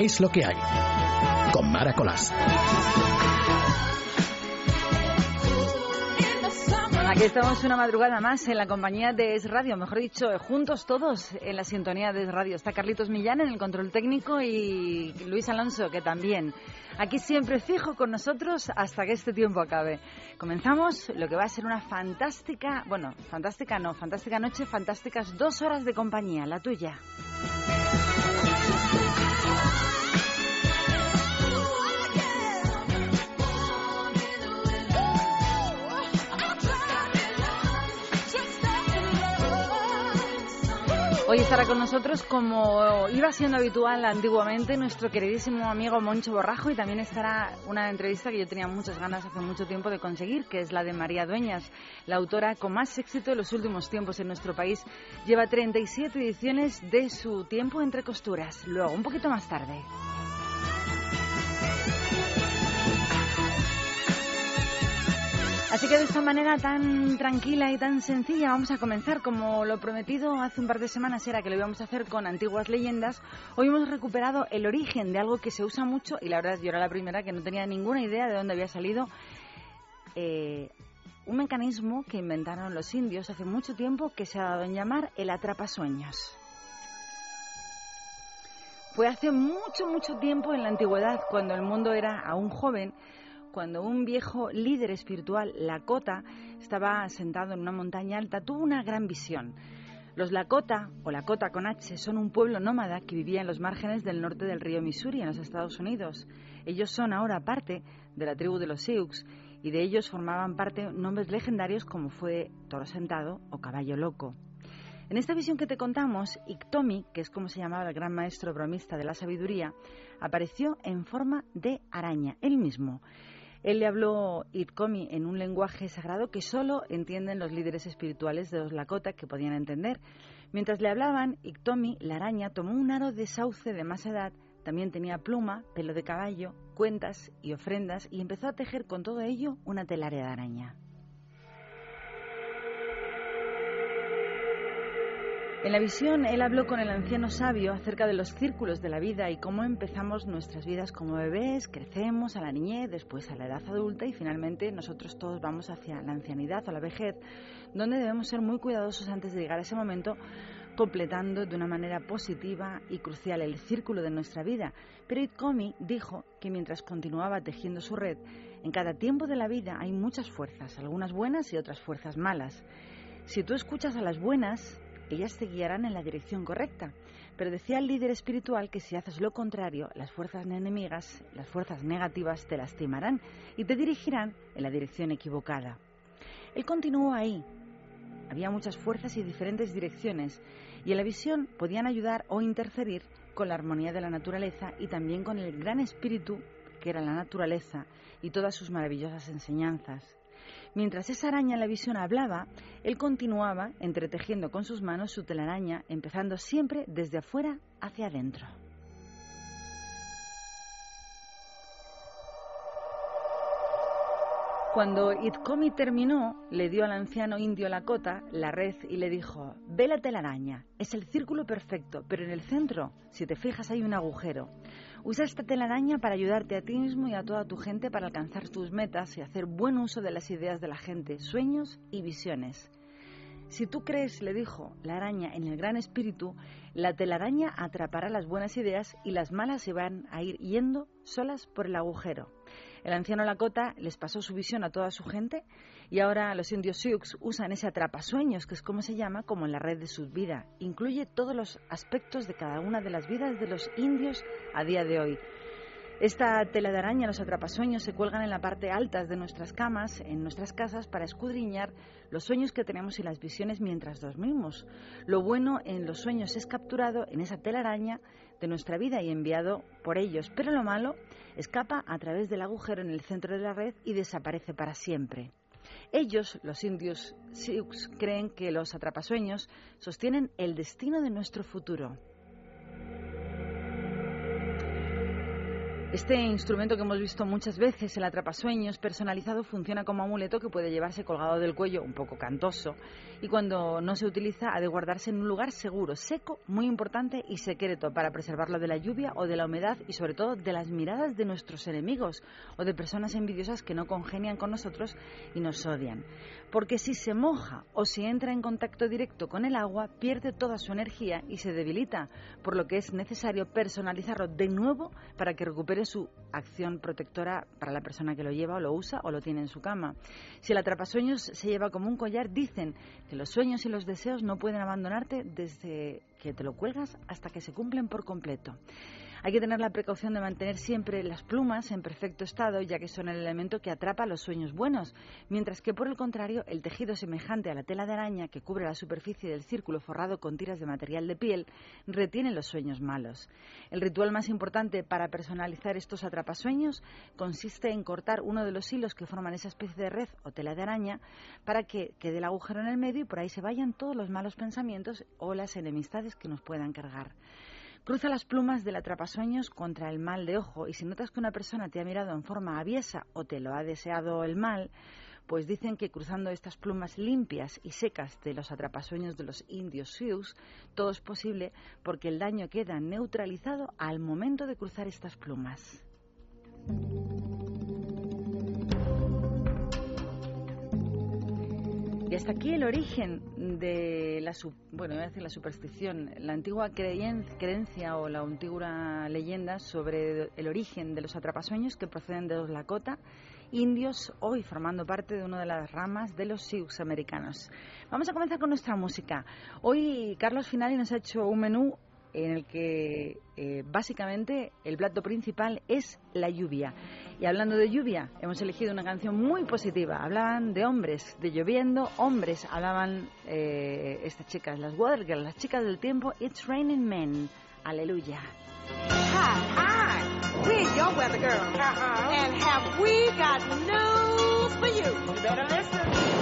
Es lo que hay. Con Mara Colás. Aquí estamos una madrugada más en la compañía de Es Radio, mejor dicho, juntos todos en la sintonía de Es Radio. Está Carlitos Millán en el control técnico y Luis Alonso, que también. Aquí siempre fijo con nosotros hasta que este tiempo acabe. Comenzamos lo que va a ser una fantástica, bueno, fantástica no, fantástica noche, fantásticas dos horas de compañía, la tuya. Hoy estará con nosotros, como iba siendo habitual antiguamente, nuestro queridísimo amigo Moncho Borrajo y también estará una entrevista que yo tenía muchas ganas hace mucho tiempo de conseguir, que es la de María Dueñas, la autora con más éxito de los últimos tiempos en nuestro país. Lleva 37 ediciones de su tiempo entre costuras. Luego, un poquito más tarde. Así que de esta manera tan tranquila y tan sencilla vamos a comenzar. Como lo prometido hace un par de semanas era que lo íbamos a hacer con antiguas leyendas, hoy hemos recuperado el origen de algo que se usa mucho y la verdad yo era la primera que no tenía ninguna idea de dónde había salido. Eh, un mecanismo que inventaron los indios hace mucho tiempo que se ha dado en llamar el atrapasueños. Fue hace mucho, mucho tiempo en la antigüedad, cuando el mundo era aún joven, cuando un viejo líder espiritual, Lakota, estaba sentado en una montaña alta, tuvo una gran visión. Los Lakota, o Lakota con H, son un pueblo nómada que vivía en los márgenes del norte del río Missouri, en los Estados Unidos. Ellos son ahora parte de la tribu de los Sioux y de ellos formaban parte nombres legendarios como fue Toro Sentado o Caballo Loco. En esta visión que te contamos, Iktomi, que es como se llamaba el gran maestro bromista de la sabiduría, apareció en forma de araña, él mismo. Él le habló Itkomi en un lenguaje sagrado que solo entienden los líderes espirituales de los Lakota que podían entender. Mientras le hablaban, Iktomi, la araña, tomó un aro de sauce de más edad, también tenía pluma, pelo de caballo, cuentas y ofrendas y empezó a tejer con todo ello una telaria de araña. En la visión, él habló con el anciano sabio acerca de los círculos de la vida y cómo empezamos nuestras vidas como bebés, crecemos a la niñez, después a la edad adulta y finalmente nosotros todos vamos hacia la ancianidad o la vejez, donde debemos ser muy cuidadosos antes de llegar a ese momento, completando de una manera positiva y crucial el círculo de nuestra vida. Pero Itkomi dijo que mientras continuaba tejiendo su red, en cada tiempo de la vida hay muchas fuerzas, algunas buenas y otras fuerzas malas. Si tú escuchas a las buenas, ellas te guiarán en la dirección correcta. Pero decía el líder espiritual que si haces lo contrario, las fuerzas enemigas, las fuerzas negativas te lastimarán y te dirigirán en la dirección equivocada. Él continuó ahí. Había muchas fuerzas y diferentes direcciones, y en la visión podían ayudar o interferir con la armonía de la naturaleza y también con el gran espíritu que era la naturaleza y todas sus maravillosas enseñanzas. Mientras esa araña en la visión hablaba, él continuaba entretejiendo con sus manos su telaraña, empezando siempre desde afuera hacia adentro. Cuando Itkomi terminó, le dio al anciano indio Lakota la red y le dijo, ve la telaraña, es el círculo perfecto, pero en el centro, si te fijas, hay un agujero. Usa esta telaraña para ayudarte a ti mismo y a toda tu gente para alcanzar tus metas y hacer buen uso de las ideas de la gente, sueños y visiones. Si tú crees, le dijo la araña, en el gran espíritu, la telaraña atrapará las buenas ideas y las malas se van a ir yendo solas por el agujero. El anciano Lakota les pasó su visión a toda su gente y ahora los indios Sioux usan ese atrapasueños, que es como se llama, como en la red de su vida. Incluye todos los aspectos de cada una de las vidas de los indios a día de hoy. Esta tela de araña, los atrapasueños, se cuelgan en la parte alta de nuestras camas, en nuestras casas, para escudriñar los sueños que tenemos y las visiones mientras dormimos. Lo bueno en los sueños es capturado en esa telaraña de nuestra vida y enviado por ellos, pero lo malo escapa a través del agujero en el centro de la red y desaparece para siempre. Ellos, los indios Sioux, creen que los atrapasueños sostienen el destino de nuestro futuro. Este instrumento que hemos visto muchas veces, el atrapasueños personalizado, funciona como amuleto que puede llevarse colgado del cuello, un poco cantoso, y cuando no se utiliza ha de guardarse en un lugar seguro, seco, muy importante y secreto para preservarlo de la lluvia o de la humedad y sobre todo de las miradas de nuestros enemigos o de personas envidiosas que no congenian con nosotros y nos odian. Porque si se moja o si entra en contacto directo con el agua, pierde toda su energía y se debilita, por lo que es necesario personalizarlo de nuevo para que recupere su acción protectora para la persona que lo lleva o lo usa o lo tiene en su cama. Si el atrapasueños se lleva como un collar, dicen que los sueños y los deseos no pueden abandonarte desde que te lo cuelgas hasta que se cumplen por completo. Hay que tener la precaución de mantener siempre las plumas en perfecto estado, ya que son el elemento que atrapa los sueños buenos, mientras que por el contrario, el tejido semejante a la tela de araña que cubre la superficie del círculo forrado con tiras de material de piel retiene los sueños malos. El ritual más importante para personalizar estos atrapasueños consiste en cortar uno de los hilos que forman esa especie de red o tela de araña para que quede el agujero en el medio y por ahí se vayan todos los malos pensamientos o las enemistades que nos puedan cargar. Cruza las plumas del atrapasueños contra el mal de ojo y si notas que una persona te ha mirado en forma aviesa o te lo ha deseado el mal, pues dicen que cruzando estas plumas limpias y secas de los atrapasueños de los indios Sioux, todo es posible porque el daño queda neutralizado al momento de cruzar estas plumas. Y hasta aquí el origen de la, bueno, voy a decir la superstición, la antigua creencia o la antigua leyenda sobre el origen de los atrapasueños que proceden de los Lakota, indios, hoy formando parte de una de las ramas de los Sioux americanos. Vamos a comenzar con nuestra música. Hoy Carlos Finali nos ha hecho un menú en el que eh, básicamente el plato principal es la lluvia. Y hablando de lluvia, hemos elegido una canción muy positiva. Hablaban de hombres, de lloviendo, hombres. Hablaban eh, estas chicas, las Water Girls, las chicas del tiempo. It's raining men. Aleluya. Hi, hi. We're your weather girls. Uh-huh. And have we got news for you? You better listen.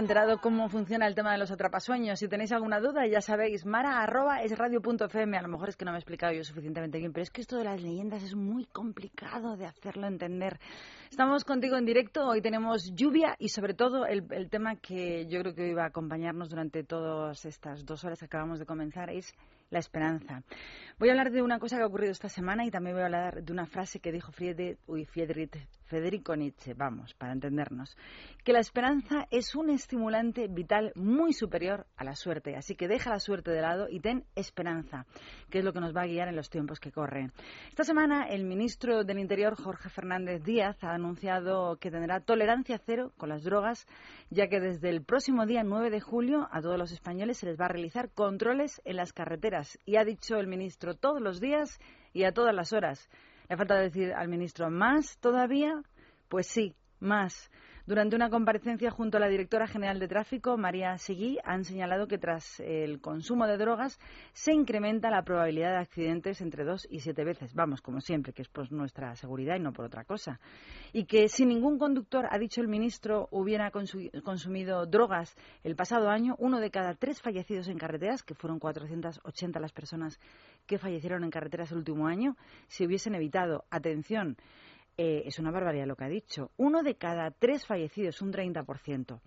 Enterado cómo funciona el tema de los atrapasueños. Si tenéis alguna duda, ya sabéis, mara arroba es. A lo mejor es que no me he explicado yo suficientemente bien, pero es que esto de las leyendas es muy complicado de hacerlo entender. Estamos contigo en directo, hoy tenemos lluvia y sobre todo el, tema que yo creo que hoy va a acompañarnos durante todas estas dos horas que acabamos de comenzar es la esperanza. Voy a hablar de una cosa que ha ocurrido esta semana y también voy a hablar de una frase que dijo Friede, uy, Friedrich, Federico Nietzsche, vamos, para entendernos, que la esperanza es un estimulante vital muy superior a la suerte. Así que deja la suerte de lado y ten esperanza, que es lo que nos va a guiar en los tiempos que corren. Esta semana el ministro del Interior, Jorge Fernández Díaz, ha anunciado que tendrá tolerancia cero con las drogas, ya que desde el próximo día 9 de julio a todos los españoles se les va a realizar controles en las carreteras. Y ha dicho el ministro todos los días y a todas las horas. Le falta decir al ministro, ¿más todavía? Pues sí, más. Durante una comparecencia junto a la directora general de tráfico, María Seguí, han señalado que tras el consumo de drogas se incrementa la probabilidad de accidentes entre dos y siete veces. Vamos, como siempre, que es por nuestra seguridad y no por otra cosa. Y que si ningún conductor, ha dicho el ministro, hubiera consu- consumido drogas el pasado año, uno de cada tres fallecidos en carreteras, que fueron 480 las personas que fallecieron en carreteras el último año, se hubiesen evitado, atención, eh, es una barbaridad lo que ha dicho. Uno de cada tres fallecidos, un 30%.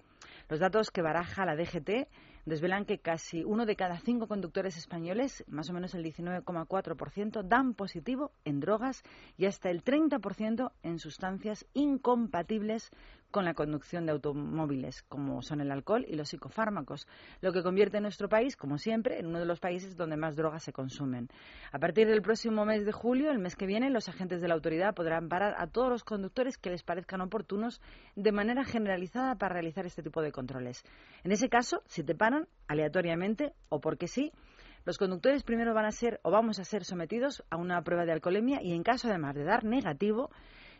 Los datos que baraja la DGT desvelan que casi uno de cada cinco conductores españoles, más o menos el 19,4%, dan positivo en drogas y hasta el 30% en sustancias incompatibles con la conducción de automóviles, como son el alcohol y los psicofármacos, lo que convierte nuestro país, como siempre, en uno de los países donde más drogas se consumen. A partir del próximo mes de julio, el mes que viene, los agentes de la autoridad podrán parar a todos los conductores que les parezcan oportunos de manera generalizada para realizar este tipo de controles. En ese caso, si te paran aleatoriamente o porque sí, los conductores primero van a ser o vamos a ser sometidos a una prueba de alcoholemia y en caso además de dar negativo,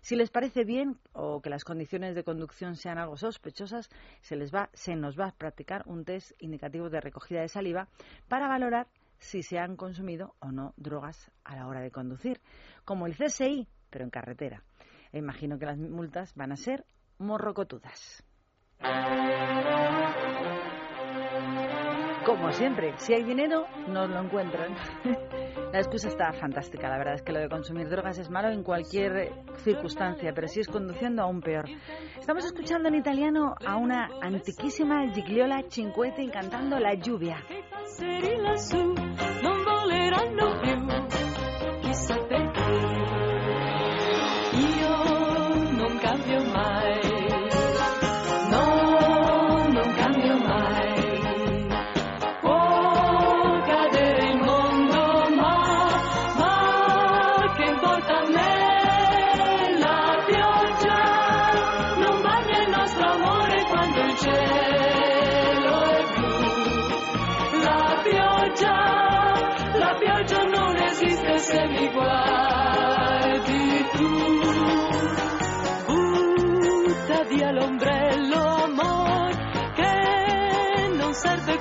si les parece bien o que las condiciones de conducción sean algo sospechosas, se nos va a practicar un test indicativo de recogida de saliva para valorar si se han consumido o no drogas a la hora de conducir, como el CSI, pero en carretera. E imagino que las multas van a ser morrocotudas. Como siempre, si hay dinero, nos lo encuentran. La excusa está fantástica, la verdad es que lo de consumir drogas es malo en cualquier circunstancia, pero si es conduciendo aún peor. Estamos escuchando en italiano a una antiquísima Gigliola Cinquetti cantando La lluvia.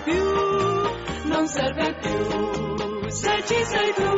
Più, non serve più se ci sei tu.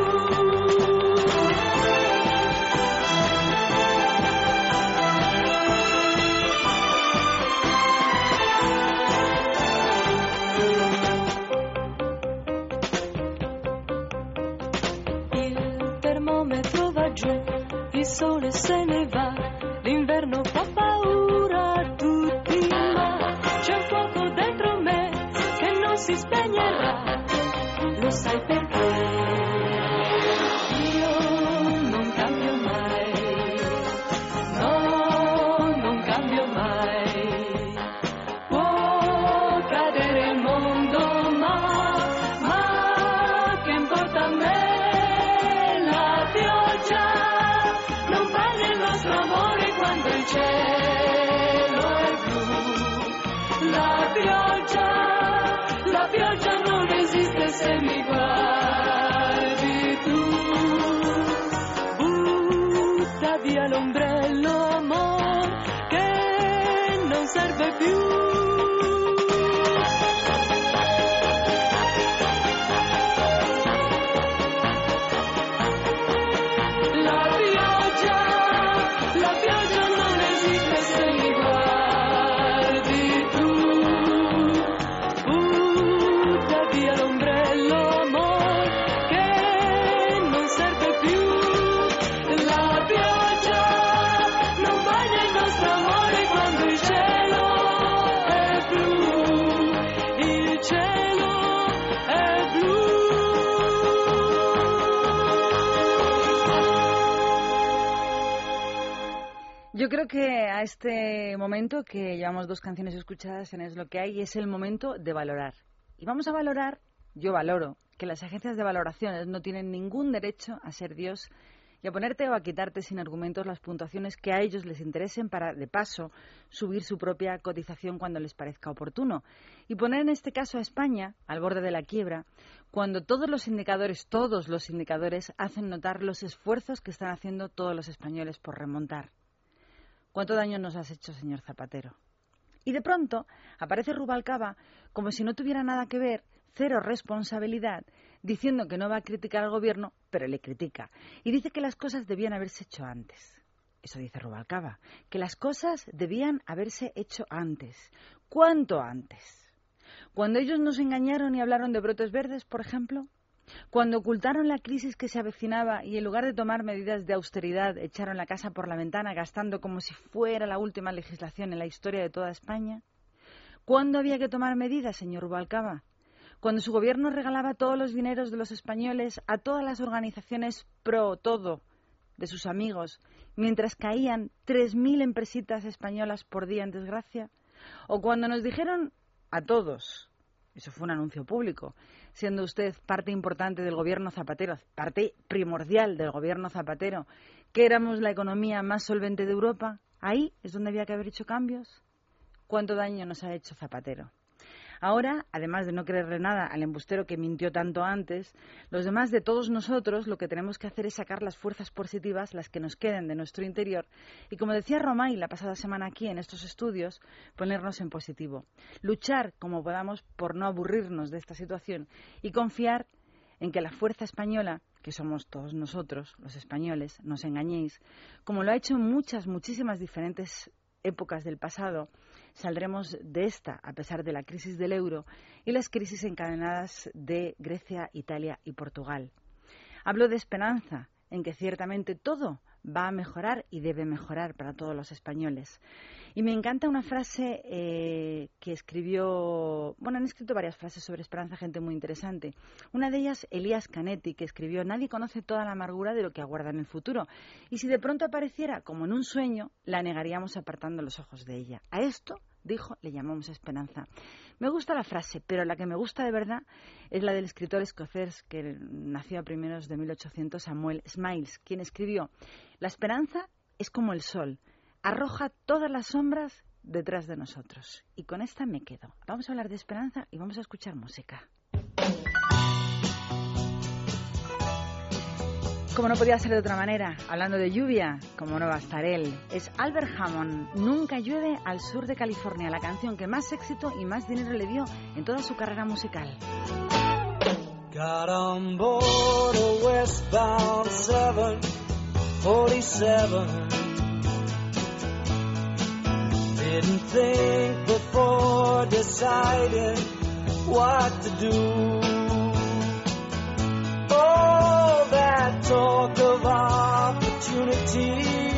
Creo que a este momento, que llevamos dos canciones escuchadas en Es lo que hay, es el momento de valorar. Y vamos a valorar, yo valoro, que las agencias de valoraciones no tienen ningún derecho a ser Dios y a ponerte o a quitarte sin argumentos las puntuaciones que a ellos les interesen para, de paso, subir su propia cotización cuando les parezca oportuno. Y poner en este caso a España al borde de la quiebra, cuando todos los indicadores, todos los indicadores, hacen notar los esfuerzos que están haciendo todos los españoles por remontar. ¿Cuánto daño nos has hecho, señor Zapatero? Y de pronto aparece Rubalcaba como si no tuviera nada que ver, cero responsabilidad, diciendo que no va a criticar al gobierno, pero le critica. Y dice que las cosas debían haberse hecho antes. Eso dice Rubalcaba, que las cosas debían haberse hecho antes. ¿Cuánto antes? Cuando ellos nos engañaron y hablaron de brotes verdes, por ejemplo, cuando ocultaron la crisis que se avecinaba y en lugar de tomar medidas de austeridad echaron la casa por la ventana gastando como si fuera la última legislación en la historia de toda España. ¿Cuándo había que tomar medidas, señor Rubalcaba? Cuando su gobierno regalaba todos los dineros de los españoles a todas las organizaciones pro todo de sus amigos, mientras caían 3.000 empresitas españolas por día en desgracia. O cuando nos dijeron a todos, eso fue un anuncio público, siendo usted parte importante del gobierno Zapatero, parte primordial del gobierno Zapatero, que éramos la economía más solvente de Europa, ahí es donde había que haber hecho cambios. ¿Cuánto daño nos ha hecho Zapatero? Ahora, además de no creerle nada al embustero que mintió tanto antes, los demás de todos nosotros lo que tenemos que hacer es sacar las fuerzas positivas, las que nos queden de nuestro interior, y como decía Romay la pasada semana aquí en estos estudios, ponernos en positivo. Luchar como podamos por no aburrirnos de esta situación y confiar en que la fuerza española, que somos todos nosotros, los españoles, nos engañéis, como lo ha hecho en muchas, muchísimas diferentes épocas del pasado, saldremos de esta a pesar de la crisis del euro y las crisis encadenadas de Grecia, Italia y Portugal. Hablo de esperanza en que ciertamente todo va a mejorar y debe mejorar para todos los españoles. Y me encanta una frase eh, que escribió, bueno, han escrito varias frases sobre esperanza, gente muy interesante. Una de ellas, Elías Canetti, que escribió, nadie conoce toda la amargura de lo que aguarda en el futuro. Y si de pronto apareciera como en un sueño, la negaríamos apartando los ojos de ella. A esto, dijo, le llamamos esperanza. Me gusta la frase, pero la que me gusta de verdad es la del escritor escocés que nació a primeros de 1800, Samuel Smiles, quien escribió, la esperanza es como el sol, arroja todas las sombras detrás de nosotros. Y con esta me quedo. Vamos a hablar de esperanza y vamos a escuchar música. Como no podía ser de otra manera, hablando de lluvia, como no va a estar él, es Albert Hammond, Nunca llueve al sur de California, la canción que más éxito y más dinero le dio en toda su carrera musical. Got on board a westbound 747. Didn't think before what to do. Talk of opportunities,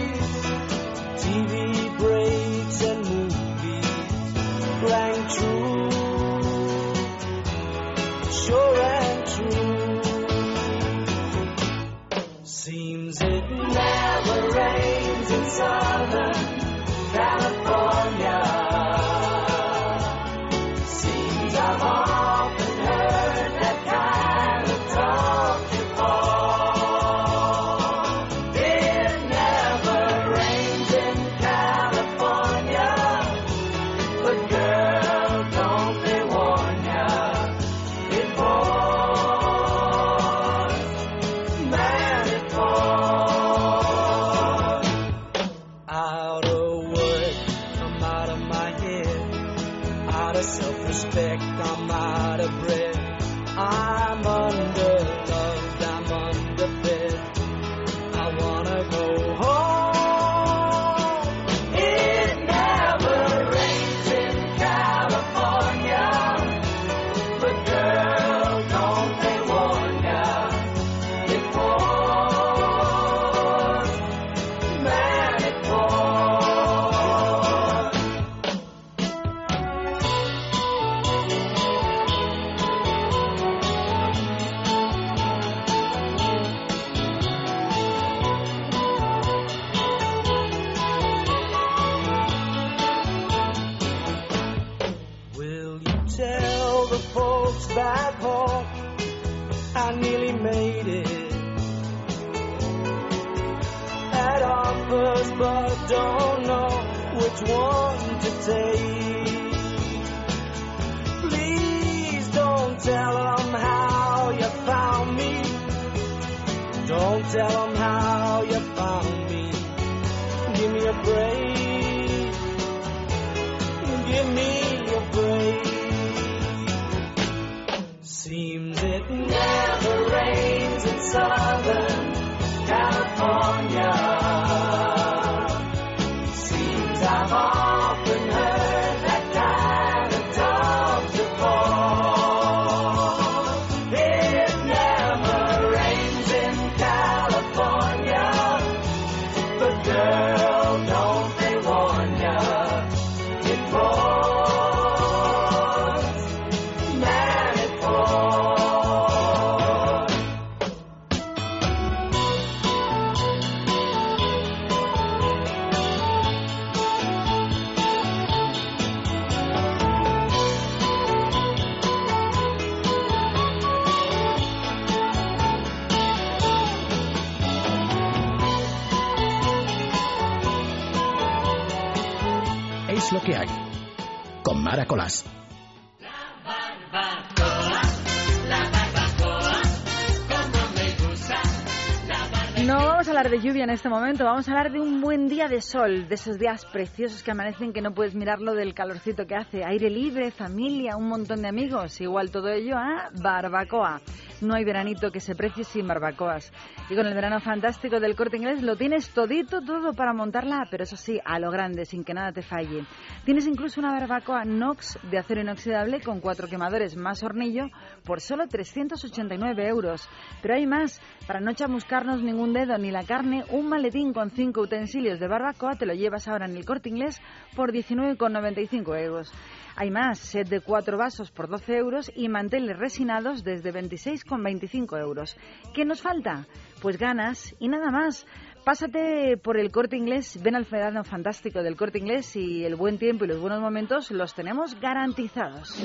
de lluvia en este momento, vamos a hablar de un buen día de sol, de esos días preciosos que amanecen que no puedes mirarlo del calorcito que hace. Aire libre, familia, un montón de amigos, igual todo ello a barbacoa. No hay veranito que se precie sin barbacoas. Y con el verano fantástico del corte inglés lo tienes todito, todo para montarla, pero eso sí, a lo grande, sin que nada te falle. Tienes incluso una barbacoa Nox de acero inoxidable con cuatro quemadores más hornillo por solo 389 euros. Pero hay más, para no chamuscarnos ningún dedo ni la carne, un maletín con cinco utensilios de barbacoa te lo llevas ahora en el corte inglés por 19,95 euros. Hay más, set de cuatro vasos por 12 euros y manteles resinados desde 26,25 euros. ¿Qué nos falta? Pues ganas y nada más. Pásate por el corte inglés, ven al verano fantástico del corte inglés y el buen tiempo y los buenos momentos los tenemos garantizados.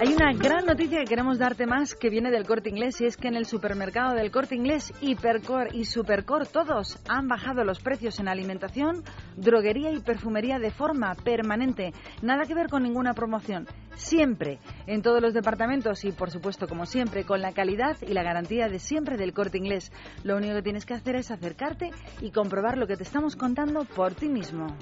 Hay una gran noticia que queremos darte más que viene del corte inglés y es que en el supermercado del corte inglés, Hipercor y Supercor todos han bajado los precios en alimentación, droguería y perfumería de forma permanente. Nada que ver con ninguna promoción. Siempre, en todos los departamentos y por supuesto como siempre, con la calidad y la garantía de siempre del corte inglés. Lo único que tienes que hacer es acercarte y comprobar lo que te estamos contando por ti mismo.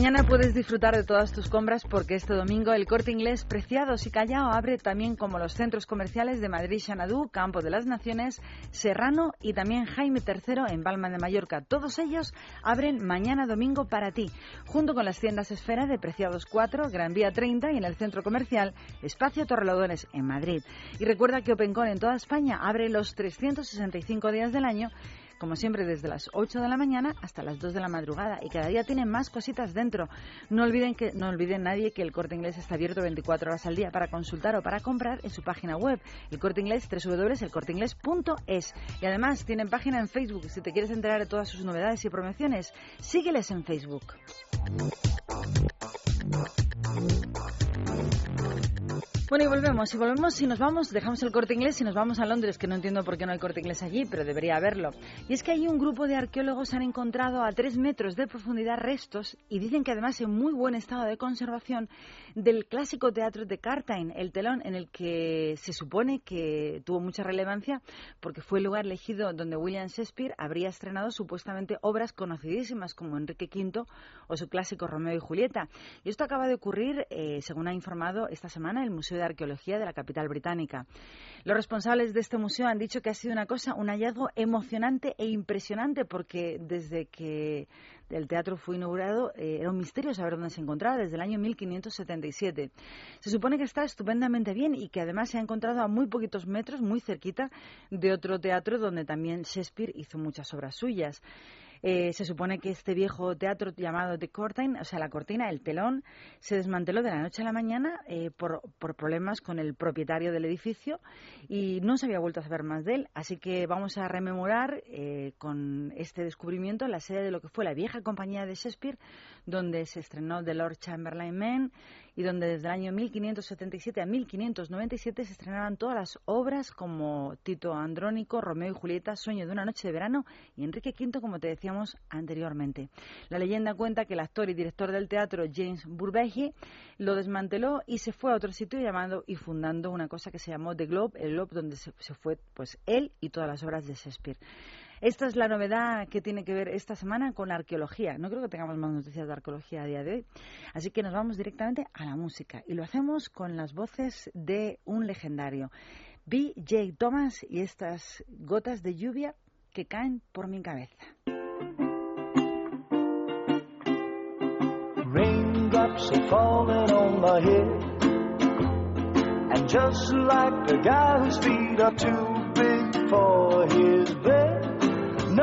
Mañana puedes disfrutar de todas tus compras porque este domingo el Corte Inglés Preciados y Callao abre también como los centros comerciales de Madrid, Xanadú, Campo de las Naciones, Serrano y también Jaime III en Palma de Mallorca. Todos ellos abren mañana domingo para ti, junto con las tiendas Esfera de Preciados 4, Gran Vía 30 y en el centro comercial Espacio Torrelodones en Madrid. Y recuerda que OpenCon en toda España abre los 365 días del año como siempre, desde las 8 de la mañana hasta las 2 de la madrugada. Y cada día tienen más cositas dentro. No olviden, que, no olviden nadie que el Corte Inglés está abierto 24 horas al día para consultar o para comprar en su página web. El Corte Inglés, www.elcorteinglés.es. Y además tienen página en Facebook. Si te quieres enterar de todas sus novedades y promociones, sígueles en Facebook. Bueno, y volvemos, y volvemos, y nos vamos, dejamos el corte inglés y nos vamos a Londres, que no entiendo por qué no hay corte inglés allí, pero debería haberlo. Y es que allí un grupo de arqueólogos han encontrado a tres metros de profundidad restos, y dicen que además en muy buen estado de conservación, del clásico teatro de Cartine, el telón, en el que se supone que tuvo mucha relevancia, porque fue el lugar elegido donde William Shakespeare habría estrenado supuestamente obras conocidísimas como Enrique V o su clásico Romeo y Julieta. Y esto acaba de ocurrir, eh, según ha informado esta semana el Museo de Arqueología de la capital británica. Los responsables de este museo han dicho que ha sido una cosa, un hallazgo emocionante e impresionante, porque desde que el teatro fue inaugurado eh, era un misterio saber dónde se encontraba desde el año 1577. Se supone que está estupendamente bien y que además se ha encontrado a muy poquitos metros, muy cerquita de otro teatro donde también Shakespeare hizo muchas obras suyas. Eh, se supone que este viejo teatro llamado The Curtain, o sea, la cortina, el telón, se desmanteló de la noche a la mañana eh, por, por problemas con el propietario del edificio y no se había vuelto a saber más de él. Así que vamos a rememorar eh, con este descubrimiento la sede de lo que fue la vieja compañía de Shakespeare, donde se estrenó The Lord Chamberlain Men y donde desde el año 1577 a 1597 se estrenaban todas las obras como Tito Andrónico, Romeo y Julieta, Sueño de una noche de verano y Enrique V, como te decíamos anteriormente. La leyenda cuenta que el actor y director del teatro James Burbage lo desmanteló y se fue a otro sitio llamado y fundando una cosa que se llamó The Globe, el Globe donde se, se fue pues él y todas las obras de Shakespeare. Esta es la novedad que tiene que ver esta semana con la arqueología. No creo que tengamos más noticias de arqueología a día de hoy. Así que nos vamos directamente a la música. Y lo hacemos con las voces de un legendario, B.J. Thomas y estas gotas de lluvia que caen por mi cabeza.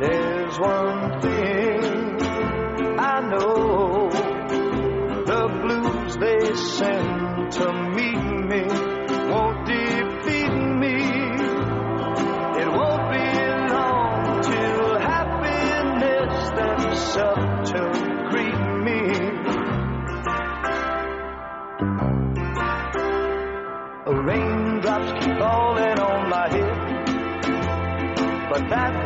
there's one thing I know. The blues they send to meet me won't defeat me. It won't be long till happiness steps up to greet me. Raindrops keep falling on my head, but that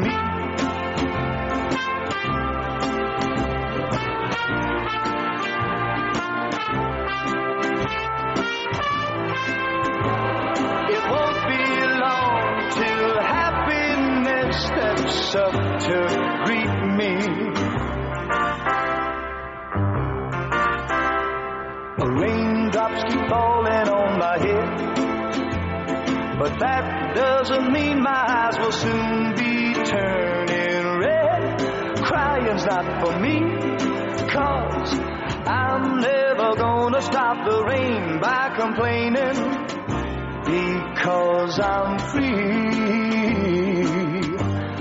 steps up to greet me. The raindrops keep falling on my head. But that doesn't mean my eyes will soon be turning red. Crying's not for me, cause I'm never gonna stop the rain by complaining. Because I'm free,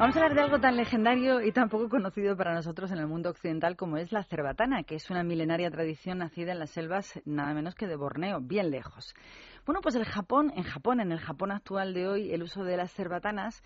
Vamos a hablar de algo tan legendario y tan poco conocido para nosotros en el mundo occidental como es la cerbatana, que es una milenaria tradición nacida en las selvas nada menos que de Borneo, bien lejos. Bueno, pues el Japón, en Japón, en el Japón actual de hoy, el uso de las cerbatanas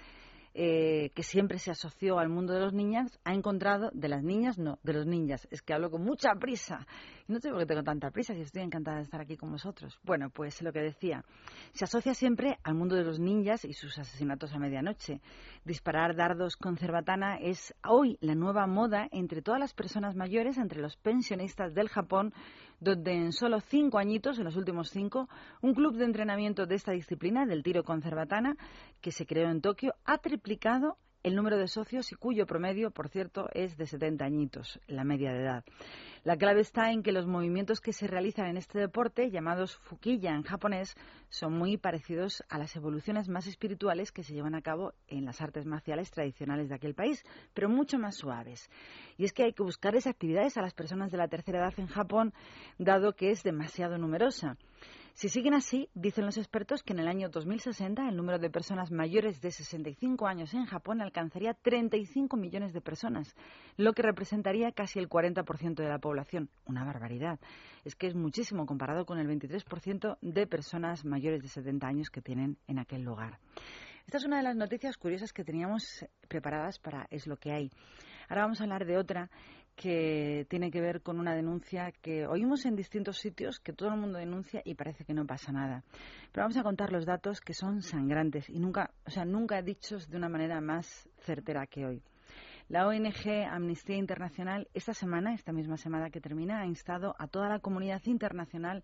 eh, que siempre se asoció al mundo de los niños, ha encontrado, de las niñas, no, de los niñas, es que hablo con mucha prisa. No sé por qué tengo tanta prisa, si estoy encantada de estar aquí con vosotros. Bueno, pues lo que decía, se asocia siempre al mundo de los ninjas y sus asesinatos a medianoche. Disparar dardos con cerbatana es hoy la nueva moda entre todas las personas mayores, entre los pensionistas del Japón, donde en solo cinco añitos, en los últimos cinco, un club de entrenamiento de esta disciplina, del tiro con cerbatana, que se creó en Tokio, ha triplicado el número de socios y cuyo promedio, por cierto, es de 70 añitos, la media de edad. La clave está en que los movimientos que se realizan en este deporte, llamados fukiya en japonés, son muy parecidos a las evoluciones más espirituales que se llevan a cabo en las artes marciales tradicionales de aquel país, pero mucho más suaves. Y es que hay que buscar esas actividades a las personas de la tercera edad en Japón, dado que es demasiado numerosa. Si siguen así, dicen los expertos que en el año 2060 el número de personas mayores de 65 años en Japón alcanzaría 35 millones de personas, lo que representaría casi el 40% de la población. Una barbaridad. Es que es muchísimo comparado con el 23% de personas mayores de 70 años que tienen en aquel lugar. Esta es una de las noticias curiosas que teníamos preparadas para Es lo que hay. Ahora vamos a hablar de otra que tiene que ver con una denuncia que oímos en distintos sitios, que todo el mundo denuncia y parece que no pasa nada. Pero vamos a contar los datos que son sangrantes y nunca, o sea, nunca dichos de una manera más certera que hoy. La ONG Amnistía Internacional esta semana, esta misma semana que termina, ha instado a toda la comunidad internacional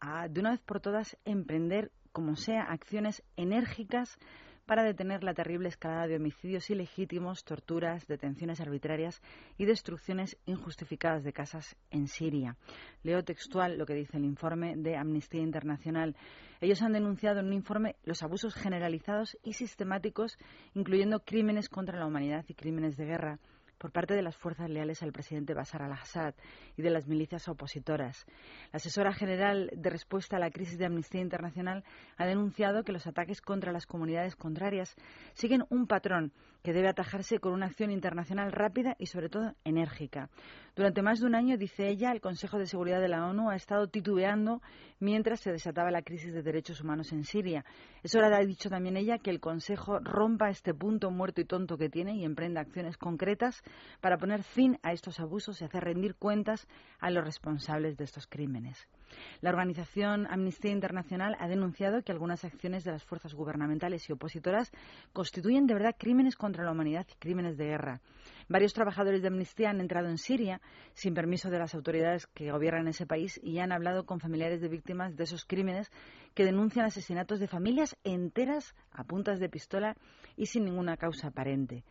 a, de una vez por todas, emprender, como sea, acciones enérgicas para detener la terrible escalada de homicidios ilegítimos, torturas, detenciones arbitrarias y destrucciones injustificadas de casas en Siria. Leo textual lo que dice el informe de Amnistía Internacional. Ellos han denunciado en un informe los abusos generalizados y sistemáticos, incluyendo crímenes contra la humanidad y crímenes de guerra por parte de las fuerzas leales al presidente Bashar al-Assad y de las milicias opositoras. La asesora general de respuesta a la crisis de Amnistía Internacional ha denunciado que los ataques contra las comunidades contrarias siguen un patrón que debe atajarse con una acción internacional rápida y, sobre todo, enérgica. Durante más de un año, dice ella, el Consejo de Seguridad de la ONU ha estado titubeando mientras se desataba la crisis de derechos humanos en Siria. Es hora, ha dicho también ella, que el Consejo rompa este punto muerto y tonto que tiene y emprenda acciones concretas para poner fin a estos abusos y hacer rendir cuentas a los responsables de estos crímenes. La organización Amnistía Internacional ha denunciado que algunas acciones de las fuerzas gubernamentales y opositoras constituyen de verdad crímenes contra la humanidad y crímenes de guerra. Varios trabajadores de Amnistía han entrado en Siria sin permiso de las autoridades que gobiernan ese país y han hablado con familiares de víctimas de esos crímenes que denuncian asesinatos de familias enteras a puntas de pistola y sin ninguna causa aparente.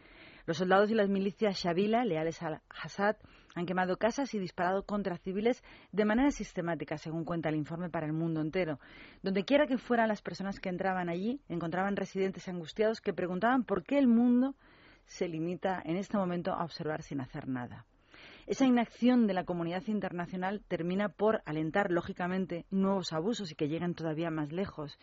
Los soldados y las milicias Shabila, leales al Assad, han quemado casas y disparado contra civiles de manera sistemática, según cuenta el informe para el mundo entero. Donde quiera que fueran las personas que entraban allí, encontraban residentes angustiados que preguntaban por qué el mundo se limita en este momento a observar sin hacer nada. Esa inacción de la comunidad internacional termina por alentar, lógicamente, nuevos abusos y que lleguen todavía más lejos.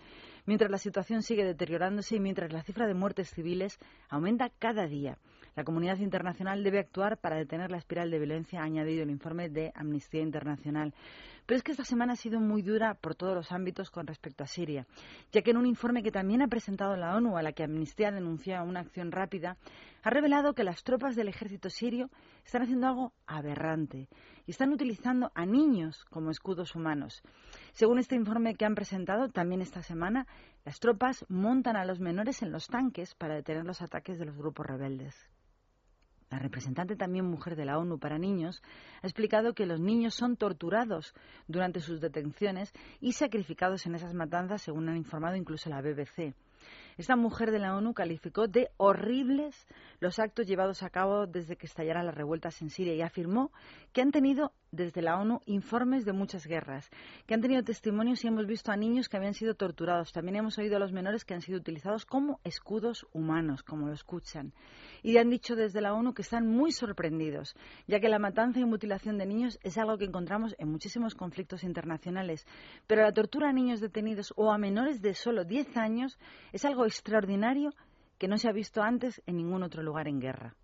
Mientras la situación sigue deteriorándose y mientras la cifra de muertes civiles aumenta cada día, la comunidad internacional debe actuar para detener la espiral de violencia, ha añadido el informe de Amnistía Internacional. Pero es que esta semana ha sido muy dura por todos los ámbitos con respecto a Siria, ya que en un informe que también ha presentado la ONU, a la que Amnistía denunció una acción rápida, ha revelado que las tropas del ejército sirio están haciendo algo aberrante y están utilizando a niños como escudos humanos. Según este informe que han presentado también esta semana, las tropas montan a los menores en los tanques para detener los ataques de los grupos rebeldes. La representante también mujer de la ONU para niños ha explicado que los niños son torturados durante sus detenciones y sacrificados en esas matanzas, según han informado incluso la BBC. Esta mujer de la ONU calificó de horribles los actos llevados a cabo desde que estallaran las revueltas en Siria y afirmó que han tenido desde la ONU informes de muchas guerras, que han tenido testimonios y hemos visto a niños que habían sido torturados. También hemos oído a los menores que han sido utilizados como escudos humanos, como lo escuchan. Y han dicho desde la ONU que están muy sorprendidos, ya que la matanza y mutilación de niños es algo que encontramos en muchísimos conflictos internacionales. Pero la tortura a niños detenidos o a menores de solo 10 años es algo extraordinario que no se ha visto antes en ningún otro lugar en guerra.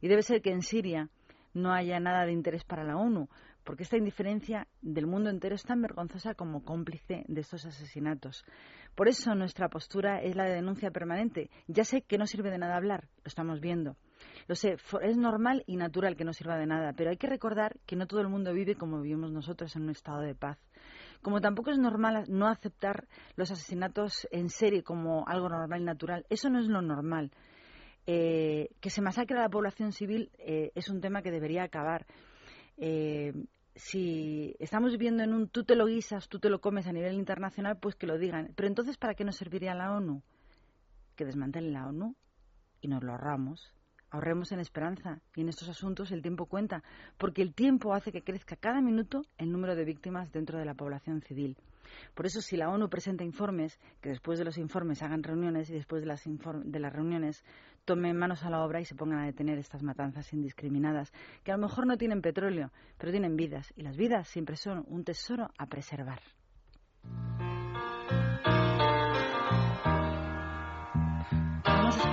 Y debe ser que en Siria no haya nada de interés para la ONU, porque esta indiferencia del mundo entero es tan vergonzosa como cómplice de estos asesinatos. Por eso nuestra postura es la de denuncia permanente. Ya sé que no sirve de nada hablar, lo estamos viendo. Lo sé, es normal y natural que no sirva de nada, pero hay que recordar que no todo el mundo vive como vivimos nosotros en un estado de paz. Como tampoco es normal no aceptar los asesinatos en serie como algo normal y natural. Eso no es lo normal. Eh, que se masacre a la población civil eh, es un tema que debería acabar. Eh, si estamos viviendo en un tú te lo guisas, tú te lo comes a nivel internacional, pues que lo digan. Pero entonces, ¿para qué nos serviría la ONU? Que desmantelen la ONU. y nos lo ahorramos. Ahorremos en esperanza y en estos asuntos el tiempo cuenta, porque el tiempo hace que crezca cada minuto el número de víctimas dentro de la población civil. Por eso, si la ONU presenta informes, que después de los informes hagan reuniones y después de las, de las reuniones tomen manos a la obra y se pongan a detener estas matanzas indiscriminadas, que a lo mejor no tienen petróleo, pero tienen vidas, y las vidas siempre son un tesoro a preservar.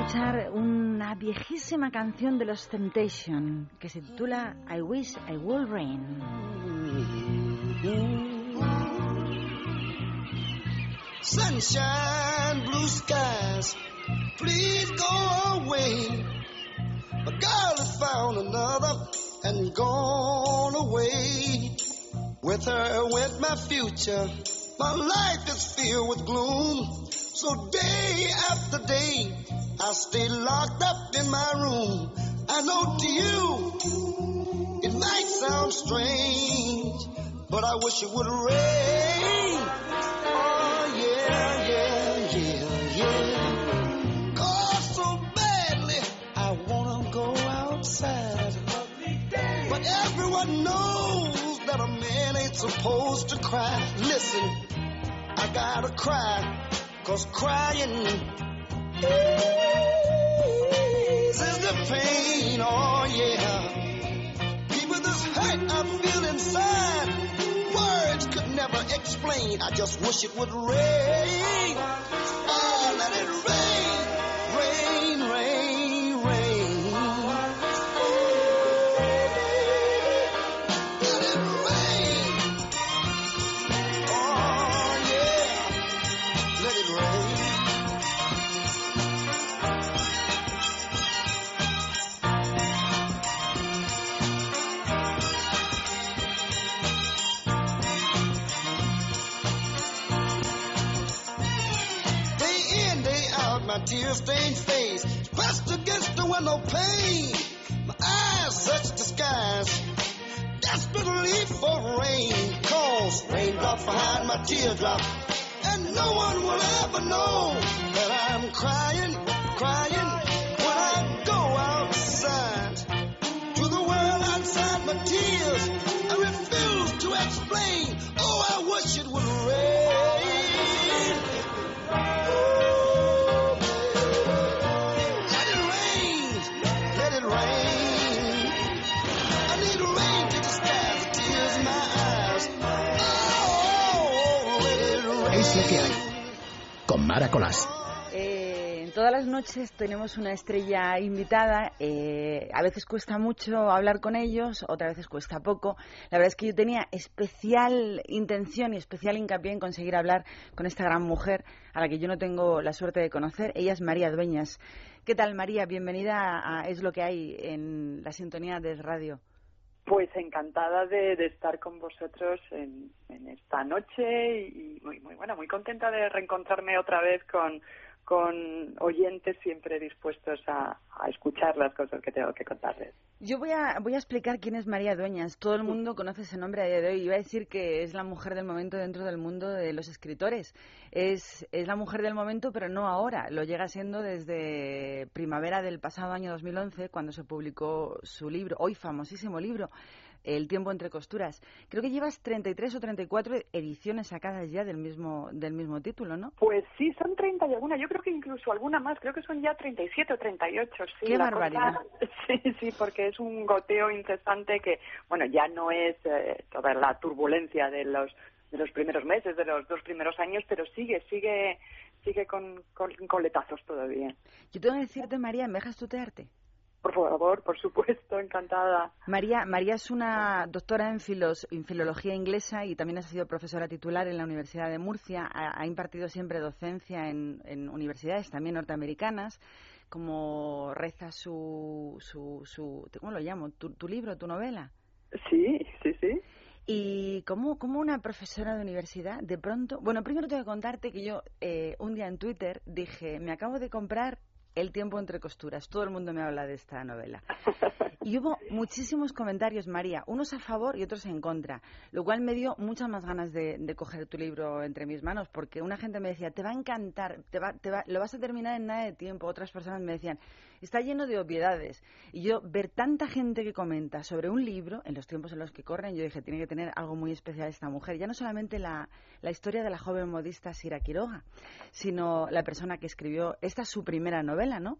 Escuchar una viejísima canción de los Temptation que se titula I Wish I Will Rain. Sunshine, blue skies, please go away. My girl has found another and gone away. With her went my future. My life is filled with gloom. So day after day, I stay locked up in my room. I know to you, it might sound strange, but I wish it would rain. Oh yeah, yeah, yeah, yeah. Oh, so badly I wanna go outside. But everyone knows that a man ain't supposed to cry. Listen, I gotta cry, cause crying eases the pain. Oh yeah. People this hurt I feel inside. Words could never explain. I just wish it would rain. Out, my tear stained face pressed against the window pane. My eyes search the skies, desperately for rain. Cause raindrops behind my teardrop, and no one will ever know that I'm crying, crying when I go outside. To the world outside my tears, I refuse to explain. Con Mara Colás. Eh, todas las noches tenemos una estrella invitada. eh, a veces cuesta mucho hablar con ellos, otras veces cuesta poco. La verdad es que yo tenía especial intención y especial hincapié en conseguir hablar con esta gran mujer a la que yo no tengo la suerte de conocer. Ella es María Dueñas. ¿Qué tal, María? Bienvenida a Es lo que hay en la sintonía de radio. Pues encantada de, de estar con vosotros en, en esta noche y muy, muy bueno, muy contenta de reencontrarme otra vez con, con oyentes siempre dispuestos a, a escuchar las cosas que tengo que contarles. Yo voy a, voy a explicar quién es María Dueñas. Todo el mundo conoce ese nombre a día de hoy. Iba a decir que es la mujer del momento dentro del mundo de los escritores. Es, es la mujer del momento, pero no ahora. Lo llega siendo desde primavera del pasado año 2011, cuando se publicó su libro, hoy famosísimo libro, El tiempo entre costuras. Creo que llevas 33 o 34 ediciones sacadas ya del mismo, del mismo título, ¿no? Pues sí, son 30 y alguna, yo creo que incluso alguna más, creo que son ya 37 o 38, sí. ¡Qué barbaridad! cosa- sí, sí, porque es un goteo incesante que, bueno, ya no es eh, toda la turbulencia de los de los primeros meses, de los dos primeros años, pero sigue, sigue, sigue con, con coletazos todavía. Yo tengo que decirte, María, ¿me dejas tutearte? Por favor, por supuesto, encantada. María, María es una doctora en, filos- en filología inglesa y también ha sido profesora titular en la Universidad de Murcia. Ha, ha impartido siempre docencia en, en universidades también norteamericanas. Como reza su, su, su ¿cómo lo llamo? Tu, tu libro, tu novela. Sí, sí, sí. Y como, como una profesora de universidad, de pronto, bueno, primero tengo que contarte que yo eh, un día en Twitter dije, me acabo de comprar El tiempo entre costuras. Todo el mundo me habla de esta novela. Y hubo muchísimos comentarios, María, unos a favor y otros en contra, lo cual me dio muchas más ganas de, de coger tu libro entre mis manos, porque una gente me decía, te va a encantar, te va, te va, lo vas a terminar en nada de tiempo. Otras personas me decían, está lleno de obviedades. Y yo, ver tanta gente que comenta sobre un libro, en los tiempos en los que corren, yo dije, tiene que tener algo muy especial esta mujer. Ya no solamente la, la historia de la joven modista Sira Quiroga, sino la persona que escribió, esta es su primera novela, ¿no?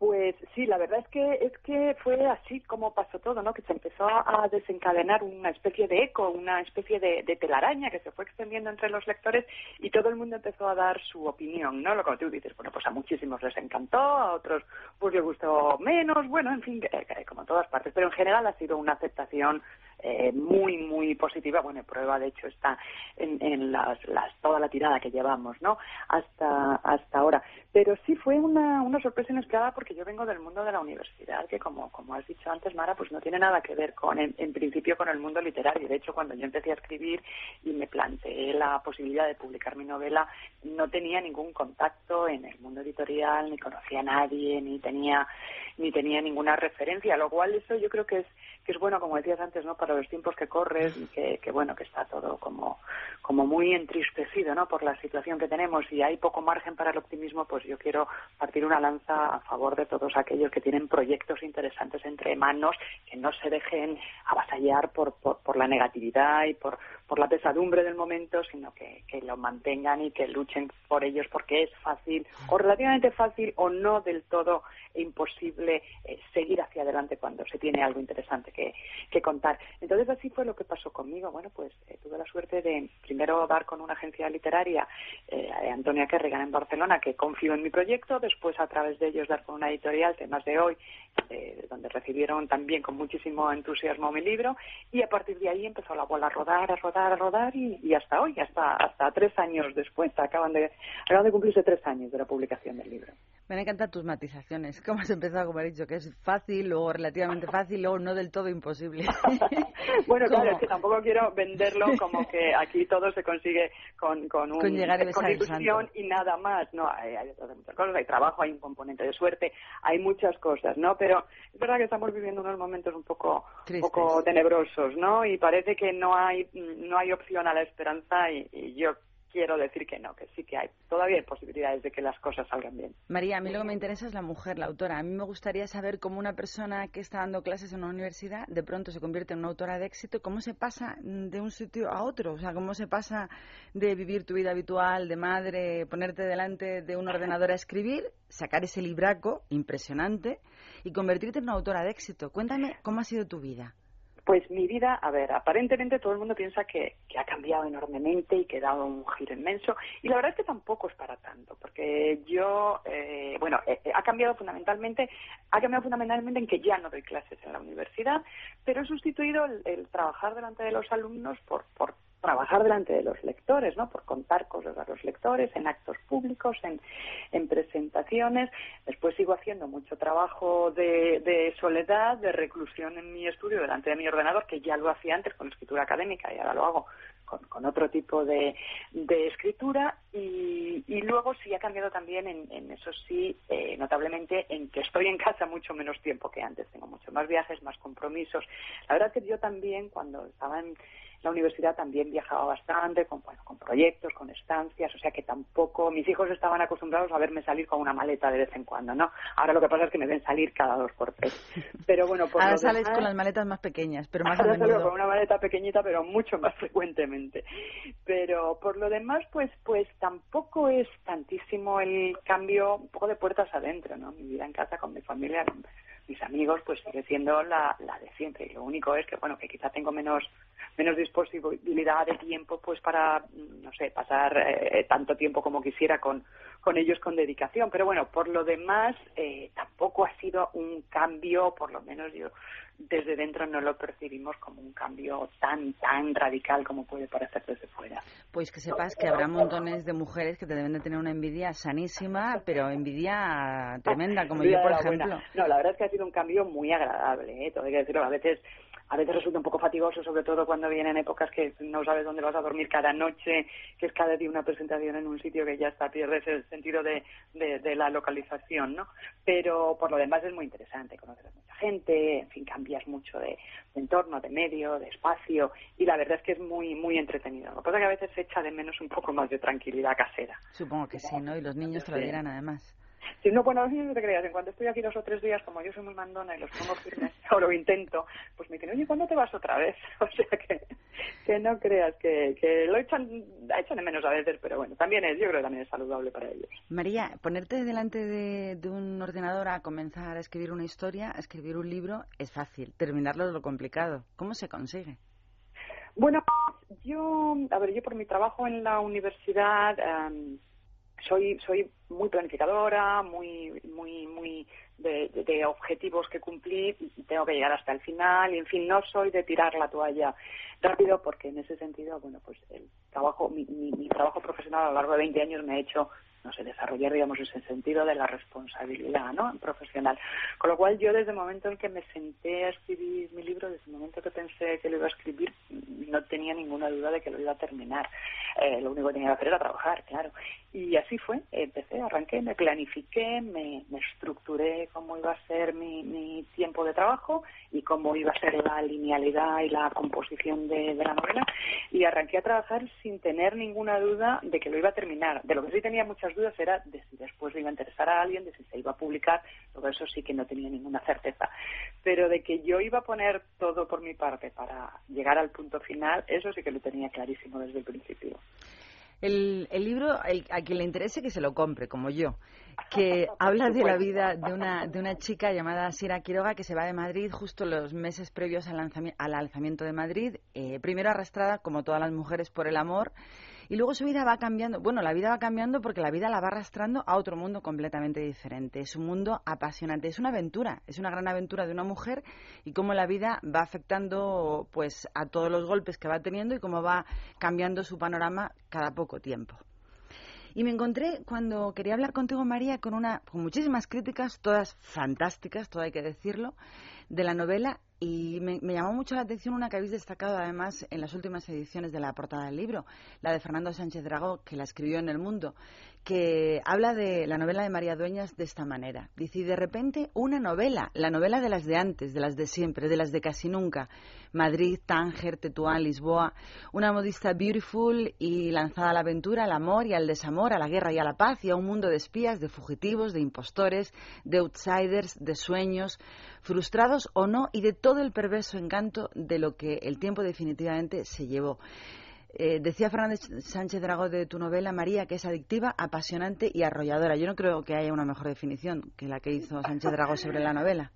Pues sí, la verdad es que es que fue así como pasó todo, ¿no? Que se empezó a desencadenar una especie de eco, una especie de, de telaraña que se fue extendiendo entre los lectores y todo el mundo empezó a dar su opinión, ¿no? Lo que tú dices, bueno, pues a muchísimos les encantó, a otros pues les gustó menos, bueno, en fin, como en todas partes, pero en general ha sido una aceptación eh, muy, muy positiva. Bueno, prueba de hecho está en, en las, las, toda la tirada que llevamos, ¿no? Hasta, hasta ahora. Pero sí fue una, una sorpresa inesperada porque yo vengo del mundo de la universidad, que como, como has dicho antes, Mara, pues no tiene nada que ver con, en, principio, con el mundo literario. De hecho, cuando yo empecé a escribir y me planteé la posibilidad de publicar mi novela, no tenía ningún contacto en el mundo editorial, ni conocía a nadie, ni tenía, ni tenía ninguna referencia, lo cual eso yo creo que es, que es bueno, como decías antes, ¿no? Los tiempos que corres y que, bueno, que está todo como, como muy entristecido, ¿no? Por la situación que tenemos y hay poco margen para el optimismo, pues yo quiero partir una lanza a favor de todos aquellos que tienen proyectos interesantes entre manos, que no se dejen avasallar por, por la negatividad y por, por la pesadumbre del momento, sino que, que lo mantengan y que luchen por ellos porque es fácil o relativamente fácil o no del todo imposible eh, seguir hacia adelante cuando se tiene algo interesante que, que contar. Entonces así fue lo que pasó conmigo. Bueno, pues eh, tuve la suerte de primero dar con una agencia literaria, eh, Antonia Kerrigan en Barcelona, que confió en mi proyecto, después a través de ellos dar con una editorial, temas de hoy, eh, donde recibieron también con muchísimo entusiasmo mi libro, y a partir de ahí empezó la bola a rodar, a rodar, a rodar, y, y hasta hoy, hasta, hasta tres años después, acaban de, acaban de cumplirse tres años de la publicación del libro. Me encantan tus matizaciones. ¿Cómo has empezado, como he dicho, que es fácil, luego relativamente fácil, luego no del todo imposible? bueno, claro, es que tampoco quiero venderlo como que aquí todo se consigue con, con, un, Con llegar y con ilusión nada más. No, hay, hay otras muchas cosas, hay trabajo, hay un componente de suerte, hay muchas cosas, ¿no? Pero es verdad que estamos viviendo unos momentos un poco, un poco tenebrosos, ¿no? Y parece que no hay, no hay opción a la esperanza y, y yo quiero decir que no, que sí que hay. Todavía hay posibilidades de que las cosas salgan bien. María, a mí lo que me interesa es la mujer, la autora. A mí me gustaría saber cómo una persona que está dando clases en una universidad de pronto se convierte en una autora de éxito, cómo se pasa de un sitio a otro, o sea, cómo se pasa de vivir tu vida habitual, de madre, ponerte delante de un ordenador a escribir, sacar ese libraco impresionante y convertirte en una autora de éxito. Cuéntame cómo ha sido tu vida. Pues mi vida, a ver, aparentemente todo el mundo piensa que, que, ha cambiado enormemente y que ha dado un giro inmenso. Y la verdad es que tampoco es para tanto, porque yo, eh, bueno, eh, ha cambiado fundamentalmente, ha cambiado fundamentalmente en que ya no doy clases en la universidad, pero he sustituido el, el trabajar delante de los alumnos por, por trabajar delante de los lectores, ¿no? Por contar cosas a los lectores en actos públicos, en, en presentaciones. Después sigo haciendo mucho trabajo de, de, soledad, de reclusión en mi estudio delante de mi ordenador, que ya lo hacía antes con escritura académica y ahora lo hago con, con otro tipo de, de escritura. Y, y, luego sí ha cambiado también, en, en eso sí, eh, notablemente, en que estoy en casa mucho menos tiempo que antes. Tengo muchos más viajes, más compromisos. La verdad que yo también, cuando estaba en la universidad también viajaba bastante, con, bueno, con proyectos, con estancias, o sea que tampoco, mis hijos estaban acostumbrados a verme salir con una maleta de vez en cuando, ¿no? Ahora lo que pasa es que me ven salir cada dos por tres. Pero bueno, por Ahora sales demás, con las maletas más pequeñas, pero más a ahora salgo menudo. con una maleta pequeñita, pero mucho más frecuentemente. Pero por lo demás, pues, pues tampoco es tantísimo el cambio, un poco de puertas adentro, ¿no? Mi vida en casa con mi familia, mis amigos, pues sigue siendo la, la de siempre. Y lo único es que, bueno, que quizá tengo menos menos disponibilidad de tiempo pues para no sé pasar eh, tanto tiempo como quisiera con con ellos con dedicación pero bueno por lo demás eh, tampoco ha sido un cambio por lo menos yo desde dentro no lo percibimos como un cambio tan tan radical como puede parecer desde fuera pues que sepas que habrá montones de mujeres que te deben de tener una envidia sanísima pero envidia tremenda como yo por ejemplo buena. no la verdad es que ha sido un cambio muy agradable ¿eh? todo hay que decirlo a veces a veces resulta un poco fatigoso, sobre todo cuando vienen épocas que no sabes dónde vas a dormir cada noche, que es cada día una presentación en un sitio que ya está, pierdes el sentido de, de, de la localización, ¿no? Pero por lo demás es muy interesante, conocer a mucha gente, en fin, cambias mucho de, de entorno, de medio, de espacio, y la verdad es que es muy, muy entretenido. Lo que pasa es que a veces se echa de menos un poco más de tranquilidad casera. Supongo que sí, ¿no? Y los niños te lo dirán además. Si no, bueno, los niños no te creas, en cuanto estoy aquí dos o tres días, como yo soy muy mandona y los pongo firmes, o lo intento, pues me dicen, oye, ¿cuándo te vas otra vez? O sea que, que no creas que, que lo echan, echan de menos a veces, pero bueno, también es, yo creo que también es saludable para ellos. María, ponerte delante de, de un ordenador a comenzar a escribir una historia, a escribir un libro, es fácil. Terminarlo es lo complicado. ¿Cómo se consigue? Bueno, yo, a ver, yo por mi trabajo en la universidad em, soy soy muy planificadora, muy muy muy de, de- objetivos que cumplir tengo que llegar hasta el final y en fin no soy de tirar la toalla rápido porque en ese sentido bueno pues el trabajo mi, mi, mi trabajo profesional a lo largo de 20 años me ha hecho no sé desarrollar digamos ese sentido de la responsabilidad no profesional. Con lo cual yo desde el momento en que me senté a escribir mi libro desde el momento que pensé que lo iba a escribir no tenía ninguna duda de que lo iba a terminar. Eh, lo único que tenía que hacer era trabajar claro. Y así fue empecé arranqué me planifiqué me, me estructuré cómo iba a ser mi, mi tiempo de trabajo y cómo iba a ser la linealidad y la composición de, de la novela. Y arranqué a trabajar sin tener ninguna duda de que lo iba a terminar de lo que sí tenía muchas dudas era de si después le iba a interesar a alguien de si se iba a publicar todo eso sí que no tenía ninguna certeza. Pero de que yo iba a poner todo por mi parte para llegar al punto final eso sí que lo tenía clarísimo desde el principio. El, el libro, el- a quien le interese que se lo compre, como yo, que habla de la vida de una, de una chica llamada Sira Quiroga que se va de Madrid justo los meses previos al, lanzami- al alzamiento de Madrid, eh, primero arrastrada, como todas las mujeres, por el amor, y luego su vida va cambiando. Bueno, la vida va cambiando porque la vida la va arrastrando a otro mundo completamente diferente. Es un mundo apasionante, es una aventura, es una gran aventura de una mujer y cómo la vida va afectando pues a todos los golpes que va teniendo y cómo va cambiando su panorama cada poco tiempo. Y me encontré cuando quería hablar contigo, María, con una con muchísimas críticas, todas fantásticas, todo hay que decirlo, de la novela y me, llamó mucho la atención una que habéis destacado además en las últimas ediciones de la portada del libro, la de Fernando Sánchez Dragó, que la escribió en El Mundo, que habla de la novela de María Dueñas de esta manera. Dice, y de repente una novela, la novela de las de antes, de las de siempre, de las de casi nunca. Madrid, Tánger, Tetuán, Lisboa. Una modista beautiful y lanzada a la aventura, al amor y al desamor, a la guerra y a la paz y a un mundo de espías, de fugitivos, de impostores, de outsiders, de sueños, frustrados o no, y de todo el perverso encanto de lo que el tiempo definitivamente se llevó. Eh, decía Fernández Sánchez Dragó de tu novela, María, que es adictiva, apasionante y arrolladora. Yo no creo que haya una mejor definición que la que hizo Sánchez Dragó sobre la novela.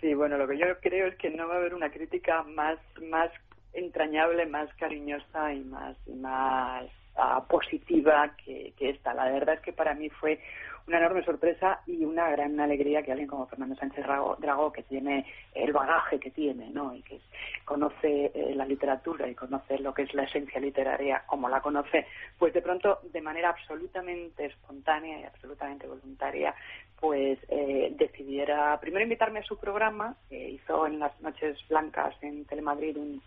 Sí, bueno, lo que yo creo es que no va a haber una crítica más, más entrañable, más cariñosa y más, más ah, positiva que, que esta. La verdad es que para mí fue una enorme sorpresa y una gran alegría que alguien como Fernando Sánchez Dragó, que tiene el bagaje que tiene, ¿no? Y que conoce eh, la literatura y conoce lo que es la esencia literaria como la conoce, pues de pronto, de manera absolutamente espontánea y absolutamente voluntaria, pues eh, decidiera primero invitarme a su programa, que hizo en las Noches Blancas en Telemadrid un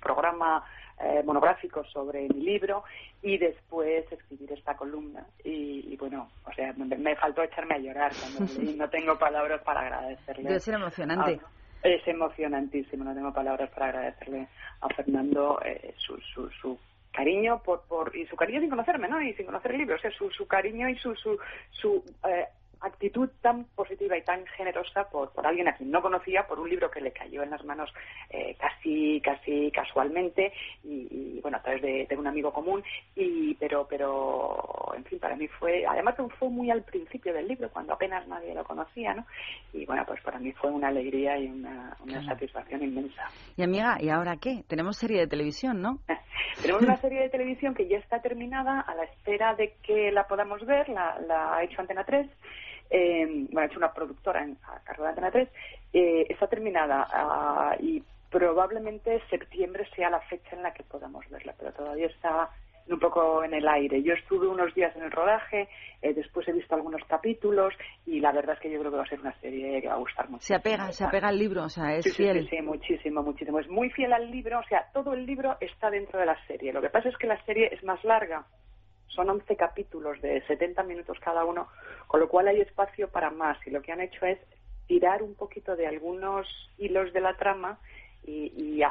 programa eh, monográfico sobre mi libro y después escribir esta columna. Y, y bueno, o sea, me, me faltó echarme a llorar cuando leí. No tengo palabras para agradecerle. Debe ser emocionante. Ah, es emocionantísimo, no tengo palabras para agradecerle a Fernando eh, su, su, su cariño por, por y su cariño sin conocerme, ¿no? Y sin conocer el libro, o sea, su, su cariño y su su, su eh, actitud tan positiva y tan generosa por, por alguien a quien no conocía, por un libro que le cayó en las manos eh, casi casi casualmente y, y, bueno a través de, de un amigo común y pero pero en fin para mí fue además fue muy al principio del libro cuando apenas nadie lo conocía, ¿no? Y bueno pues para mí fue una alegría y una, una Claro. satisfacción inmensa. Y amiga, ¿y ahora qué? Tenemos serie de televisión, ¿no? Tenemos una serie de televisión que ya está terminada a la espera de que la podamos ver, la, la ha hecho Antena 3, eh, bueno, hecho una productora en, a cargo de Antena 3, eh, está terminada ah, y probablemente septiembre sea la fecha en la que podamos verla, pero todavía está un poco en el aire. Yo estuve unos días en el rodaje, eh, después he visto algunos capítulos y la verdad es que yo creo que va a ser una serie que va a gustar mucho. Se apega, se apega al libro, o sea, es Sí, sí, fiel. sí, sí, muchísimo, muchísimo. Es muy fiel al libro, o sea, todo el libro está dentro de la serie. Lo que pasa es que la serie es más larga. Son 11 capítulos de 70 minutos cada uno, con lo cual hay espacio para más. Y lo que han hecho es tirar un poquito de algunos hilos de la trama y, y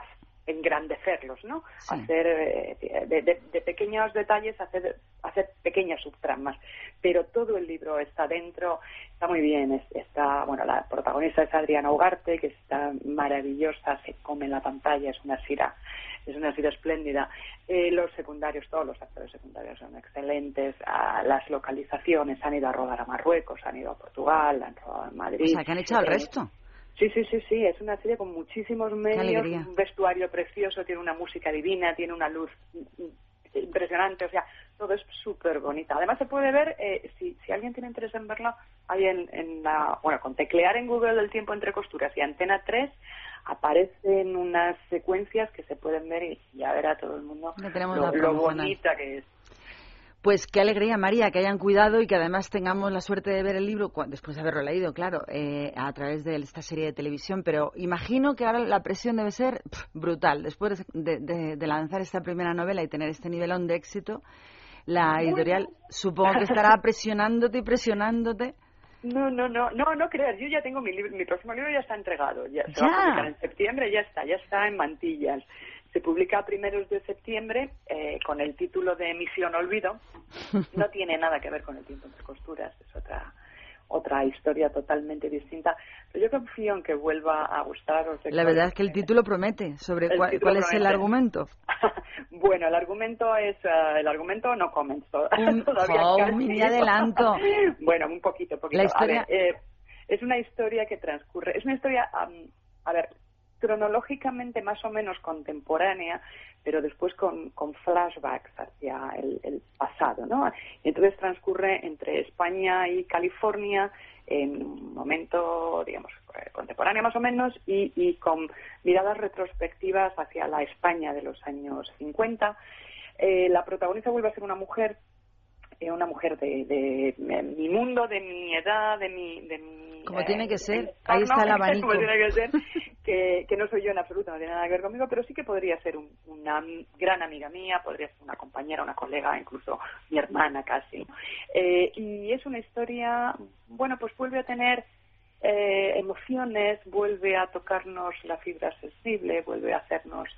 engrandecerlos, ¿no? Sí. Hacer eh, de, de- de pequeños detalles, hacer, hacer pequeñas subtramas. Pero todo el libro está dentro, está muy bien. es- está, bueno, la protagonista es Adriana Ugarte, que está maravillosa, se come en la pantalla, es una sira, es una sira espléndida. Eh, los secundarios, todos los actores secundarios son excelentes. Ah, las localizaciones han ido a rodar a Marruecos, han ido a Portugal, han rodado en Madrid. O sea, que han echado el Eh, resto. Sí, sí, sí, sí, es una serie con muchísimos medios, un vestuario precioso, tiene una música divina, tiene una luz mm, mm, impresionante, o sea, todo es súper bonita. Además se puede ver, eh, si, si alguien tiene interés en verla, hay en, en la, bueno, con teclear en Google el tiempo entre costuras y Antena 3 aparecen unas secuencias que se pueden ver y ya verá todo el mundo lo, bonita que es. Pues qué alegría, María, que hayan cuidado y que además tengamos la suerte de ver el libro, después de haberlo leído, claro, eh, a través de esta serie de televisión. Pero imagino que ahora la presión debe ser brutal. Después de, de- de lanzar esta primera novela y tener este nivelón de éxito, la editorial supongo que estará presionándote y presionándote. No, no, no, no, no creas. Yo ya tengo mi libro, mi próximo libro ya está entregado. Ya, se Ya. va a publicar en septiembre, ya está, ya está en mantillas. Se publica a primeros de septiembre eh, con el título de Misión Olvido. No tiene nada que ver con el tiempo entre costuras, es otra otra historia totalmente distinta. Pero yo confío en que vuelva a gustaros. La verdad es que el título promete. ¿Sobre cuál, título cuál es el argumento? bueno, el argumento es eh, el argumento no comments Un- todavía jo, un mini adelanto. bueno, un poquito, poquito. La historia- A ver, eh, es una historia que transcurre, es una historia, a ver, cronológicamente más o menos contemporánea, pero después con, flashbacks hacia el, el pasado, ¿no? Y entonces transcurre entre España y California en un momento, digamos, contemporáneo más o menos y, y con miradas retrospectivas hacia la España de los años 50. Eh, la protagonista vuelve a ser una mujer una mujer de, de, de mi mundo, de mi edad, de mi... De mi Como tiene que ser. entorno, Ahí está el abanico. como tiene que ser, que, que no soy yo en absoluto, no tiene nada que ver conmigo, pero sí que podría ser un- una gran amiga mía, podría ser una compañera, una colega, incluso mi hermana casi. Eh, y es una historia, bueno, pues vuelve a tener eh, emociones, vuelve a tocarnos la fibra sensible, vuelve a hacernos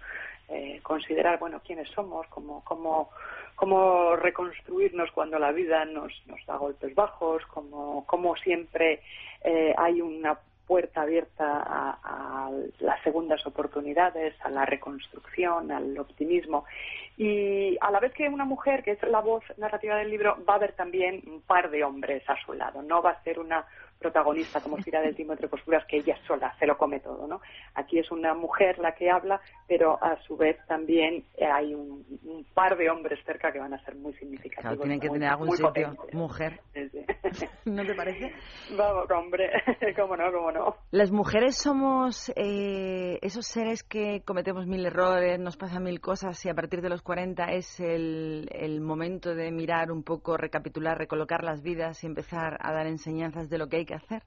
eh, considerar, bueno, quiénes somos, cómo, cómo, cómo reconstruirnos cuando la vida nos, nos da golpes bajos, cómo, cómo siempre eh, hay una puerta abierta a, a las segundas oportunidades, a la reconstrucción, al optimismo. Y a la vez que una mujer, que es la voz narrativa del libro, va a haber también un par de hombres a su lado. No va a ser una protagonista como Cira del Timo entre costuras que ella sola se lo come todo, ¿no? Aquí es una mujer la que habla, pero a su vez también eh, hay un, un par de hombres cerca que van a ser muy significativos. Claro, tienen que muy- tener algún sitio. potentes. Mujer. Sí, sí. ¿No te parece? Vamos, hombre, cómo no, cómo no. Las mujeres somos eh, esos seres que cometemos mil errores, nos pasan mil cosas y a partir de los 40 es el, el momento de mirar un poco, recapitular, recolocar las vidas y empezar a dar enseñanzas de lo que hay que hacer.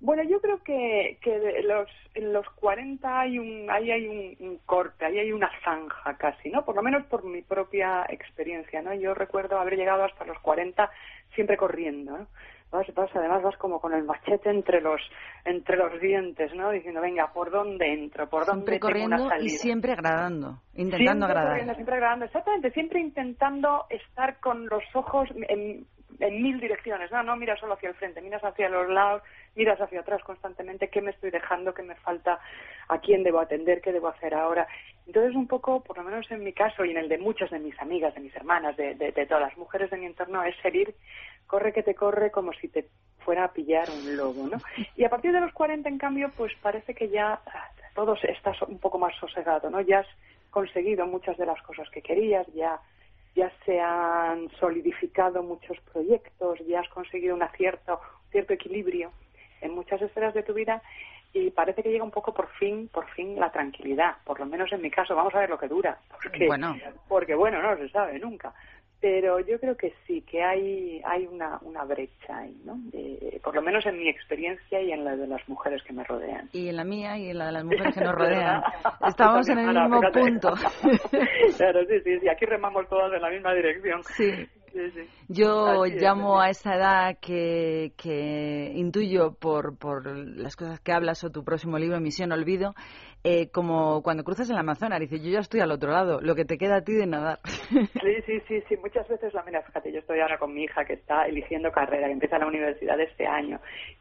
Bueno, yo creo que, que los, en los 40 hay un, ahí hay un, un corte, ahí hay una zanja casi, ¿no? Por lo menos por mi propia experiencia, ¿no? Yo recuerdo haber llegado hasta los 40 siempre corriendo, ¿no? Vas, vas, además vas como con el machete entre los, entre los dientes, ¿no? Diciendo, venga, ¿por dónde entro? ¿Por dónde Siempre tengo una corriendo y salida? siempre agradando, intentando siempre agradar. corriendo, siempre agradando, exactamente, siempre intentando estar con los ojos en, en mil direcciones, no, no miras solo hacia el frente, miras hacia los lados, miras hacia atrás constantemente, qué me estoy dejando, qué me falta, a quién debo atender, qué debo hacer ahora. Entonces, un poco, por lo menos en mi caso y en el de muchas de mis amigas, de mis hermanas, de, de, de todas las mujeres de mi entorno, es seguir, corre que te corre como si te fuera a pillar un lobo, ¿no? Y a partir de los 40, en cambio, pues parece que ya ah, todo está un poco más sosegado, ¿no? Ya has conseguido muchas de las cosas que querías, ya ya se han solidificado muchos proyectos, ya has conseguido un cierto, cierto equilibrio en muchas esferas de tu vida y parece que llega un poco por fin, por fin la tranquilidad, por lo menos en mi caso, vamos a ver lo que dura, porque Bueno. porque bueno, no se sabe nunca. Pero yo creo que sí, que hay hay una, una brecha ahí, ¿no? De- por lo menos en mi experiencia y en la de las mujeres que me rodean. Y en la mía y en la de las mujeres que nos rodean. Estamos en el Ana, mismo fíjate. punto. claro, sí, sí, sí, aquí remamos todas en la misma dirección. Sí. Sí, sí. Yo es, llamo a esa edad que, que intuyo por, por las cosas que hablas o tu próximo libro, Misión Olvido, eh, como cuando cruzas el Amazonas. Dices, yo ya estoy al otro lado, lo que te queda a ti de nadar. Sí, sí, sí, sí. Muchas veces la mira, fíjate, yo estoy ahora con mi hija que está eligiendo carrera, que empieza la universidad este año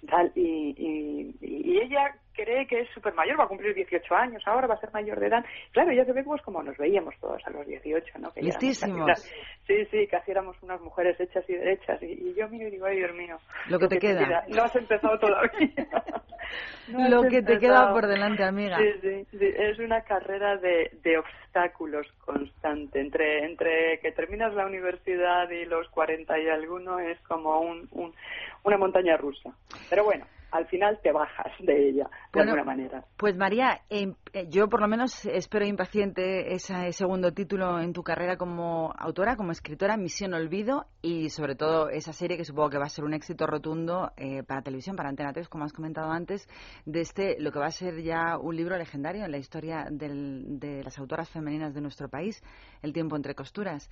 tal, y, y ella cree que es súper mayor, va a cumplir 18 años, ahora va a ser mayor de edad. Claro, ella se ve pues como nos veíamos todos a los 18, ¿no? Que ya éramos Listísimos. casi- Sí, sí, casi éramos unas mujeres hechas y derechas. Y, y yo miro y digo, ay, Dios mío. Lo que te queda. No has empezado todavía. No Lo que te queda por delante, amiga. Sí, sí, sí, es una carrera de, de obstáculos constante. Entre, entre que terminas la universidad y los 40 y alguno es como un, un- una montaña rusa. Pero bueno, al final te bajas de ella, de Bueno, alguna manera. Pues María, em- eh, yo por lo menos espero impaciente ese segundo título en tu carrera como autora, como escritora, Misión Olvido, y sobre todo esa serie que supongo que va a ser un éxito rotundo eh, para televisión, para Antena 3, como has comentado antes, de este, lo que va a ser ya un libro legendario en la historia del- de las autoras femeninas de nuestro país, El tiempo entre costuras.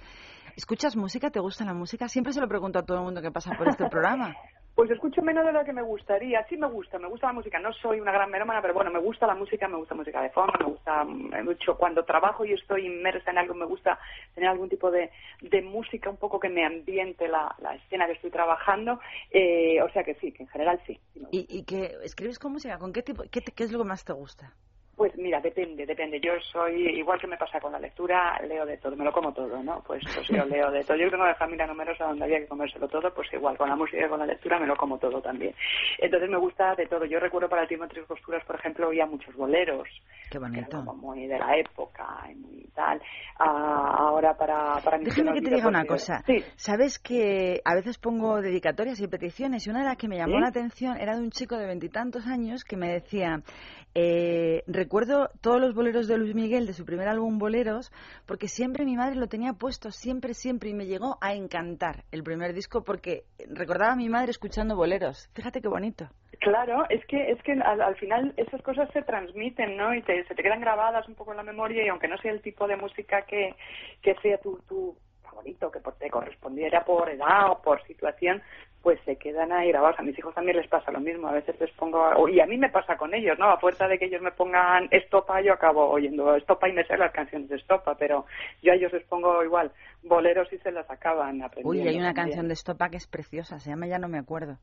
¿Escuchas música? ¿Te gusta la música? Siempre se lo pregunto a todo el mundo que pasa por este programa. Pues escucho menos de lo que me gustaría. Sí me gusta, me gusta la música. No soy una gran melómana, pero bueno, me gusta la música, me gusta música de fondo, me gusta mm, mucho. Cuando trabajo y estoy inmersa en algo, me gusta tener algún tipo de, de música un poco que me ambiente la, la escena que estoy trabajando. Eh, o sea que sí, que en general sí. ¿Y, y que escribes con música? ¿Con qué tipo? Qué, te- qué es lo que más te gusta? Pues mira, depende, depende. Yo soy, igual que me pasa con la lectura, leo de todo, me lo como todo, ¿no? Pues, pues yo leo de todo. Yo tengo de familia numerosa donde había que comérselo todo, pues igual con la música y con la lectura me lo como todo también. Entonces me gusta de todo. Yo recuerdo para el tiempo de tres costuras, por ejemplo, oía muchos boleros, Qué bonito. muy de la época y muy tal. Ah, ahora para, para mi Déjame que te diga una cosa. Sí, Sabes que a veces pongo dedicatorias y peticiones y una de las que me llamó ¿Sí? la atención era de un chico de veintitantos años que me decía, eh, recuerdo todos los boleros de Luis Miguel de su primer álbum Boleros porque siempre mi madre lo tenía puesto, siempre, siempre y me llegó a encantar el primer disco porque recordaba a mi madre escuchando boleros. Fíjate qué bonito. Claro, es que es que al, al final esas cosas se transmiten, ¿no? Y te, se te quedan grabadas un poco en la memoria y aunque no sea el tipo de música que, que sea tu, tu favorito, que por- te correspondiera por edad o por situación, pues se quedan ahí grabados. A mis hijos también les pasa lo mismo. A veces les pongo, y a mí me pasa con ellos, ¿no? A fuerza de que ellos me pongan estopa, yo acabo oyendo estopa y me sé las canciones de estopa, pero yo a ellos les pongo igual boleros y se las acaban aprendiendo. Uy, hay una canción de Estopa que es preciosa, se llama Ya no me acuerdo.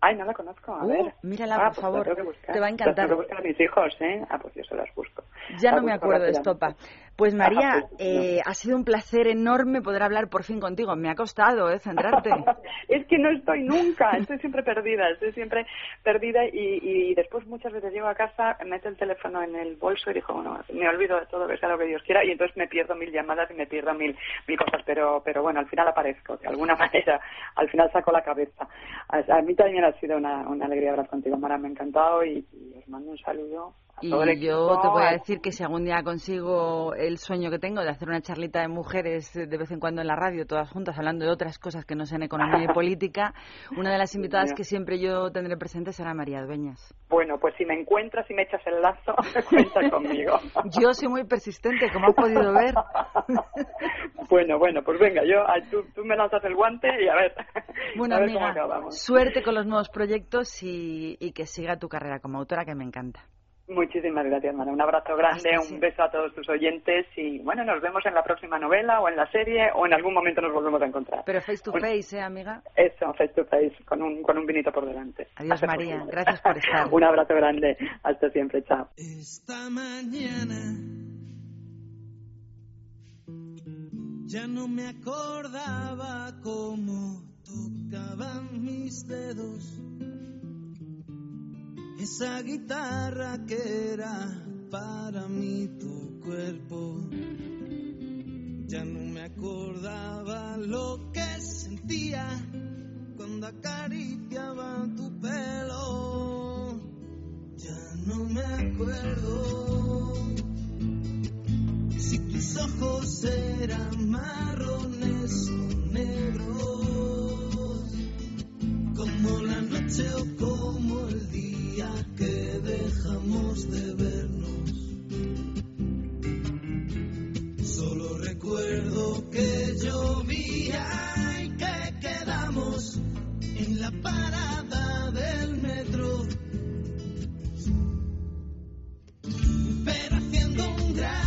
Ay, no la conozco, a Uh, ver. mírala, Ah, por pues la favor, te va a Las encantar. tengo que buscar a mis hijos, ¿eh? Ah, pues yo se las busco. Ya Las no me busco acuerdo de. Estopa. Pues María, pues, eh, ha sido un placer enorme poder hablar por fin contigo. Me ha costado, ¿eh? Centrarte. es que no estoy nunca, estoy siempre perdida, estoy siempre perdida y, y después muchas veces llego a casa, meto el teléfono en el bolso y digo, bueno, me olvido de todo, que sea lo que Dios quiera y entonces me pierdo mil llamadas y me pierdo mil, mil cosas, pero, pero bueno, al final aparezco, de alguna manera, al final saco la cabeza. A, a mí también ha sido una, una alegría hablar contigo, Mara, me ha encantado y, y os mando un saludo. Y yo te voy a decir que si algún día consigo el sueño que tengo de hacer una charlita de mujeres de vez en cuando en la radio, todas juntas, hablando de otras cosas que no sean economía y política, una de las invitadas que siempre yo tendré presente será María Dueñas. Bueno, pues si me encuentras y me echas el lazo, cuenta conmigo. Yo soy muy persistente, como has podido ver. bueno, bueno, pues venga, yo tú, tú me lanzas el guante y a ver, Bueno, a ver amiga, suerte con los nuevos proyectos y, y que siga tu carrera como autora, que me encanta. Muchísimas gracias, Mara. Un abrazo grande, Hasta un siempre. beso a todos tus oyentes y bueno, nos vemos en la próxima novela o en la serie o en algún momento nos volvemos a encontrar. Pero face to Un- face, ¿eh, amiga? Eso, face to face, con un, con un vinito por delante. Adiós, Hasta María. pronto. Gracias por estar. un abrazo grande. Hasta siempre. Chao. Esta mañana ya no me acordaba cómo tocaban mis dedos esa guitarra que era para mí tu cuerpo. Ya no me acordaba lo que sentía cuando acariciaba tu pelo. Ya no me acuerdo si tus ojos eran marrones o negros como la noche o como el día que dejamos de vernos. Solo recuerdo que llovía y que quedamos en la parada del metro. Pero haciendo un gran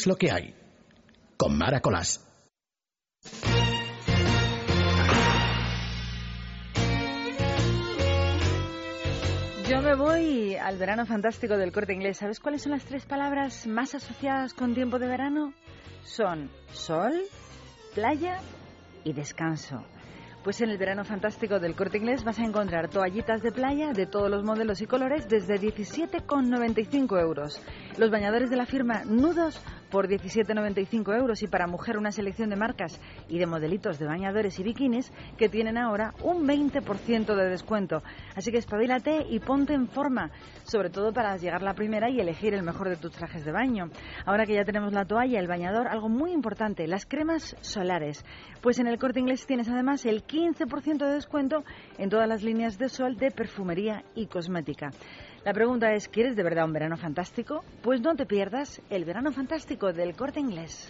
Es lo que hay. Con Mara Colás. Yo me voy al verano fantástico del corte inglés. ¿Sabes cuáles son las tres palabras más asociadas con tiempo de verano? Son sol, playa y descanso. Pues en el verano fantástico del corte inglés vas a encontrar toallitas de playa de todos los modelos y colores desde 17,95 euros. Los bañadores de la firma Nudos por 17,95 euros y para mujer una selección de marcas y de modelitos de bañadores y bikinis que tienen ahora un 20% de descuento. Así que espabilate y ponte en forma, sobre todo para llegar la primera y elegir el mejor de tus trajes de baño. Ahora que ya tenemos la toalla, el bañador, algo muy importante, las cremas solares. Pues en el corte inglés tienes además el 15% de descuento en todas las líneas de sol de perfumería y cosmética. La pregunta es, ¿quieres de verdad un verano fantástico? Pues no te pierdas el verano fantástico del corte inglés.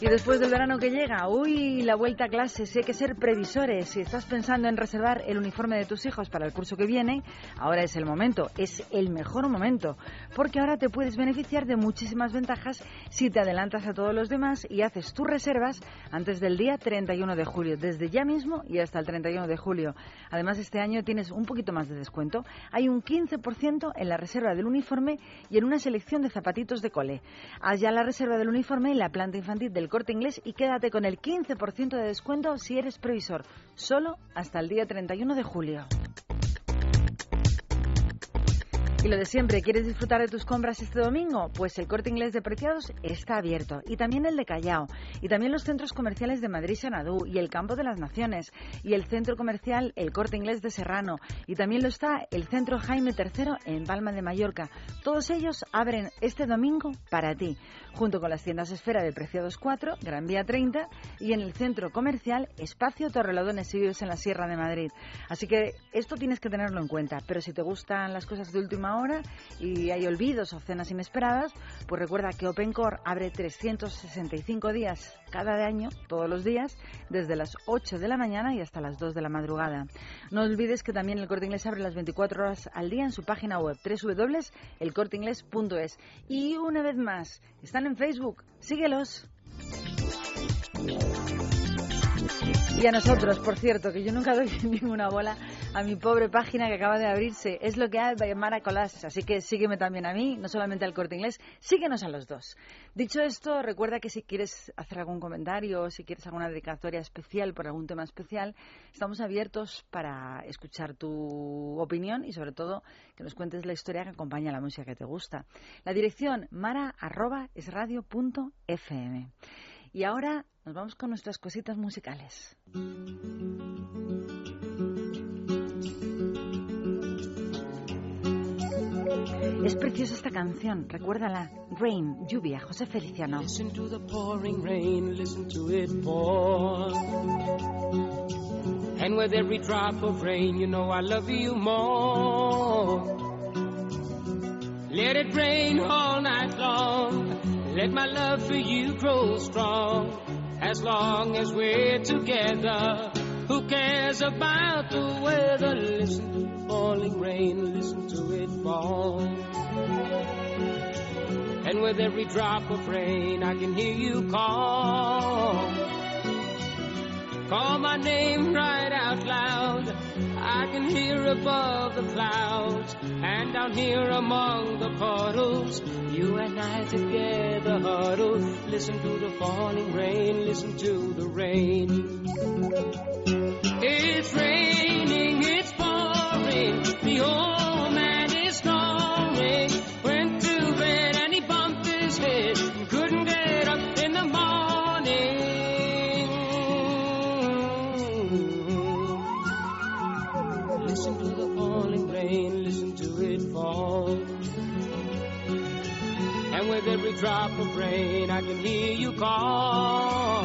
Y después del verano que llega, uy, la vuelta a clase, si hay que ser previsores. Si estás pensando en reservar el uniforme de tus hijos para el curso que viene, ahora es el momento, es el mejor momento, porque ahora te puedes beneficiar de muchísimas ventajas si te adelantas a todos los demás y haces tus reservas antes del día 31 de julio, desde ya mismo y hasta el 31 de julio. Además, este año tienes un poquito más de descuento. Hay un 15% en la reserva del uniforme y en una selección de zapatitos de cole. Ya la reserva del uniforme en la planta infantil del corte inglés y quédate con el 15% de descuento si eres previsor, solo hasta el día 31 de julio. Y lo de siempre, ¿quieres disfrutar de tus compras este domingo? Pues el corte inglés de Preciados está abierto. Y también el de Callao. Y también los centros comerciales de Madrid Sanadú. Y el Campo de las Naciones. Y el centro comercial El Corte Inglés de Serrano. Y también lo está el centro Jaime III en Palma de Mallorca. Todos ellos abren este domingo para ti. Junto con las tiendas Esfera de Preciados 4, Gran Vía 30. Y en el centro comercial Espacio Torrelodones y Vives en la Sierra de Madrid. Así que esto tienes que tenerlo en cuenta. Pero si te gustan las cosas de última hora y hay olvidos o cenas inesperadas, pues recuerda que OpenCore abre 365 días cada año, todos los días, desde las 8 de la mañana y hasta las 2 de la madrugada. No olvides que también el Corte Inglés abre las 24 horas al día en su página web www.elcorteingles.es. Y una vez más, están en Facebook, síguelos. Y a nosotros, por cierto, que yo nunca doy ninguna bola a mi pobre página que acaba de abrirse. Es lo que hay de Mara Colás. Así que sígueme también a mí, no solamente al corte inglés, síguenos a los dos. Dicho esto, recuerda que si quieres hacer algún comentario o si quieres alguna dedicatoria especial por algún tema especial, estamos abiertos para escuchar tu opinión y sobre todo que nos cuentes la historia que acompaña a la música que te gusta. La dirección mara.esradio.fm. Y ahora nos vamos con nuestras cositas musicales. Es preciosa esta canción, recuérdala. Rain, lluvia, José Feliciano. Listen to the pouring rain, listen to it pour. And with every drop of rain, you know I love you more. Let it rain all night long. Let my love for you grow strong. As long as we're together, who cares about the weather? Listen to the falling rain, listen to it fall. And with every drop of rain, I can hear you call. Call my name right out loud. I can hear above the clouds and down here among the puddles. You and I together huddle. Listen to the falling rain, listen to the rain. It's raining, it's pouring. The old drop of rain, I can hear you call.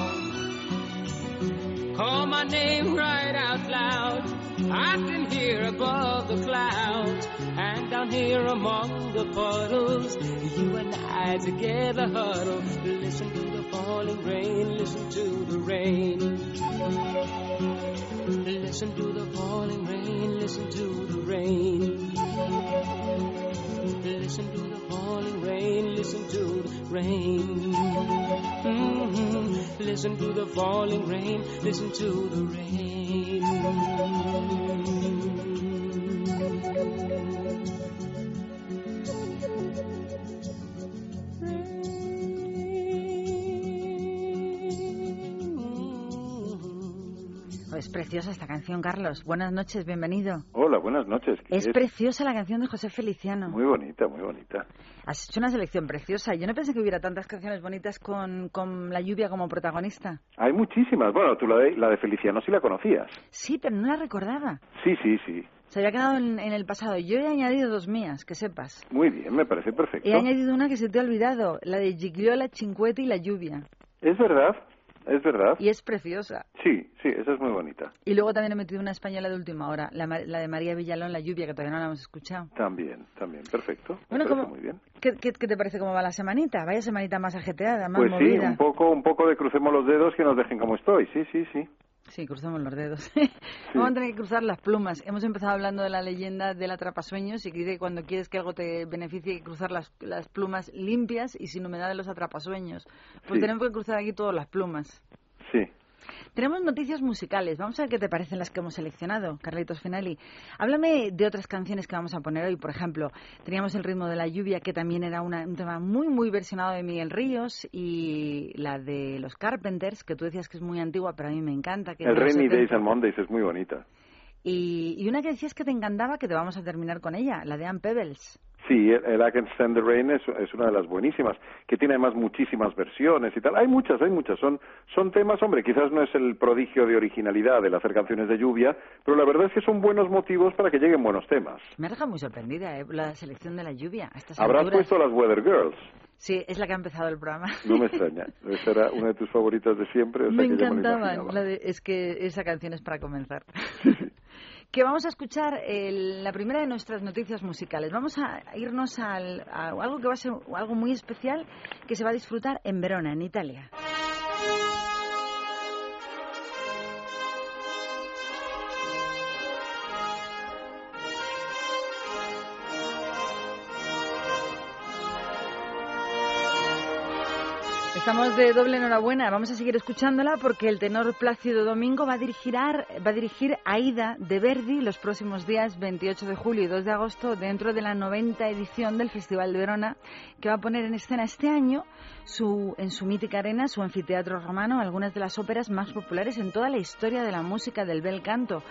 Call my name right out loud. I can hear above the clouds and down here among the puddles. You and I together huddle. Listen to the falling rain, listen to the rain. Listen to the falling rain, listen to the rain. Listen to the falling rain, listen to the rain. Mhm. Listen to the falling rain, listen to the rain. Preciosa esta canción, Carlos. Buenas noches, bienvenido. Hola, buenas noches. ¿Qué Es preciosa la canción de José Feliciano. Muy bonita, muy bonita. Has hecho una selección preciosa. Yo no pensé que hubiera tantas canciones bonitas con, con la lluvia como protagonista. Hay muchísimas. Bueno, tú la de, la de Feliciano sí la conocías. Sí, pero no la recordaba. Sí, sí, sí. Se había quedado en, en el pasado. Yo he añadido dos mías, que sepas. Muy bien, me parece perfecto. He añadido una que se te ha olvidado, la de Gigliola, Cinquetti y la lluvia. Es verdad, es verdad. Y es preciosa. Sí, sí, esa es muy bonita. Y luego también he metido una española de última hora, la, la de María Villalón, La lluvia, que todavía no la hemos escuchado. También, también, perfecto. Bueno, parece ¿cómo- muy bien. ¿Qué, qué, qué te parece cómo va la semanita? Vaya semanita más ajetreada, más Pues sí, movida. un poco, un poco de crucemos los dedos que nos dejen como estoy. Sí, sí, sí. Sí, cruzamos los dedos. Vamos a tener que cruzar las plumas. Hemos empezado hablando de la leyenda del atrapasueños y que dice que cuando quieres que algo te beneficie hay que cruzar las, las plumas limpias y sin humedad de los atrapasueños. Pues Sí. tenemos que cruzar aquí todas las plumas. Sí. Tenemos noticias musicales. Vamos a ver qué te parecen las que hemos seleccionado, Carlitos Finali. Háblame de otras canciones que vamos a poner hoy. Por ejemplo, teníamos El ritmo de la lluvia, que también era una- un tema muy, muy versionado de Miguel Ríos, y la de los Carpenters, que tú decías que es muy antigua, pero a mí me encanta. Que El Rainy 70. Days and Mondays es muy bonita. Y, y una que decías que te encantaba, que te vamos a terminar con ella, la de Ann Pebbles. Sí, el, I Can Stand the Rain es, es una de las buenísimas, que tiene además muchísimas versiones y tal. Hay muchas, hay muchas. Son, son temas, hombre, quizás no es el prodigio de originalidad el hacer canciones de lluvia, pero la verdad es que son buenos motivos para que lleguen buenos temas. Me ha dejado muy sorprendida ¿eh? la selección de la lluvia a estas Habrás alturas. puesto las Weather Girls. Sí, es la que ha empezado el programa. No me extraña. Esa era una de tus favoritas de siempre. O sea me que encantaban. imaginaba. La de- es que esa canción es para comenzar. Que vamos a escuchar el- la primera de nuestras noticias musicales. Vamos a irnos al- a algo que va a ser algo muy especial que se va a disfrutar en Verona, en Italia. Estamos de doble enhorabuena. Vamos a seguir escuchándola porque el tenor Plácido Domingo va a dirigir, va a dirigir Aida de Verdi los próximos días 28 de julio y 2 de agosto dentro de la 90 edición del Festival de Verona que va a poner en escena este año su, en su mítica arena, su anfiteatro romano, algunas de las óperas más populares en toda la historia de la música del bel canto.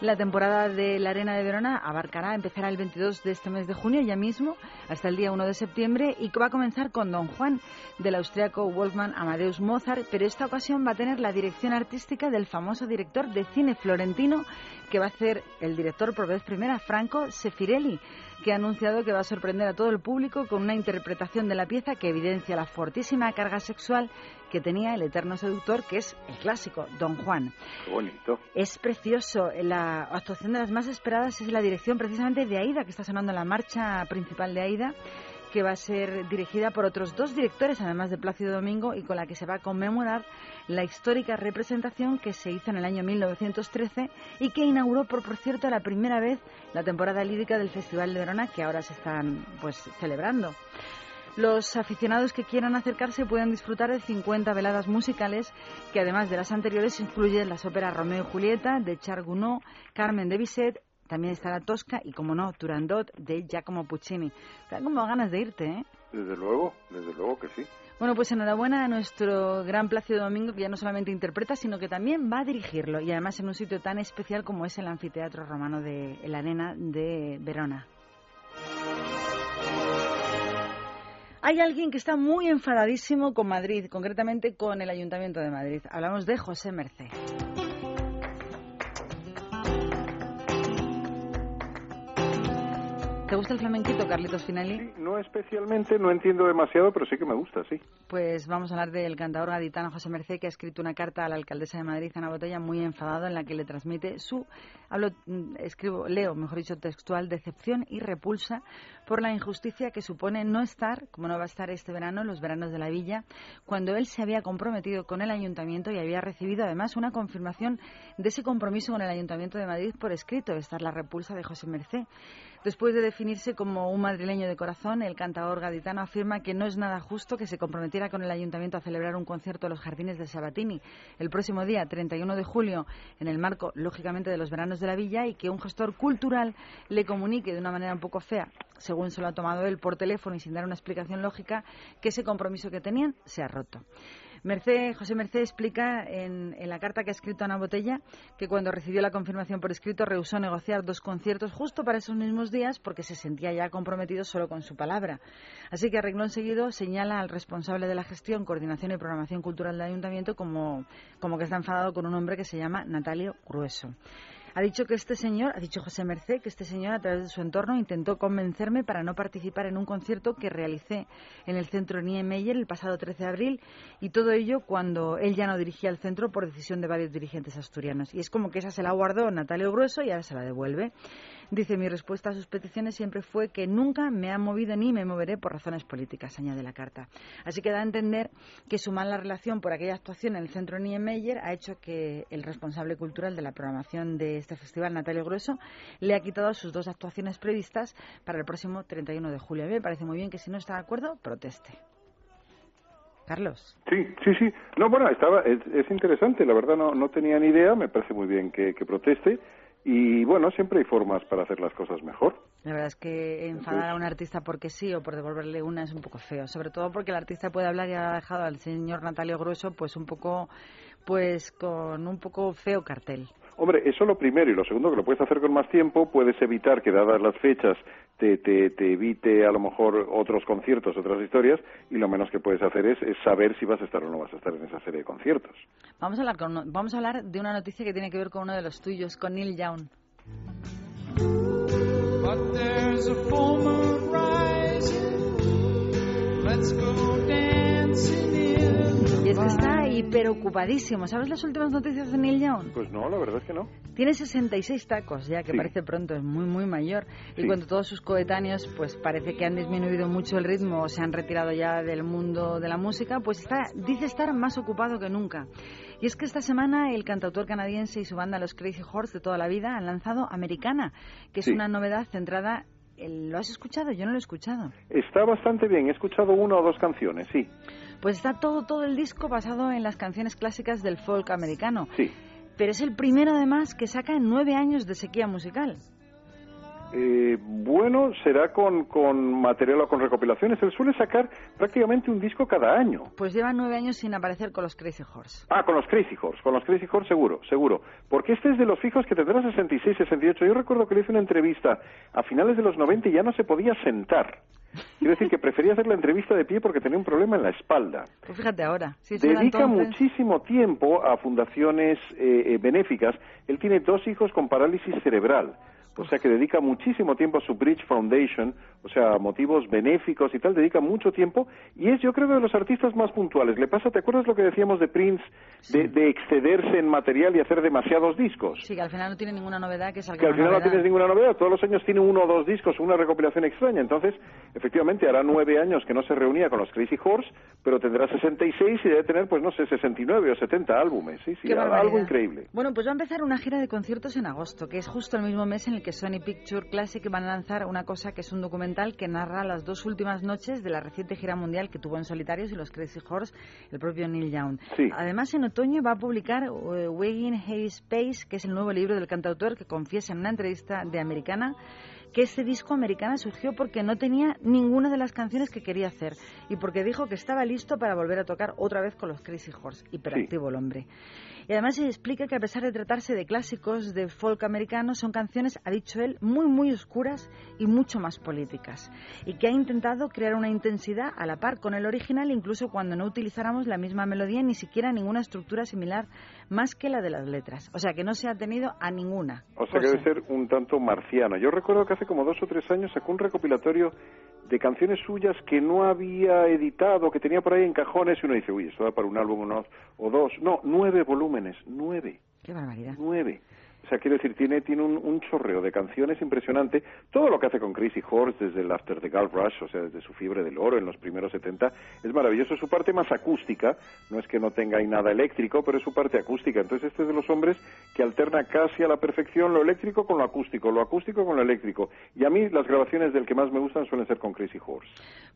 La temporada de la Arena de Verona abarcará, empezará el 22 de este mes de junio, ya mismo, hasta el día 1 de septiembre, y va a comenzar con Don Juan, del austriaco Wolfgang Amadeus Mozart, pero esta ocasión va a tener la dirección artística del famoso director de cine florentino, que va a ser el director por vez primera, Franco Sefirelli, que ha anunciado que va a sorprender a todo el público con una interpretación de la pieza que evidencia la fortísima carga sexual que tenía el eterno seductor, que es el clásico, Don Juan. Qué bonito. Es precioso. La actuación de las más esperadas es la dirección precisamente de Aida, que está sonando la marcha principal de Aida, que va a ser dirigida por otros dos directores, además de Plácido Domingo, y con la que se va a conmemorar la histórica representación que se hizo en el año 1913 y que inauguró, por, por cierto, la primera vez la temporada lírica del Festival de Verona, que ahora se están pues celebrando. Los aficionados que quieran acercarse pueden disfrutar de 50 veladas musicales que además de las anteriores incluyen las óperas Romeo y Julieta de Charles Gounod, Carmen de Bizet, también estará Tosca y como no, Turandot de Giacomo Puccini. Te dan como ganas de irte, ¿eh? Desde luego, desde luego que sí. Bueno, pues enhorabuena a nuestro gran Plácido Domingo, que ya no solamente interpreta, sino que también va a dirigirlo, y además en un sitio tan especial como es el Anfiteatro Romano de la Arena de Verona. Hay alguien que está muy enfadadísimo con Madrid, concretamente con el Ayuntamiento de Madrid. Hablamos de José Mercé. ¿Te gusta el flamenquito, Carlitos Finelli? Sí, no especialmente, no entiendo demasiado, pero sí que me gusta, sí. Pues vamos a hablar del cantador gaditano José Mercé, que ha escrito una carta a la alcaldesa de Madrid, Ana Botella, muy enfadado, en la que le transmite su, hablo, mm, escribo, leo, mejor dicho, textual, decepción y repulsa por la injusticia que supone no estar, como no va a estar este verano, en los veranos de la villa, cuando él se había comprometido con el ayuntamiento y había recibido además una confirmación de ese compromiso con el ayuntamiento de Madrid por escrito. Esta es la repulsa de José Mercé. Después de definirse como un madrileño de corazón, el cantador gaditano afirma que no es nada justo que se comprometiera con el ayuntamiento a celebrar un concierto en los jardines de Sabatini el próximo día 31 de julio, en el marco, lógicamente, de los veranos de la villa, y que un gestor cultural le comunique de una manera un poco fea, según se lo ha tomado él por teléfono y sin dar una explicación lógica, que ese compromiso que tenían se ha roto. José Merced explica en, en, la carta que ha escrito Ana Botella que cuando recibió la confirmación por escrito rehusó negociar dos conciertos justo para esos mismos días porque se sentía ya comprometido solo con su palabra. Así que arregló enseguida señala al responsable de la gestión, coordinación y programación cultural del ayuntamiento como, como que está enfadado con un hombre que se llama Natalio Grueso. Ha dicho que este señor, ha dicho José Mercé, que este señor a través de su entorno intentó convencerme para no participar en un concierto que realicé en el centro Niemeyer el pasado 13 de abril y todo ello cuando él ya no dirigía el centro por decisión de varios dirigentes asturianos. Y es como que esa se la guardó Natalio Grueso y ahora se la devuelve. Dice, mi respuesta a sus peticiones siempre fue que nunca me ha movido ni me moveré por razones políticas, añade la carta. Así que da a entender que su mala relación por aquella actuación en el centro Niemeyer ha hecho que el responsable cultural de la programación de este festival, Natalio Grueso, le ha quitado sus dos actuaciones previstas para el próximo 31 de julio. A me parece muy bien que si no está de acuerdo, proteste. Carlos. Sí, sí, sí. No, bueno, estaba, es, es interesante, la verdad no, no tenía ni idea, me parece muy bien que, que proteste. Y bueno, siempre hay formas para hacer las cosas mejor. La verdad es que enfadar a un artista porque sí o por devolverle una es un poco feo, sobre todo porque el artista puede hablar y ha dejado al señor Natalio Grueso pues un poco pues con un poco feo cartel. Hombre, eso lo primero. Y lo segundo, que lo puedes hacer con más tiempo, puedes evitar que, dadas las fechas, te, te, te evite a lo mejor otros conciertos, otras historias, y lo menos que puedes hacer es, es, saber si vas a estar o no vas a estar en esa serie de conciertos. Vamos a hablar, con, vamos a hablar de una noticia que tiene que ver con uno de los tuyos, con Neil Young. But there's a full moon rising. Let's go dancing in Y es que está hiperocupadísimo. ¿Sabes las últimas noticias de Neil Young? Pues no, la verdad es que no. Tiene 66 tacos ya, que Sí. parece pronto, es muy, muy mayor. Y Sí. cuando todos sus coetáneos, pues parece que han disminuido mucho el ritmo o se han retirado ya del mundo de la música, pues está, dice estar más ocupado que nunca. Y es que esta semana el cantautor canadiense y su banda Los Crazy Horse de toda la vida han lanzado Americana, que es Sí. una novedad centrada ¿Lo has escuchado? Yo no lo he escuchado. Está bastante bien, he escuchado una o dos canciones, sí, Pues está todo, todo el disco basado en las canciones clásicas del folk americano. sí. Pero es el primero, además, que saca en nueve años de sequía musical. Eh, bueno, será con, con material o con recopilaciones. Él suele sacar prácticamente un disco cada año. Pues lleva nueve años sin aparecer con los Crazy Horse. Ah, con los Crazy Horse, con los Crazy Horse seguro, seguro. Porque este es de los fijos que tendrá 66, 68. Yo recuerdo que le hice una entrevista a finales de los 90 y ya no se podía sentar. Quiero decir que prefería hacer la entrevista de pie porque tenía un problema en la espalda. Pues fíjate ahora. Si Dedica entonces- muchísimo tiempo a fundaciones eh, eh, benéficas. Él tiene dos hijos con parálisis cerebral. O sea que dedica muchísimo tiempo a su Bridge Foundation, o sea, motivos benéficos y tal, dedica mucho tiempo y es yo creo de los artistas más puntuales. Le pasa, ¿te acuerdas lo que decíamos de Prince, de, de excederse en material y hacer demasiados discos? Sí, que al final no tiene ninguna novedad, que es que al final no tienes ninguna novedad. Todos los años tiene uno o dos discos, una recopilación extraña. Entonces, efectivamente, hará nueve años que no se reunía con los Crazy Horse, pero tendrá 66 y debe tener, pues no sé, 69 o 70 álbumes. Sí, sí, algo increíble. Bueno, pues va a empezar una gira de conciertos en agosto, que es justo el mismo mes en el que Sony Picture Classic van a lanzar una cosa que es un documental que narra las dos últimas noches de la reciente gira mundial que tuvo en Solitarios y los Crazy Horse el propio Neil Young. Sí. Además, en otoño va a publicar eh, Wagging Hay Space, que es el nuevo libro del cantautor que confiesa en una entrevista de Americana que este disco americana surgió porque no tenía ninguna de las canciones que quería hacer y porque dijo que estaba listo para volver a tocar otra vez con los Crazy Horse. Hiperactivo el hombre. Y además se explica que a pesar de tratarse de clásicos de folk americano, son canciones, ha dicho él, muy, muy oscuras y mucho más políticas. Y que ha intentado crear una intensidad a la par con el original, incluso cuando no utilizáramos la misma melodía ni siquiera ninguna estructura similar más que la de las letras. O sea que no se ha tenido a ninguna. O sea que cosa. debe ser un tanto marciano. Yo recuerdo que hace como dos o tres años sacó un recopilatorio de canciones suyas que no había editado, que tenía por ahí en cajones, y uno dice, uy, esto da para un álbum uno, o dos. No, nueve volúmenes, nueve, Qué barbaridad. nueve. O sea, quiero decir, tiene, tiene un, un chorreo de canciones impresionante. Todo lo que hace con Crazy Horse desde el After the Gold Rush, o sea, desde su fiebre del oro en los primeros 70, es maravilloso. Su parte más acústica, no es que no tenga ahí nada eléctrico, pero es su parte acústica. Entonces, este es de los hombres que alterna casi a la perfección lo eléctrico con lo acústico, lo acústico con lo eléctrico. Y a mí las grabaciones del que más me gustan suelen ser con Crazy Horse.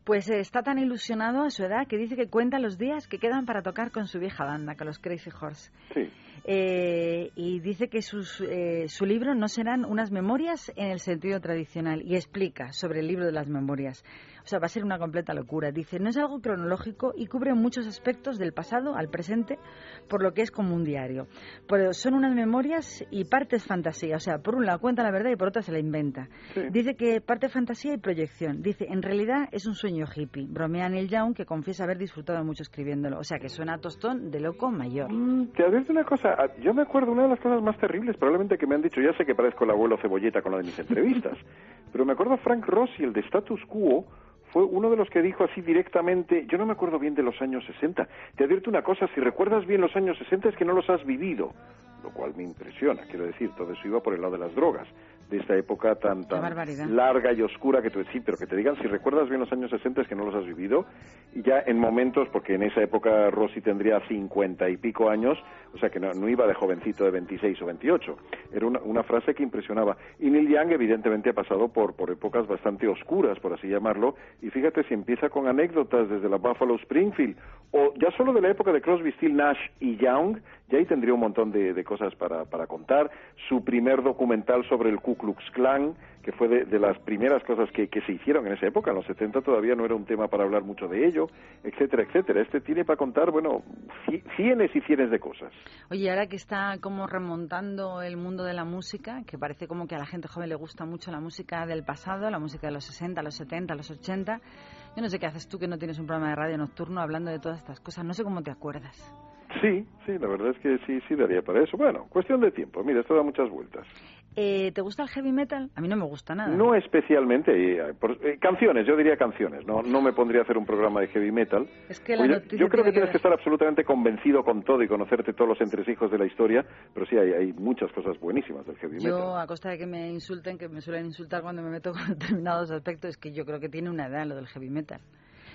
Pues eh, está tan ilusionado a su edad que dice que cuenta los días que quedan para tocar con su vieja banda, con los Crazy Horse. Sí. Eh, y dice que sus, eh, su libro no serán unas memorias en el sentido tradicional y explica sobre el libro de las memorias. O sea, va a ser una completa locura. Dice, no es algo cronológico y cubre muchos aspectos del pasado al presente, por lo que es como un diario. Pero son unas memorias y partes fantasía. O sea, por un lado cuenta la verdad y por otra se la inventa. Sí. Dice que parte fantasía y proyección. Dice, en realidad es un sueño hippie. Bromea Neil Young, que confiesa haber disfrutado mucho escribiéndolo. O sea, que suena a tostón de loco mayor. Mm, Te advierto una cosa, ah, yo me acuerdo una de las cosas más terribles probablemente que me han dicho, ya sé que parezco el abuelo cebolleta con la de mis entrevistas, pero me acuerdo Frank Rossi, el de Status Quo, fue uno de los que dijo así directamente, yo no me acuerdo bien de los años 60, te advierto una cosa, si recuerdas bien los años 60 es que no los has vivido, lo cual me impresiona, quiero decir, todo eso iba por el lado de las drogas, de esta época tan, larga y oscura que tú sí, pero que te digan si recuerdas bien los años 60 es que no los has vivido y ya en momentos, porque en esa época Rossi tendría 50 y pico años, o sea que no, no iba de jovencito de 26 o 28, era una, una frase que impresionaba. Y Neil Young evidentemente ha pasado por, por épocas bastante oscuras, por así llamarlo, y fíjate si empieza con anécdotas desde la Buffalo Springfield, o ya solo de la época de Crosby, Still, Nash y Young, ya ahí tendría un montón de, de cosas para, para contar. Su primer documental sobre el Ku Klux Klan, que fue de, de las primeras cosas que, que se hicieron en esa época, en los 70 todavía no era un tema para hablar mucho de ello, etcétera, etcétera. Este tiene para contar, bueno, ci- cienes y cienes de cosas. Oye, ahora que está como remontando el mundo de la música, que parece como que a la gente joven le gusta mucho la música del pasado, la música de los 60, los 70, los 80, yo no sé qué haces tú que no tienes un programa de radio nocturno hablando de todas estas cosas, no sé cómo te acuerdas. Sí, sí, la verdad es que sí, sí daría para eso. Bueno, cuestión de tiempo. Mira, esto da muchas vueltas. Eh, ¿Te gusta el heavy metal? A mí no me gusta nada. No especialmente, eh, por- eh, canciones, yo diría canciones, no, no me pondría a hacer un programa de heavy metal. Es que la Oye, noticia yo creo que que tienes ver- que estar absolutamente convencido con todo y conocerte todos los entresijos de la historia, pero sí, hay, hay muchas cosas buenísimas del heavy Yo, metal. a costa de que me insulten, que me suelen insultar cuando me meto con determinados aspectos, es que yo creo que tiene una edad lo del heavy metal.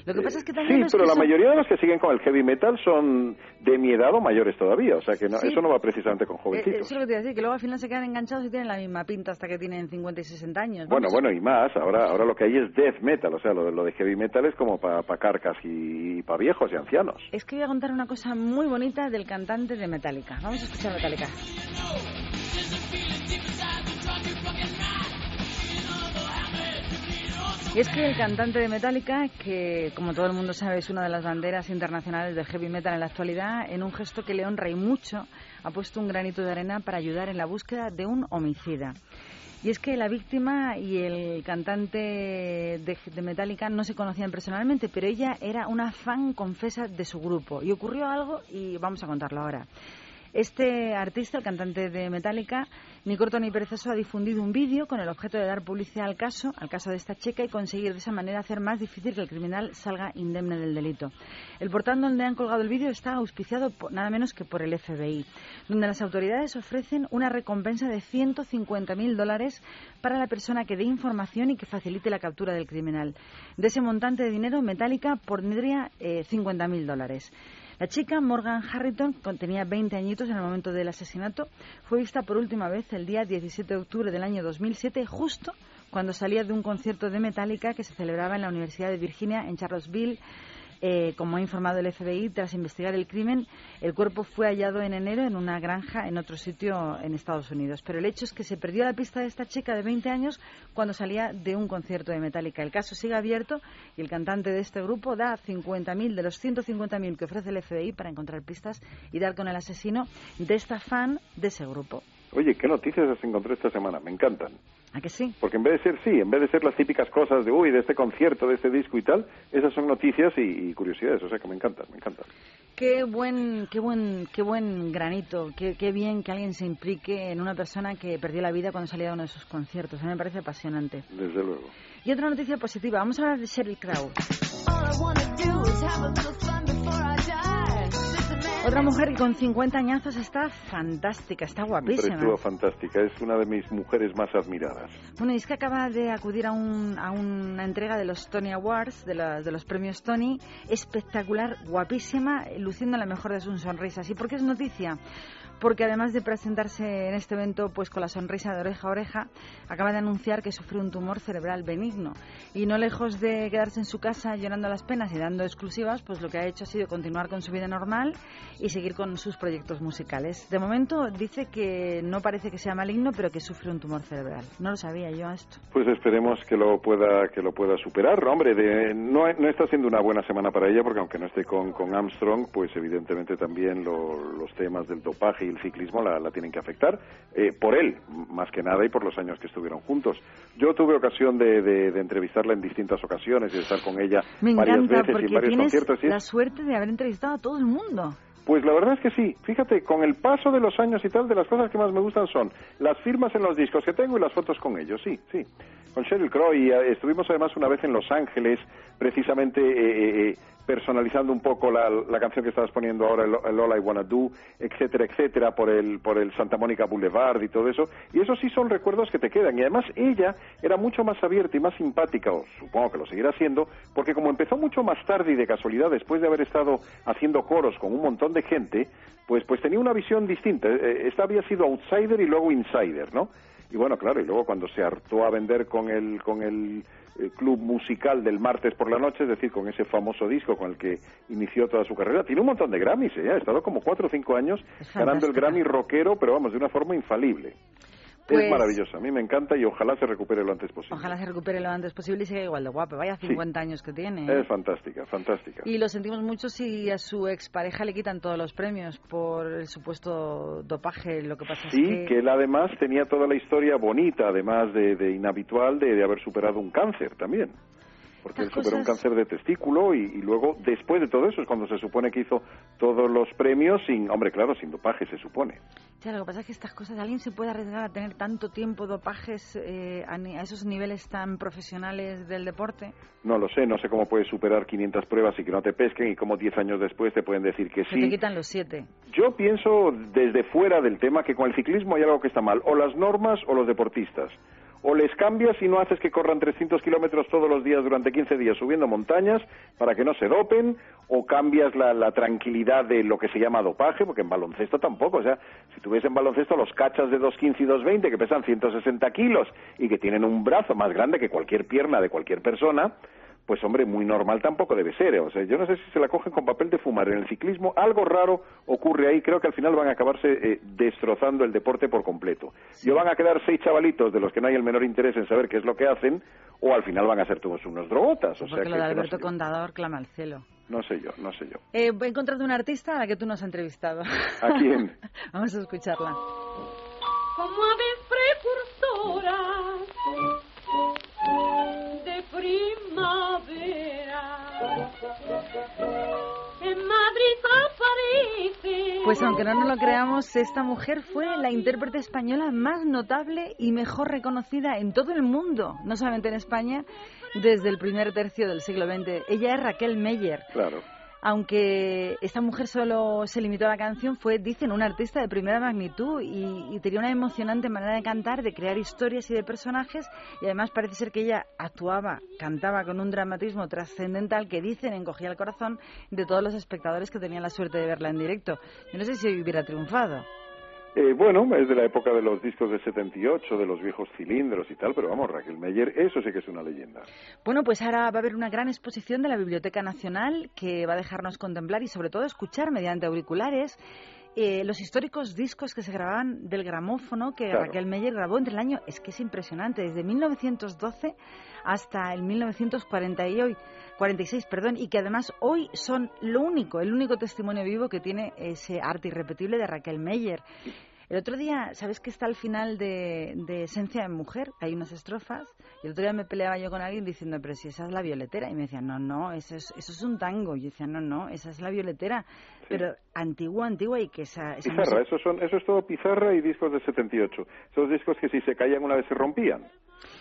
Lo que pasa es que también Sí, pero la son- mayoría de los que siguen con el heavy metal son de mi edad o mayores todavía, o sea que no- Sí. eso no va precisamente con Eh, eh, jovencitos. eso es lo que te iba a decir, que luego al final se quedan enganchados y tienen la misma pinta hasta que tienen 50 y 60 años. Bueno, bueno, y más, ahora ahora lo que hay es death metal, o sea, lo, lo de heavy metal es como para carcas y, para viejos y ancianos. Es que voy a contar una cosa muy bonita del cantante de Metallica. Vamos a escuchar Metallica. Es que el cantante de Metallica, que como todo el mundo sabe es una de las banderas internacionales del heavy metal en la actualidad, en un gesto que le honra y mucho, ha puesto un granito de arena para ayudar en la búsqueda de un homicida. Y es que la víctima y el cantante de, de Metallica no se conocían personalmente, pero ella era una fan confesa de su grupo. Y ocurrió algo y vamos a contarlo ahora. Este artista, el cantante de Metallica, ni corto ni perezoso, ha difundido un vídeo con el objeto de dar publicidad al caso, al caso de esta chica y conseguir de esa manera hacer más difícil que el criminal salga indemne del delito. El portal donde han colgado el vídeo está auspiciado por, nada menos que por el FBI, donde las autoridades ofrecen una recompensa de 150.000 dólares para la persona que dé información y que facilite la captura del criminal. De ese montante de dinero, Metallica pondría eh, 50.000 dólares. La chica, Morgan Harrington, tenía 20 añitos en el momento del asesinato, fue vista por última vez el día 17 de octubre del año 2007, justo cuando salía de un concierto de Metallica que se celebraba en la Universidad de Virginia en Charlottesville. Eh, como ha informado el FBI, tras investigar el crimen, el cuerpo fue hallado en enero en una granja en otro sitio en Estados Unidos. Pero el hecho es que se perdió la pista de esta chica de 20 años cuando salía de un concierto de Metallica. El caso sigue abierto y el cantante de este grupo da 50.000 de los 150.000 que ofrece el FBI para encontrar pistas y dar con el asesino de esta fan de ese grupo. Oye, ¿qué noticias has encontrado esta semana? Me encantan. ¿A que sí? Porque en vez de ser, sí, en vez de ser las típicas cosas de, uy, de este concierto, de este disco y tal, esas son noticias y, y curiosidades, o sea que me encantan, me encantan. Qué buen, qué buen, qué buen granito, qué, qué bien que alguien se implique en una persona que perdió la vida cuando salía de uno de sus conciertos. A mí me parece apasionante. Desde luego. Y otra noticia positiva, vamos a hablar de Sheryl Crow. Otra mujer que con 50 añazos está fantástica, está guapísima. estuvo fantástica, es una de mis mujeres más admiradas. Bueno, y es que acaba de acudir a, un- a una entrega de los Tony Awards, de, la- de los premios Tony, espectacular, guapísima, luciendo la mejor de sus sonrisas. ¿Y por qué es noticia? Porque además de presentarse en este evento pues con la sonrisa de oreja a oreja, acaba de anunciar que sufre un tumor cerebral benigno. Y no lejos de quedarse en su casa llorando las penas y dando exclusivas, pues lo que ha hecho ha sido continuar con su vida normal y seguir con sus proyectos musicales. De momento dice que no parece que sea maligno, pero que sufre un tumor cerebral. No lo sabía yo esto. Pues esperemos que lo pueda que lo pueda superar. Hombre, de- no, no está siendo una buena semana para ella porque aunque no esté con, con Armstrong, pues evidentemente también lo- los temas del dopaje y el ciclismo la, la tienen que afectar eh, por él, más que nada, y por los años que estuvieron juntos. Yo tuve ocasión de, de- de entrevistarla en distintas ocasiones y de estar con ella Me varias encanta veces y en varios tienes conciertos. es- la suerte de haber entrevistado a todo el mundo. Pues la verdad es que sí. Fíjate, con el paso de los años y tal, de las cosas que más me gustan son las firmas en los discos que tengo y las fotos con ellos. Sí, sí. Con Sheryl Crow y eh, estuvimos además una vez en Los Ángeles, precisamente eh, eh, personalizando un poco la, la canción que estabas poniendo ahora, el, el All I Wanna Do, etcétera, etcétera, por el, por el Santa Mónica Boulevard y todo eso. Y eso sí son recuerdos que te quedan. Y además ella era mucho más abierta y más simpática, o supongo que lo seguirá siendo, porque como empezó mucho más tarde y de casualidad, después de haber estado haciendo coros con un montón de gente, pues, pues tenía una visión distinta. Eh, Esta había sido outsider y luego insider, ¿no? Y bueno, claro, y luego cuando se hartó a vender con el, con el eh, club musical del martes por la noche, es decir, con ese famoso disco con el que inició toda su carrera. Tiene un montón de Grammys, ¿eh? ha estado como cuatro o cinco años ganando el. Grammy rockero, pero vamos, de una forma infalible. Pues- Es maravillosa, a mí me encanta y ojalá se recupere lo antes posible. Ojalá se recupere lo antes posible y siga igual de guapo. Vaya 50 años que tiene. ¿eh? Es fantástica, fantástica. Y lo sentimos mucho si a su expareja le quitan todos los premios por el supuesto dopaje. Lo que pasa Sí, es que... que él además tenía toda la historia bonita, además de, de inhabitual, de, de haber superado un cáncer también. Porque él Estas superó un cosas- cáncer de testículo y, y luego, después de todo eso, es cuando se supone que hizo todos los premios sin, hombre, claro, sin dopaje, se supone. Ya, lo que pasa es que estas cosas, ¿alguien se puede arriesgar a tener tanto tiempo dopajes eh, a, a esos niveles tan profesionales del deporte? No lo sé, no sé cómo puedes superar 500 pruebas y que no te pesquen y cómo 10 años después te pueden decir que Se te sí. quitan los siete. Yo pienso desde fuera del tema que con el ciclismo hay algo que está mal, o las normas o los deportistas. O les cambias y no haces que corran 300 kilómetros todos los días durante 15 días subiendo montañas para que no se dopen, o cambias la, tranquilidad de lo que se llama dopaje, porque en baloncesto tampoco. O sea, si tú ves en baloncesto los cachas de 2.15 y 2.20 que pesan 160 kilos y que tienen un brazo más grande que cualquier pierna de cualquier persona, pues hombre, muy normal tampoco debe ser. ¿eh? O sea, yo no sé si se la cogen con papel de fumar. En el ciclismo algo raro ocurre ahí. Creo que al final van a acabarse eh, destrozando el deporte por completo. Yo van a quedar seis chavalitos de los que no hay el menor interés en saber qué es lo que hacen, o al final van a ser todos unos drogotas. O sea, Porque que, lo de que no Alberto sé. Contador clama al cielo. No sé yo, no sé yo. Eh, he encontrado una artista a la que tú nos has entrevistado. ¿A quién? Vamos a escucharla. como aves precursoras de primavera. En Madrid aparece. Pues aunque no nos lo creamos, esta mujer fue la intérprete española más notable y mejor reconocida en todo el mundo, no solamente en España, desde el primer tercio del siglo XX. Ella es Raquel Meyer. Claro. Aunque esta mujer solo se limitó a la canción, fue, dicen, una artista de primera magnitud y, y tenía una emocionante manera de cantar, de crear historias y de personajes y además parece ser que ella actuaba, cantaba con un dramatismo trascendental que dicen encogía el corazón de todos los espectadores que tenían la suerte de verla en directo. Yo no sé si hubiera triunfado. Eh, bueno, es de la época de los discos de 78, de los viejos cilindros y tal, pero vamos, Raquel Meyer, eso sí que es una leyenda. Bueno, pues ahora va a haber una gran exposición de la Biblioteca Nacional que va a dejarnos contemplar y sobre todo escuchar mediante auriculares eh, los históricos discos que se grababan del gramófono que Claro. Raquel Meyer grabó entre el año, es que es impresionante, desde 1912 hasta el 1946, perdón, y que además hoy son lo único, el único testimonio vivo que tiene ese arte irrepetible de Raquel Meyer. El otro día, ¿sabes que está al final de, de Esencia de Mujer? Hay unas estrofas. Y el otro día me peleaba yo con alguien diciendo, pero si esa es la violetera. Y me decían, no, no, eso es, eso es un tango. Y yo decía, no, no, esa es la violetera. Pero antigua, antigua y que esa... esa Pizarra, música- eso, son, eso es todo pizarra y discos de 78. Esos discos que si se caían una vez se rompían.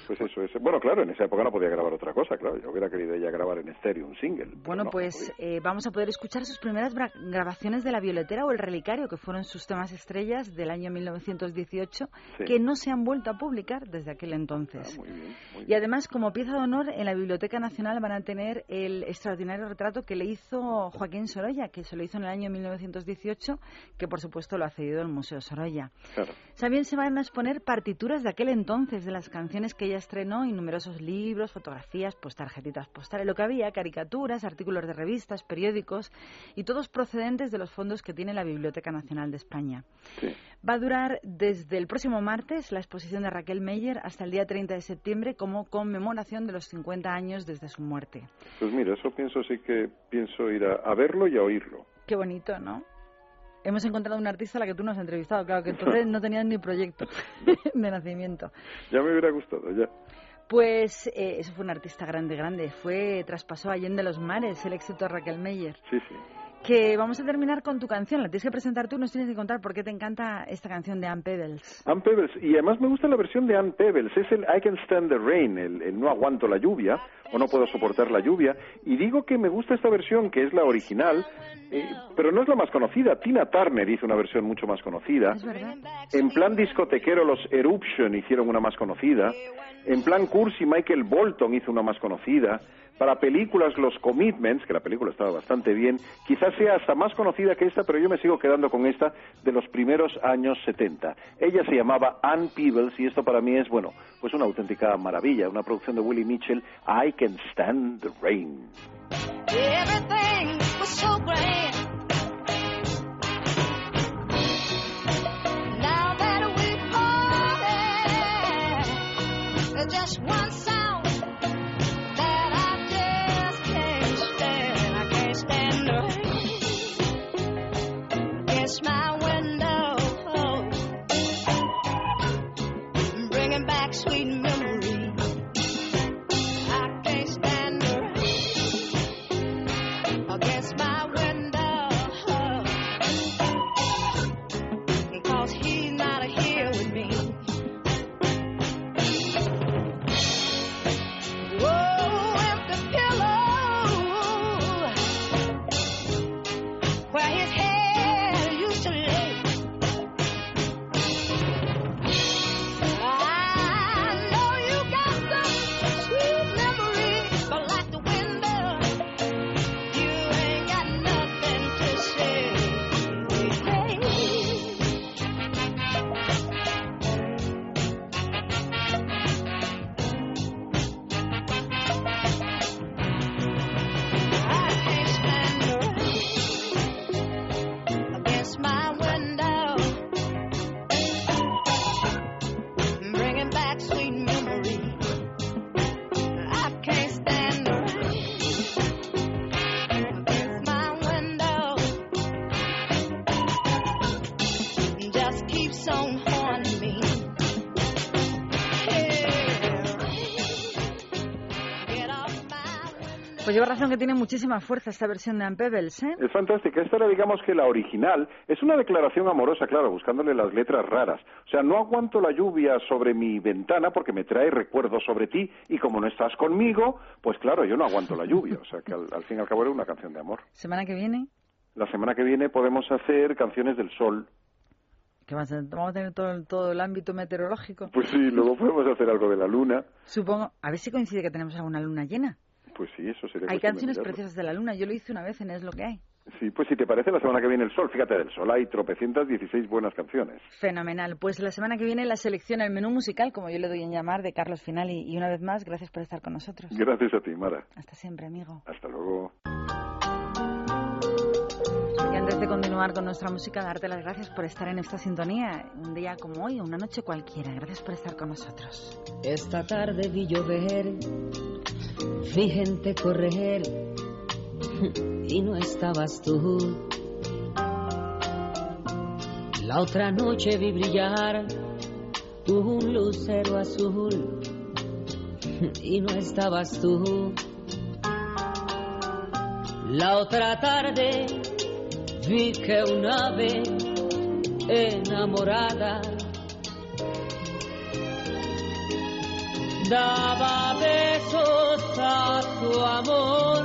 Pues eso es. Bueno, claro, en esa época no podía grabar otra cosa, claro. Yo hubiera querido ella grabar en estéreo un single. Bueno, no, no pues eh, vamos a poder escuchar sus primeras grabaciones de La Violetera o El Relicario, que fueron sus temas estrellas del año 1918, Sí. que no se han vuelto a publicar desde aquel Ah, entonces. muy bien, muy Y además, como pieza de honor, en la Biblioteca Nacional van a tener el extraordinario retrato que le hizo Joaquín Sorolla, que se lo hizo en el año 1918, que por supuesto lo ha cedido el Museo Sorolla. Claro. También se van a exponer partituras de aquel entonces, de las canciones que ella estrenó, y numerosos libros, fotografías, pues tarjetitas postales, lo que había, caricaturas, artículos de revistas, periódicos, y todos procedentes de los fondos que tiene la Biblioteca Nacional de España. Sí. Va a durar desde el próximo martes la exposición de Raquel Meyer hasta el día 30 de septiembre como conmemoración de los 50 años desde su muerte. Pues mira, eso pienso sí que pienso ir a, a verlo y a oírlo. Qué bonito, ¿no? Hemos encontrado una artista a la que tú nos has entrevistado, claro que entonces no tenías ni proyecto de nacimiento. Ya me hubiera gustado, ya. Pues eh, eso fue un artista grande, grande. Fue, traspasó Allende los mares el éxito de Raquel Meyer. Sí, sí. Que vamos a terminar con tu canción. La tienes que presentar tú, nos tienes que contar por qué te encanta esta canción de Ann Pebbles. Ann Pebbles, y además me gusta la versión de Ann Pebbles, es el I Can Stand the Rain, el, el No aguanto la lluvia, o No puedo soportar la lluvia, y digo que me gusta esta versión, que es la original, eh, pero no es la más conocida. Tina Turner hizo una versión mucho más conocida. ¿Es verdad? En plan discotequero, los Eruption hicieron una más conocida. En plan cursi, Michael Bolton hizo una más conocida. Para películas, los Commitments, que la película estaba bastante bien, quizás sea hasta más conocida que esta, pero yo me sigo quedando con esta de los primeros años 70. Ella se llamaba Ann Peebles y esto para mí es, bueno, pues una auténtica maravilla, una producción de Willie Mitchell, I Can Stand the Rain. Everything was so grand. Just one rain Pues lleva razón que tiene muchísima fuerza esta versión de Ann Pebbles, ¿eh? Es fantástica. Esta era, digamos que la original. Es una declaración amorosa, claro, buscándole las letras raras. O sea, no aguanto la lluvia sobre mi ventana porque me trae recuerdos sobre ti y como no estás conmigo, pues claro, yo no aguanto la lluvia. O sea, que al, al fin y al cabo era una canción de amor. Semana que viene, La semana que viene podemos hacer canciones del sol. vamos a vamos a tener todo, todo el ámbito meteorológico. Pues sí, luego podemos hacer algo de la luna. Supongo, a ver si coincide que tenemos alguna luna llena. Pues sí, eso sería Hay de canciones preciosas de la luna, yo lo hice una vez en Es lo que hay. Sí, pues si te parece, la semana que viene el sol. Fíjate, del sol hay tropecientas 16 buenas canciones. Fenomenal. Pues la semana que viene la selección, el menú musical, como yo le doy en llamar, de Carlos Finali. Y una vez más, gracias por estar con nosotros. Gracias a ti, Mara. Hasta siempre, amigo. Hasta luego. Antes de continuar con nuestra música, darte las gracias por estar en esta sintonía. Un día como hoy, una noche cualquiera. Gracias por estar con nosotros. Esta tarde vi llover, vi gente correr y no estabas tú. La otra noche vi brillar un lucero azul y no estabas tú. La otra tarde vi que un ave enamorada daba besos a su amor,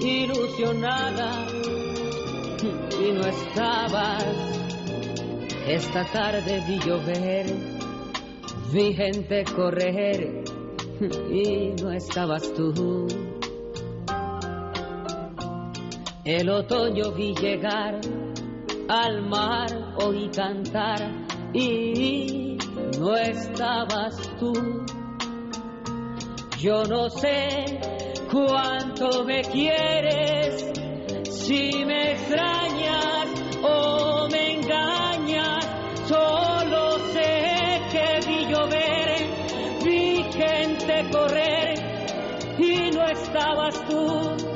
ilusionada, y no estabas. Esta tarde vi llover, vi gente correr, y no estabas tú. El otoño vi llegar al mar, oí cantar y no estabas tú. Yo no sé cuánto me quieres, si me extrañas o me engañas, solo sé que vi llover, vi gente correr y no estabas tú.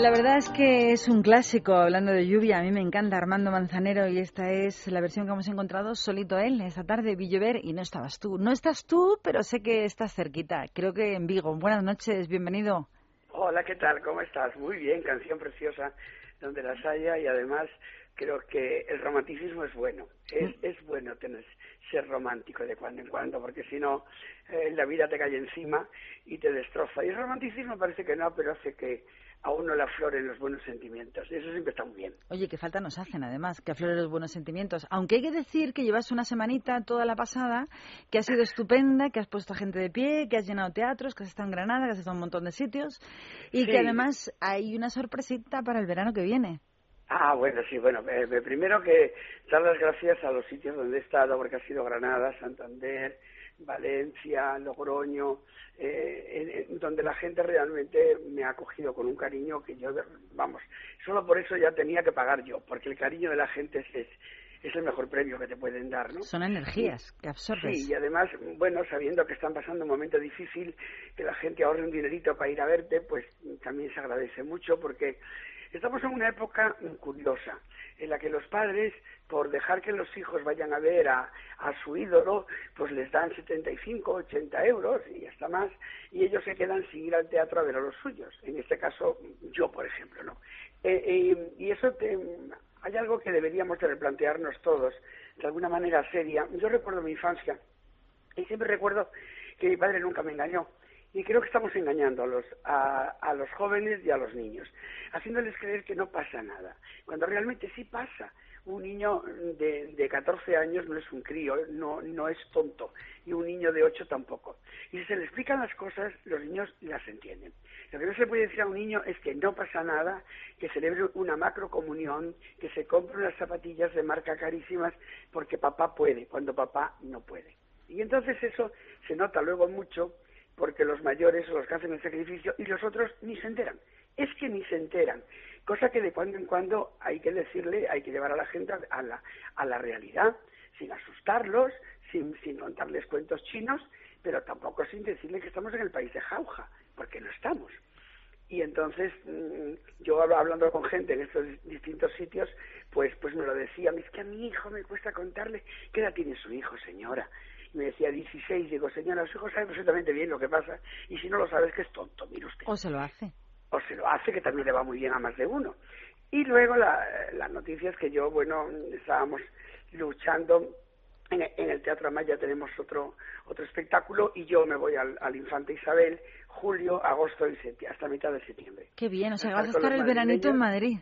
La verdad es que es un clásico, hablando de lluvia, a mí me encanta Armando Manzanero y esta es la versión que hemos encontrado solito él. Esta tarde vi llover y no estabas tú. No estás tú, pero sé que estás cerquita, creo que en Vigo. Buenas noches, bienvenido. Hola, ¿qué tal? ¿Cómo estás? Muy bien, canción preciosa donde las haya y además creo que el romanticismo es bueno. Es, es bueno tener, ser romántico de cuando en cuando porque si no eh, la vida te cae encima y te destroza. Y el romanticismo parece que no, pero hace que a uno le afloren los buenos sentimientos. Y eso siempre está muy bien. Oye, qué falta nos hacen además, que afloren los buenos sentimientos. Aunque hay que decir que llevas una semanita toda la pasada, que ha sido estupenda, que has puesto a gente de pie, que has llenado teatros, que has estado en Granada, que has estado en un montón de sitios y Sí. que además hay una sorpresita para el verano que viene. Ah, bueno, sí, bueno, eh, primero que dar las gracias a los sitios donde he estado, porque ha sido Granada, Santander, Valencia, Logroño, eh, en- en donde la gente realmente me ha acogido con un cariño que yo, vamos, solo por eso ya tenía que pagar yo, porque el cariño de la gente es, es, es el mejor premio que te pueden dar, ¿no? Son energías que absorbes. Sí, y además, bueno, sabiendo que están pasando un momento difícil, que la gente ahorre un dinerito para ir a verte, pues también se agradece mucho porque estamos en una época curiosa en la que los padres, por dejar que los hijos vayan a ver a, a su ídolo, pues les dan 75, 80 euros y hasta más, y ellos se quedan sin ir al teatro a ver a los suyos. En este caso, yo, por ejemplo, ¿no? Eh, eh, y eso te, hay algo que deberíamos de replantearnos todos, de alguna manera seria. Yo recuerdo mi infancia y siempre recuerdo que mi padre nunca me engañó. Y creo que estamos engañando a los, a, a los jóvenes y a los niños, haciéndoles creer que no pasa nada, cuando realmente sí pasa. Un niño de, de 14 años no es un crío, no, no es tonto, y un niño de 8 tampoco. Y si se le explican las cosas, los niños las entienden. Lo que no se puede decir a un niño es que no pasa nada, que celebre una macrocomunión, que se compre unas zapatillas de marca carísimas porque papá puede, cuando papá no puede. Y entonces eso se nota luego mucho porque los mayores son los que hacen el sacrificio y los otros ni se enteran. Es que ni se enteran. Cosa que de cuando en cuando hay que decirle, hay que llevar a la gente a la, a la realidad, sin asustarlos, sin, sin contarles cuentos chinos, pero tampoco sin decirle que estamos en el país de jauja, porque no estamos. Y entonces, mm, yo hablando con gente en estos distintos sitios, pues, pues me lo decía, es que a mi hijo me cuesta contarle, ¿qué edad tiene su hijo, señora? Y me decía 16, digo, señora, su hijo sabe perfectamente bien lo que pasa, y si no lo sabe es que es tonto, mire usted. O se lo hace. O se lo hace, que también le va muy bien a más de uno. Y luego la, la noticia es que yo, bueno, estábamos luchando. En, en el Teatro Amaya tenemos otro otro espectáculo y yo me voy al, al Infante Isabel julio, agosto y hasta mitad de septiembre. Qué bien, o sea, vas a estar el veranito en. Madrid.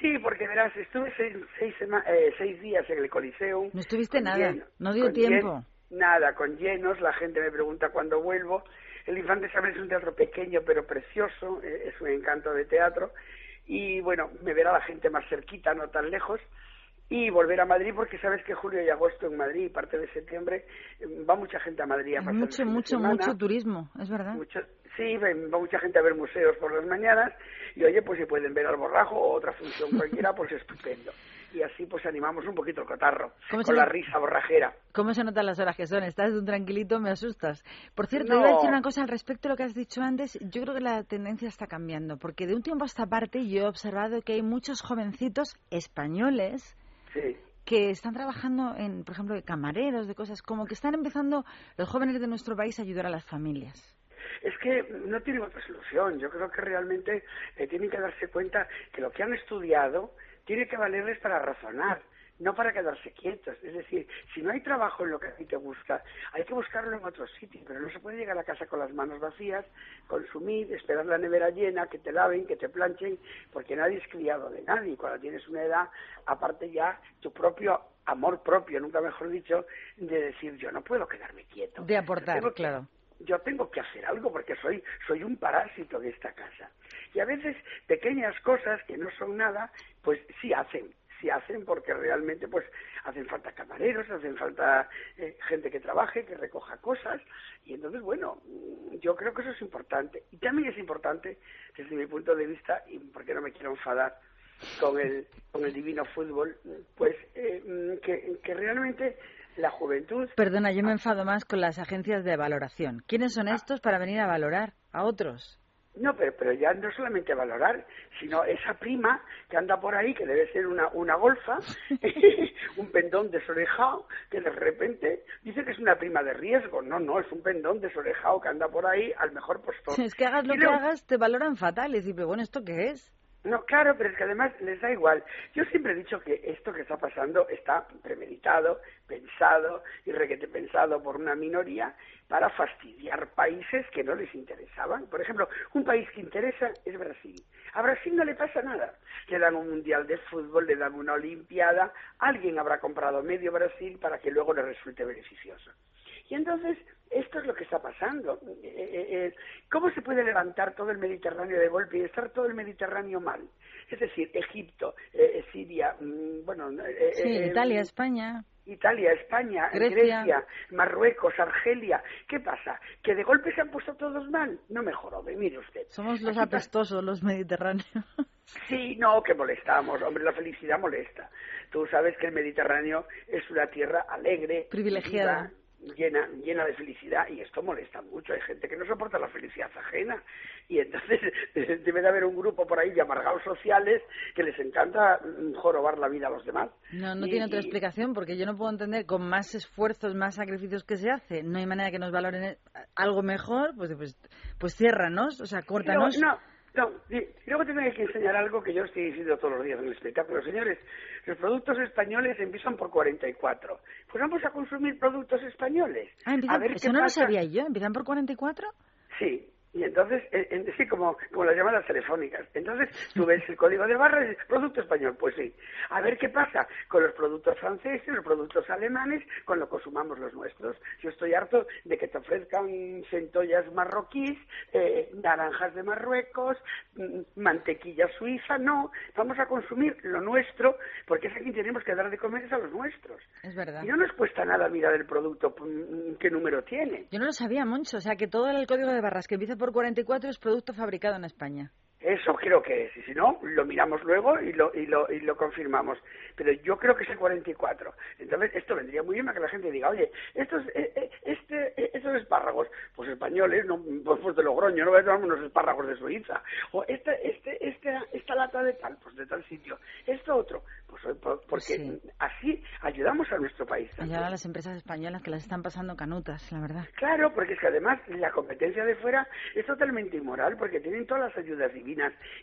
Sí, porque verás, estuve seis, seis, sema- eh, seis días en el Coliseum. No estuviste nada, no dio tiempo. Nada, con llenos, la gente me pregunta cuándo vuelvo. El Infante Isabel es un teatro pequeño pero precioso, eh, es un encanto de teatro. Y bueno, me verá la gente más cerquita, no tan lejos. Y volver a Madrid, porque sabes que julio y agosto en Madrid y parte de septiembre eh, va mucha gente a Madrid a pasar mucho, mucho, semana. mucho turismo, es verdad. Mucho, sí, va mucha gente a ver museos por las mañanas y oye, pues si pueden ver al borrajo o otra función cualquiera, pues estupendo. Y así pues animamos un poquito el cotarro, ¿Cómo se con la risa borrajera. ¿Cómo se notan las horas que son? Estás de un tranquilito, me asustas. Por cierto, No. iba a decir una cosa al respecto de lo que has dicho antes. Yo creo que la tendencia está cambiando, porque de un tiempo a esta parte yo he observado que hay muchos jovencitos españoles Sí. que están trabajando en, por ejemplo, de camareros, de cosas como que están empezando los jóvenes de nuestro país a ayudar a las familias. Es que no tienen otra solución. Yo creo que realmente eh, tienen que darse cuenta que lo que han estudiado tiene que valerles para razonar, no para quedarse quietos. Es decir, si no hay trabajo en lo que a ti te gusta, hay que buscarlo en otro sitio, pero no se puede llegar a casa con las manos vacías, consumir, esperar la nevera llena, que te laven, que te planchen, porque nadie es criado de nadie. Cuando tienes una edad, aparte ya tu propio amor propio, nunca mejor dicho, de decir yo no puedo quedarme quieto. De aportar, que- claro. Yo tengo que hacer algo porque soy soy un parásito de esta casa. Y a veces pequeñas cosas que no son nada pues sí hacen sí hacen porque realmente pues hacen falta camareros hacen falta eh, gente que trabaje que recoja cosas. Y entonces bueno yo creo que eso es importante. Y también es importante desde mi punto de vista y porque no me quiero enfadar con el con el divino fútbol pues eh, que, que realmente la juventud Perdona, yo me enfado más con las agencias de valoración. ¿Quiénes son estos para venir a valorar a otros? No, pero, pero ya no solamente valorar, sino esa prima que anda por ahí, que debe ser una, una golfa, un pendón desorejado, que de repente dice que es una prima de riesgo. No, no, es un pendón desorejado que anda por ahí al mejor postor. Es que hagas lo que hagas, te valoran fatal. Y decir, pero bueno, ¿esto qué es? No, claro, pero es que además les da igual. Yo siempre he dicho que esto que está pasando está premeditado, pensado y requete pensado por una minoría para fastidiar países que no les interesaban. Por ejemplo, un país que interesa es Brasil. A Brasil no le pasa nada. Le dan un mundial de fútbol, le dan una olimpiada, alguien habrá comprado medio Brasil para que luego le resulte beneficioso. Y entonces, esto es lo que está pasando. Eh, eh, eh, ¿Cómo se puede levantar todo el Mediterráneo de golpe y estar todo el Mediterráneo mal? Es decir, Egipto, eh, Siria, mm, bueno... eh, Sí, eh, Italia, España. Italia, España, Grecia. Grecia. Marruecos, Argelia. ¿Qué pasa? ¿Que de golpe se han puesto todos mal? No me jorobe, mire usted. Somos los pa- apestosos, los mediterráneos. Sí, no, que molestamos. Hombre, la felicidad molesta. Tú sabes que el Mediterráneo es una tierra alegre, Privilegiada. viva, llena, llena de felicidad y esto molesta mucho. Hay gente que no soporta la felicidad ajena y entonces debe de haber un grupo por ahí de amargados sociales que les encanta mm, jorobar la vida a los demás. No, no Y- tiene otra y- explicación porque yo no puedo entender con más esfuerzos, más sacrificios que se hace, no hay manera que nos valoren eh, algo mejor, pues pues, pues ciérranos, o sea, córtanos. No, no, No, luego te tengo que enseñar algo que yo estoy diciendo todos los días en el espectáculo. Señores, los productos españoles empiezan por 44. Pues vamos a consumir productos españoles. Ah, a ver eso qué no lo pasa. sabía yo. ¿Empiezan por 44? Sí, y entonces, en- sí, como, como las llamadas telefónicas. Entonces, tú ves el código de barra y dices, producto español, pues sí. A ver qué pasa con los productos franceses, los productos alemanes, con lo consumamos los nuestros. Yo estoy harto de que te ofrezcan centollas marroquíes, eh, naranjas de Marruecos, mm, mantequilla suiza, no. Vamos a consumir lo nuestro, porque es a quien tenemos que dar de comer a los nuestros. Es verdad. Y no nos cuesta nada mirar el producto, mm, qué número tiene. Yo no lo sabía, Moncho. O sea, que todo el código de barras que empieza por 44 es producto fabricado en España. Eso creo que es, y si no, lo miramos luego y lo, y lo, y lo confirmamos. Pero yo creo que es el 44. Entonces, esto vendría muy bien para que la gente diga, oye, estos, eh, eh, este, eh, estos espárragos, pues españoles, no, pues, pues de Logroño, no voy a tomar unos espárragos de Suiza. O este, este, este, esta lata de tal, pues de tal sitio. Esto otro, pues eh, por- porque Sí. así ayudamos a nuestro país. También. ahora las empresas españolas que las están pasando canutas, la verdad. Claro, porque es que además la competencia de fuera es totalmente inmoral porque tienen todas las ayudas divinas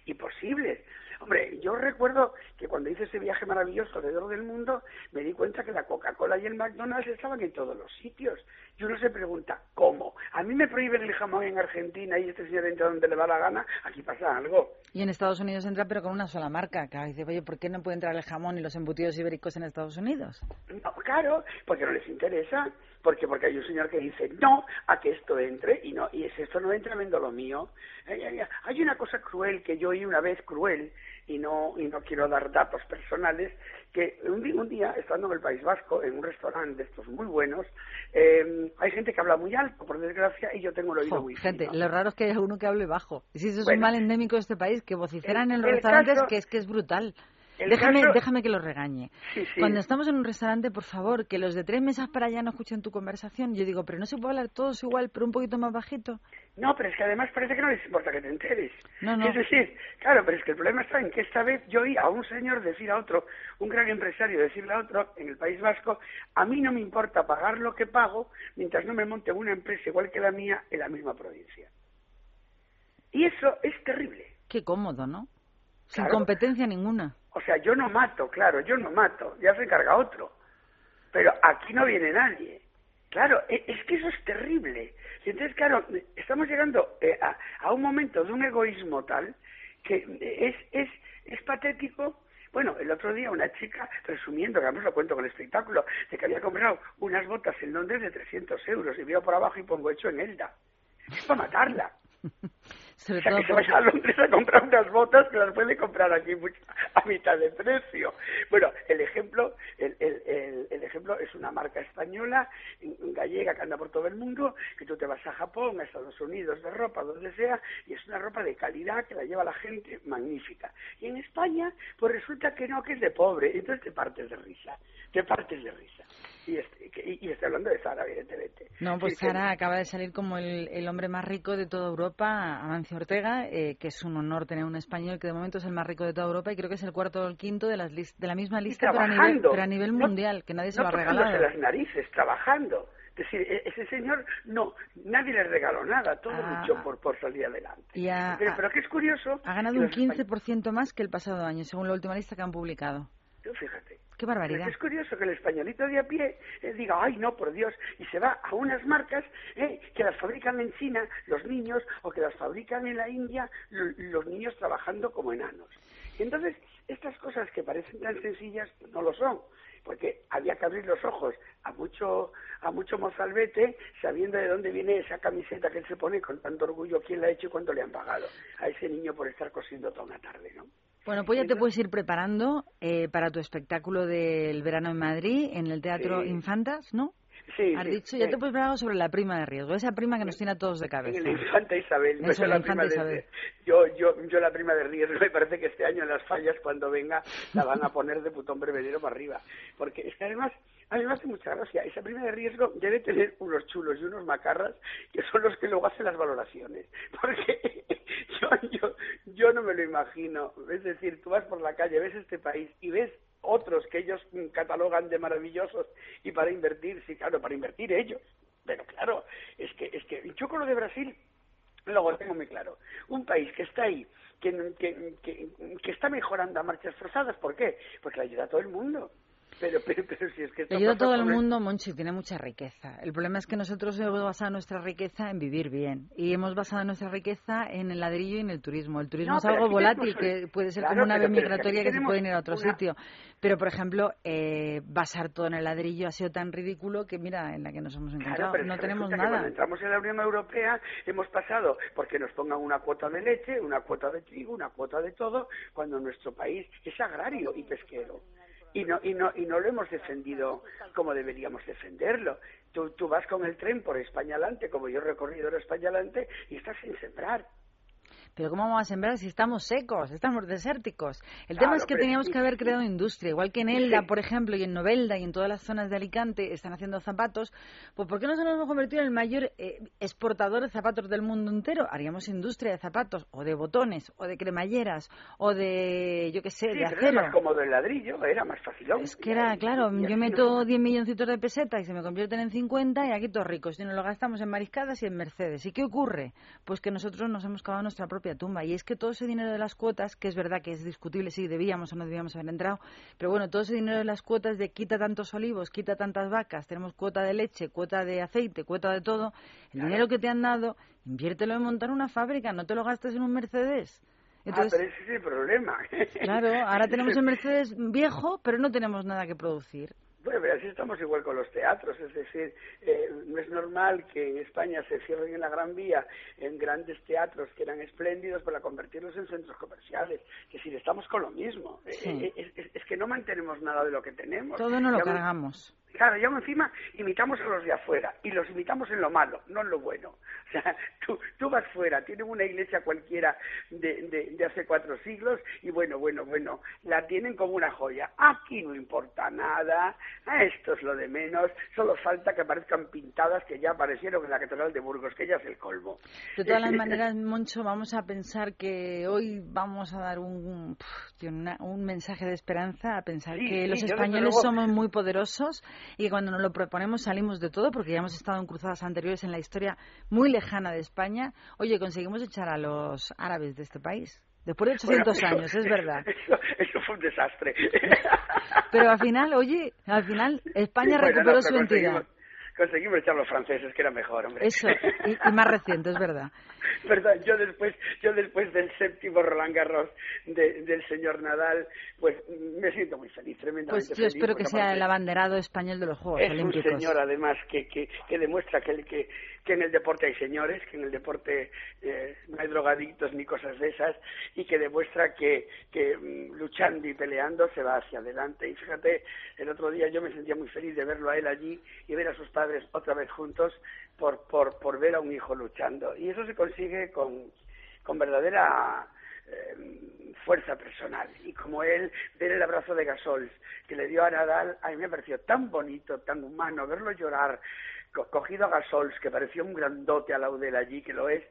y posibles. Hombre, yo recuerdo que cuando hice ese viaje maravilloso alrededor del mundo me di cuenta que la Coca-Cola y el McDonald's estaban en todos los sitios. Y uno se pregunta, ¿cómo? A mí me prohíben el jamón en Argentina y este señor entra donde le va la gana, aquí pasa algo. Y en Estados Unidos entra, pero con una sola marca. Que dice, oye, ¿por qué no puede entrar el jamón y los embutidos ibéricos en Estados Unidos? No, claro, porque no les interesa, porque porque hay un señor que dice no a que esto entre y no y si esto no entra vendo lo mío. Eh, eh, Hay una cosa cruel que yo oí una vez cruel y no y no quiero dar datos personales que un, di- un día estando en el País Vasco en un restaurante de estos muy buenos eh, hay gente que habla muy alto por desgracia y yo tengo el oído muy gente, fino. lo raro es que haya uno que hable bajo. Y si eso es un mal endémico de este país, que vociferan en los restaurantes, caso- que es que es brutal. El Déjame, que lo regañe. Sí, sí. Cuando estamos en un restaurante, por favor, que los de tres mesas para allá no escuchen tu conversación. Yo digo, pero no se puede hablar todos igual, pero un poquito más bajito. No, pero es que además parece que no les importa que te enteres. No, no. Es decir, claro, pero es que el problema está en que esta vez yo oí a un señor decir a otro, un gran empresario decirle a otro en el País Vasco, a mí no me importa pagar lo que pago mientras no me monte una empresa igual que la mía en la misma provincia. Y eso es terrible. Qué cómodo, ¿no? Sin Claro. competencia ninguna. O sea, yo no mato, claro, yo no mato, ya se encarga otro. Pero aquí no viene nadie. Claro, e- es que eso es terrible. Y entonces, claro, estamos llegando eh, a, a un momento de un egoísmo tal que es, es, es patético. Bueno, el otro día una chica, resumiendo, que además lo cuento con el espectáculo, de que había comprado unas botas en Londres de 300 euros y veo por abajo y pongo hecho en Elda. Es para matarla. Sobre O sea, todo que se vaya a Londres a comprar unas botas que las puede comprar aquí mucho- a mitad de precio. Bueno, el ejemplo, el, el- el- el ejemplo es una marca española, gallega, que anda por todo el mundo, que tú te vas a Japón, a Estados Unidos, de ropa, donde sea, y es una ropa de calidad que la lleva la gente magnífica. Y en España, pues resulta que no, que es de pobre, entonces te partes de risa, te partes de risa. Y, este- y, y estoy hablando de Sara, evidentemente. No, pues Sara acaba de salir como el, el hombre más rico de toda Europa, Amancio Ortega, eh, que es un honor tener un español que de momento es el más rico de toda Europa y creo que es el cuarto o el quinto de, las de la misma lista, pero a nivel, pero a nivel No- mundial, que nadie se no lo ha regalado. las narices, trabajando. Es decir, e- ese señor, no, nadie le regaló nada, todo Ah. luchó por, por salir adelante. Y pero, pero que es curioso... ha ganado un los españoles- 15% más que el pasado año, según la última lista que han publicado. Tú fíjate. Qué barbaridad. es curioso que el españolito de a pie eh, diga, ay no, por Dios, y se va a unas marcas eh, que las fabrican en China los niños o que las fabrican en la India lo- los niños trabajando como enanos. Y entonces, estas cosas que parecen tan sencillas no lo son, porque había que abrir los ojos a mucho a mucho mozalbete sabiendo de dónde viene esa camiseta que él se pone con tanto orgullo quién la ha hecho y cuánto le han pagado a ese niño por estar cosiendo toda una tarde, ¿no? Bueno, pues ya te puedes ir preparando eh, para tu espectáculo del verano en Madrid, en el Teatro Sí. Infantas, ¿no? Sí, Has sí, dicho, ya sí. te puedes preparar sobre la prima de riesgo, esa prima que nos tiene a todos de cabeza. En el Infanta Isabel, Eso, la prima de, Isabel. yo, yo, yo la prima de riesgo, me parece que este año en las fallas cuando venga la van a poner de putón brevedero para arriba, porque es que además a mí me hace mucha gracia, esa prima de riesgo debe tener unos chulos y unos macarras que son los que luego hacen las valoraciones, porque yo, yo, no me lo imagino, es decir, tú vas por la calle, ves este país y ves otros que ellos catalogan de maravillosos y para invertir, sí, claro, para invertir ellos. Pero claro, es que, es que yo con lo de Brasil Luego tengo muy claro, un país que está ahí, que, que, que, que está mejorando a marchas forzadas, ¿por qué? Porque le ayuda a todo el mundo. Pero, pero, pero si es que esto ayuda a todo el mundo, Monchi, tiene mucha riqueza. El problema es que nosotros hemos basado nuestra riqueza en vivir bien. Y hemos basado nuestra riqueza en el ladrillo y en el turismo. El turismo No, es algo volátil, tenemos- que puede ser Claro, como una ave migratoria que se puede ir a otro una- sitio. Pero, por ejemplo, eh, basar todo en el ladrillo ha sido tan ridículo que mira en la que nos hemos encontrado. no tenemos nada. cuando entramos en la Unión Europea hemos pasado porque nos pongan una cuota de leche, una cuota de trigo, una cuota de todo, cuando nuestro país es agrario y pesquero. Y no, y no, y no lo hemos defendido como deberíamos defenderlo. Tú, tú vas con el tren por España adelante, como yo he recorrido en España adelante, y estás sin sembrar. Pero ¿cómo vamos a sembrar si estamos secos, estamos desérticos? El Claro, tema es que teníamos que haber creado industria, igual que en Elda, Sí. por ejemplo, y en Novelda y en todas las zonas de Alicante están haciendo zapatos, pues ¿por qué no se nos hemos convertido en el mayor eh, exportador de zapatos del mundo entero? Haríamos industria de zapatos, o de botones, o de cremalleras, o de, yo qué sé, Sí, de pero era acero. más cómodo el ladrillo, era más fácil. Es que era, claro, yo meto 10 milloncitos de pesetas y se me convierten en 50 y aquí todos ricos. Y nos lo gastamos en mariscadas y en Mercedes. ¿Y qué ocurre? Pues que nosotros nos hemos cavado nuestra propia tumba. Y es que todo ese dinero de las cuotas, que es verdad que es discutible si debíamos o no debíamos haber entrado, pero bueno, todo ese dinero de las cuotas de quita tantos olivos, quita tantas vacas, tenemos cuota de leche, cuota de aceite, cuota de todo, el dinero que te han dado, inviértelo en montar una fábrica, no te lo gastes en un Mercedes. Entonces, ah, pero ese es el problema. Claro, ahora tenemos el Mercedes viejo, pero no tenemos nada que producir. Bueno, pero así estamos igual con los teatros, es decir, eh, no es normal que en España se cierren en la Gran Vía en grandes teatros que eran espléndidos para convertirlos en centros comerciales, que si estamos con lo mismo, Eh, Sí. eh, es, es- es que no mantenemos nada de lo que tenemos. Todo no lo cargamos. Claro, y aún encima imitamos a los de afuera, y los imitamos en lo malo, no en lo bueno. O sea, tú, tú vas fuera, tienen una iglesia cualquiera de, de, de hace cuatro siglos, y bueno, bueno, bueno, la tienen como una joya. Aquí no importa nada, esto es lo de menos, solo falta que aparezcan pintadas que ya aparecieron en la Catedral de Burgos, que ya es el colmo. De todas las maneras, Moncho, vamos a pensar que hoy vamos a dar un, un mensaje de esperanza, a pensar Sí, que sí, los españoles luego- somos muy poderosos y que cuando nos lo proponemos salimos de todo, porque ya hemos estado en cruzadas anteriores en la historia muy lejana de España. Oye, conseguimos echar a los árabes de este país. Después de 800 Bueno, años, es verdad. Eso, eso fue un desastre. Pero al final, oye, al final España recuperó su entidad. Conseguimos- echar los franceses, que era mejor, hombre. Eso, y, y más reciente, es verdad. Perdón, yo después, yo después del séptimo Roland Garros de- del señor Nadal, pues me siento muy feliz, tremendamente Pues yo feliz, espero que sea aparte el abanderado español de los Juegos Es un Olímpicos. señor, además, que, que, que demuestra que, que, que en el deporte hay señores, que en el deporte eh, no hay drogadictos ni cosas de esas, y que demuestra que, que mm, luchando y peleando se va hacia adelante. Y fíjate, el otro día yo me sentía muy feliz de verlo a él allí y ver a sus padres otra vez juntos por, por, por ver a un hijo luchando. Y eso se consigue con, con verdadera eh, fuerza personal. Y como él, ver el abrazo de Gasols que le dio a Nadal, a mí me pareció tan bonito, tan humano, verlo llorar, co- cogido a Gasols, que parecía un grandote a la de él allí, que lo es.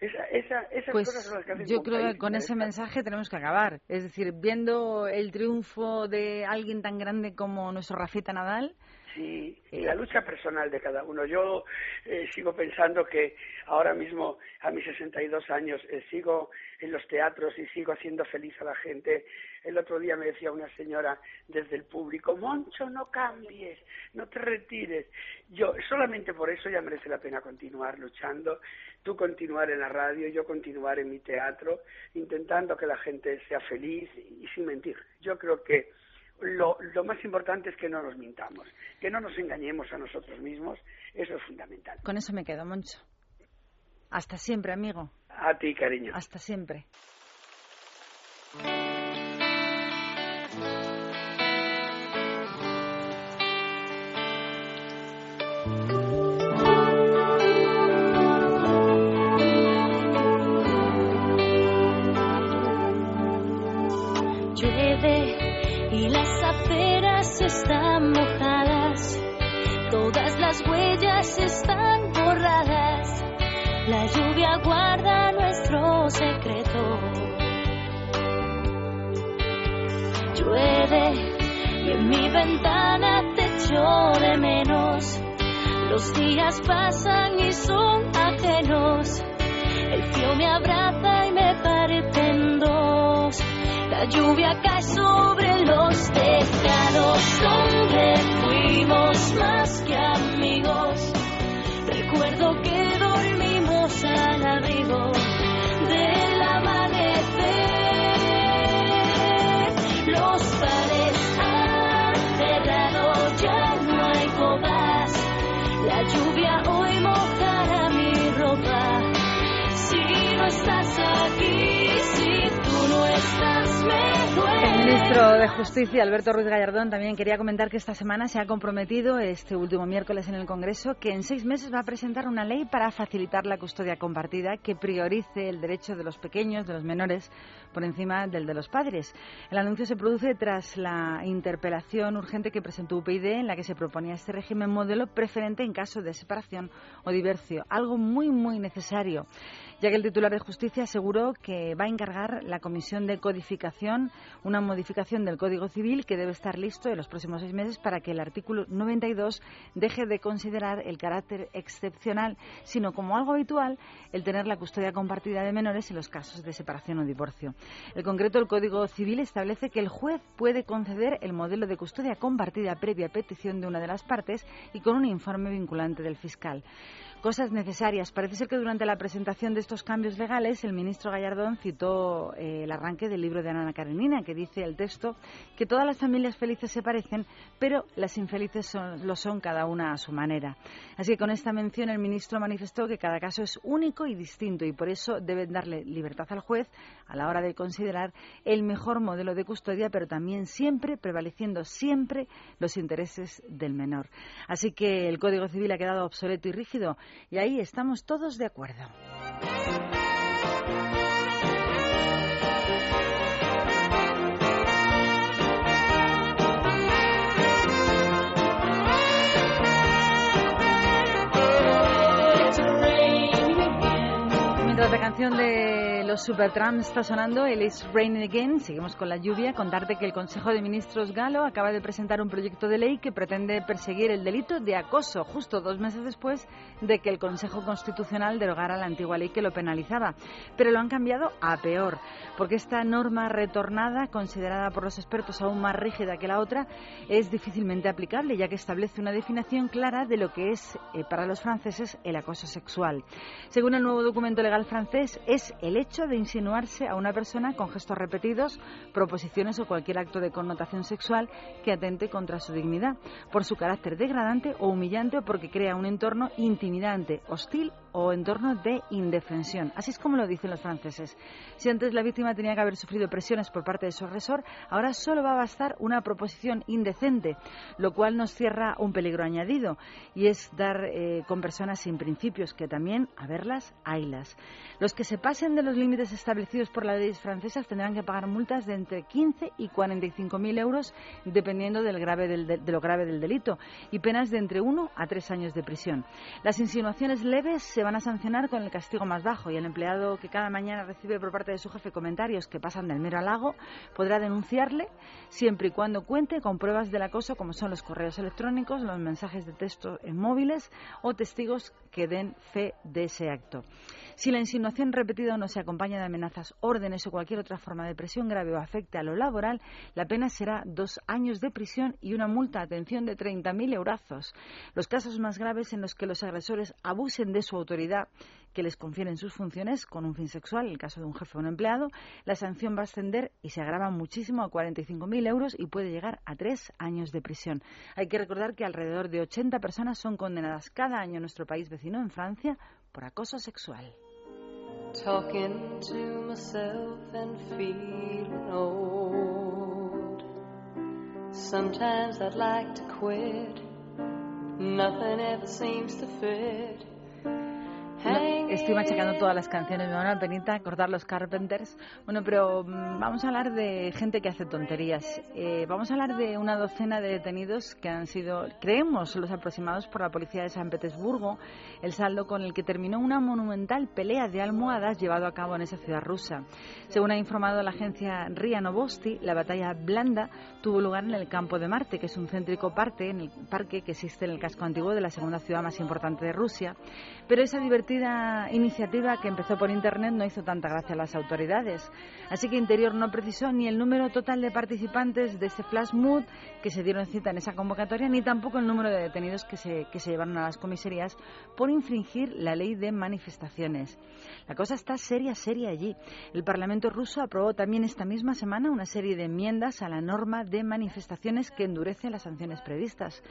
Esa, esa, esas Pues cosas son las que hacen yo creo que con ese mensaje tenemos que acabar. Es decir, viendo el triunfo de alguien tan grande como nuestro Rafita Nadal, Sí, y la lucha personal de cada uno. Yo eh, sigo pensando que ahora mismo, a mis 62 años, eh, sigo en los teatros y sigo haciendo feliz a la gente. El otro día me decía una señora desde el público, Moncho, no cambies, no te retires. Yo, solamente por eso ya merece la pena continuar luchando. Tú continuar en la radio, yo continuar en mi teatro, intentando que la gente sea feliz y sin mentir. Yo creo que lo, lo más importante es que no nos mintamos, que no nos engañemos a nosotros mismos, eso es fundamental. con eso me quedo, Moncho. Hasta siempre, amigo. A ti, cariño. Hasta siempre. Las huellas están borradas, la lluvia guarda nuestro secreto. Llueve y en mi ventana te echo de menos, los días pasan y son ajenos. El frío me abraza y me parte en dos. La lluvia cae sobre los tejados donde fuimos más que amigos. Ministro de Justicia, Alberto Ruiz Gallardón, también quería comentar que esta semana se ha comprometido, este último miércoles en el Congreso, que en seis meses va a presentar una ley para facilitar la custodia compartida que priorice el derecho de los pequeños, de los menores, por encima del de los padres. El anuncio se produce tras la interpelación urgente que presentó UPyD en la que se proponía este régimen modelo preferente en caso de separación o divorcio, algo muy, muy necesario ya que el titular de Justicia aseguró que va a encargar la Comisión de Codificación una modificación del Código Civil que debe estar listo en los próximos seis meses para que el artículo 92 deje de considerar el carácter excepcional, sino como algo habitual, el tener la custodia compartida de menores en los casos de separación o divorcio. En concreto, el Código Civil establece que el juez puede conceder el modelo de custodia compartida previa petición de una de las partes y con un informe vinculante del fiscal cosas necesarias. Parece ser que durante la presentación de estos cambios legales, el ministro Gallardón citó eh, el arranque del libro de Ana Karenina, que dice el texto que todas las familias felices se parecen, pero las infelices son, lo son cada una a su manera. Así que con esta mención el ministro manifestó que cada caso es único y distinto y por eso deben darle libertad al juez a la hora de considerar el mejor modelo de custodia, pero también siempre prevaleciendo siempre los intereses del menor. Así que el Código Civil ha quedado obsoleto y rígido y ahí estamos todos de acuerdo. Mientras la canción de los está sonando, el It's Raining Again, seguimos con la lluvia, contarte que el Consejo de Ministros galo acaba de presentar un proyecto de ley que pretende perseguir el delito de acoso, justo dos meses después de que el Consejo Constitucional derogara la antigua ley que lo penalizaba. Pero lo han cambiado a peor, porque esta norma retornada, considerada por los expertos aún más rígida que la otra, es difícilmente aplicable, ya que establece una definición clara de lo que es eh, para los franceses el acoso sexual. Según el nuevo documento legal francés, es el hecho de insinuarse a una persona con gestos repetidos, proposiciones o cualquier acto de connotación sexual que atente contra su dignidad, por su carácter degradante o humillante o porque crea un entorno intimidante, hostil o entorno de indefensión. Así es como lo dicen los franceses. Si antes la víctima tenía que haber sufrido presiones por parte de su agresor, ahora solo va a bastar una proposición indecente, lo cual nos cierra un peligro añadido, y es dar eh, con personas sin principios, que también, a verlas, haylas. Los que se pasen de los límites establecidos por las leyes francesas tendrán que pagar multas de entre 15 y 45 mil euros, dependiendo del grave del, de, lo grave del delito, y penas de entre 1 a 3 años de prisión. Las insinuaciones leves se van a sancionar con el castigo más bajo y el empleado que cada mañana recibe por parte de su jefe comentarios que pasan del mero halago podrá denunciarle siempre y cuando cuente con pruebas del acoso como son los correos electrónicos, los mensajes de texto en móviles o testigos que den fe de ese acto. Si la insinuación repetida no se acompaña de amenazas, órdenes o cualquier otra forma de presión grave o afecte a lo laboral, la pena será dos años de prisión y una multa, atención, de 30.000 eurazos. Los casos más graves en los que los agresores abusen de su autoridad que les confieren sus funciones con un fin sexual, en el caso de un jefe o un empleado, la sanción va a ascender y se agrava muchísimo a 45.000 euros y puede llegar a tres años de prisión. Hay que recordar que alrededor de 80 personas son condenadas cada año en nuestro país vecino, en Francia, por acoso sexual. Talking to myself and feeling old. Sometimes I'd like to quit. Nothing ever seems to fit. Estoy machacando todas las canciones, me van a penita cortar los Carpenters. Bueno, pero mm, vamos a hablar de gente que hace tonterías. Eh, vamos a hablar de una docena de detenidos que han sido, creemos, los aproximados por la policía de San Petersburgo, el saldo con el que terminó una monumental pelea de almohadas llevado a cabo en esa ciudad rusa. Según ha informado la agencia RIA Novosti, la batalla blanda tuvo lugar en el campo de Marte, que es un céntrico parque, en el parque que existe en el casco antiguo de la segunda ciudad más importante de Rusia. Pero esa divertida esta iniciativa que empezó por Internet no hizo tanta gracia a las autoridades. Así que Interior no precisó ni el número total de participantes de este flash mood que se dieron cita en esa convocatoria, ni tampoco el número de detenidos que se, que se llevaron a las comisarías por infringir la ley de manifestaciones. La cosa está seria, seria allí. El Parlamento ruso aprobó también esta misma semana una serie de enmiendas a la norma de manifestaciones que endurece las sanciones previstas.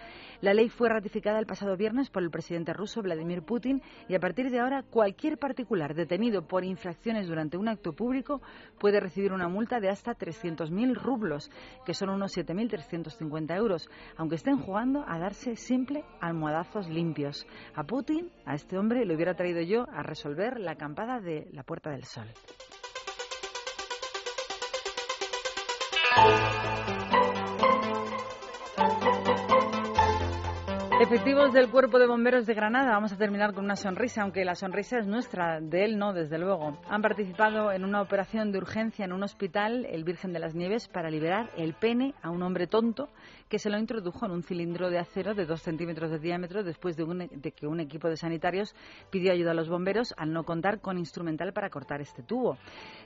La ley fue ratificada el pasado viernes por el presidente ruso Vladimir Putin y a partir de ahora cualquier particular detenido por infracciones durante un acto público puede recibir una multa de hasta 300.000 rublos, que son unos 7.350 euros, aunque estén jugando a darse simple almohadazos limpios. A Putin, a este hombre, le hubiera traído yo a resolver la acampada de la Puerta del Sol. Efectivos del Cuerpo de Bomberos de Granada, vamos a terminar con una sonrisa, aunque la sonrisa es nuestra, de él no, desde luego. Han participado en una operación de urgencia en un hospital, el Virgen de las Nieves, para liberar el pene a un hombre tonto que se lo introdujo en un cilindro de acero de dos centímetros de diámetro después de, un- de que un equipo de sanitarios pidió ayuda a los bomberos al no contar con instrumental para cortar este tubo.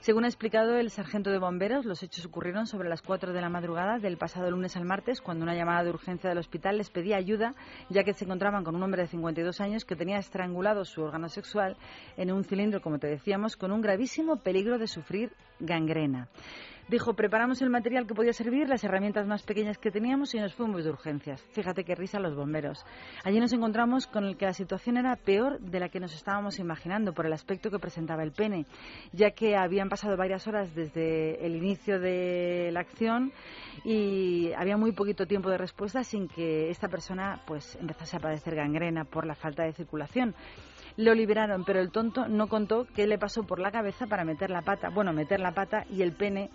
Según ha explicado el sargento de bomberos, los hechos ocurrieron sobre las 4 de la madrugada del pasado lunes al martes, cuando una llamada de urgencia del hospital les pedía ayuda, ya que se encontraban con un hombre de 52 años que tenía estrangulado su órgano sexual en un cilindro, como te decíamos, con un gravísimo peligro de sufrir gangrena. Dijo, preparamos el material que podía servir, las herramientas más pequeñas que teníamos y nos fuimos de urgencias. Fíjate qué risa los bomberos. Allí nos encontramos con el que la situación era peor de la que nos estábamos imaginando por el aspecto que presentaba el pene, ya que habían pasado varias horas desde el inicio de la acción y había muy poquito tiempo de respuesta sin que esta persona pues empezase a padecer gangrena por la falta de circulación. Lo liberaron, pero el tonto no contó qué le pasó por la cabeza para meter la pata, bueno, meter la pata y el pene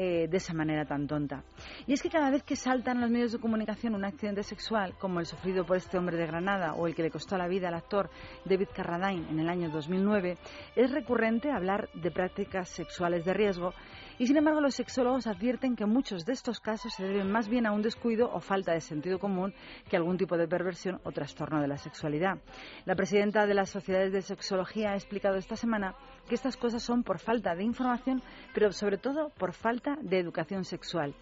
eh, de esa manera tan tonta. Y es que cada vez que saltan los medios de comunicación un accidente sexual, como el sufrido por este hombre de Granada o el que le costó la vida al actor David Carradine en el año 2009, es recurrente hablar de prácticas sexuales de riesgo y sin embargo los sexólogos advierten que muchos de estos casos se deben más bien a un descuido o falta de sentido común que algún tipo de perversión o trastorno de la sexualidad. La presidenta de las sociedades de sexología ha explicado esta semana que estas cosas son por falta de información, pero sobre todo por falta de educación sexual.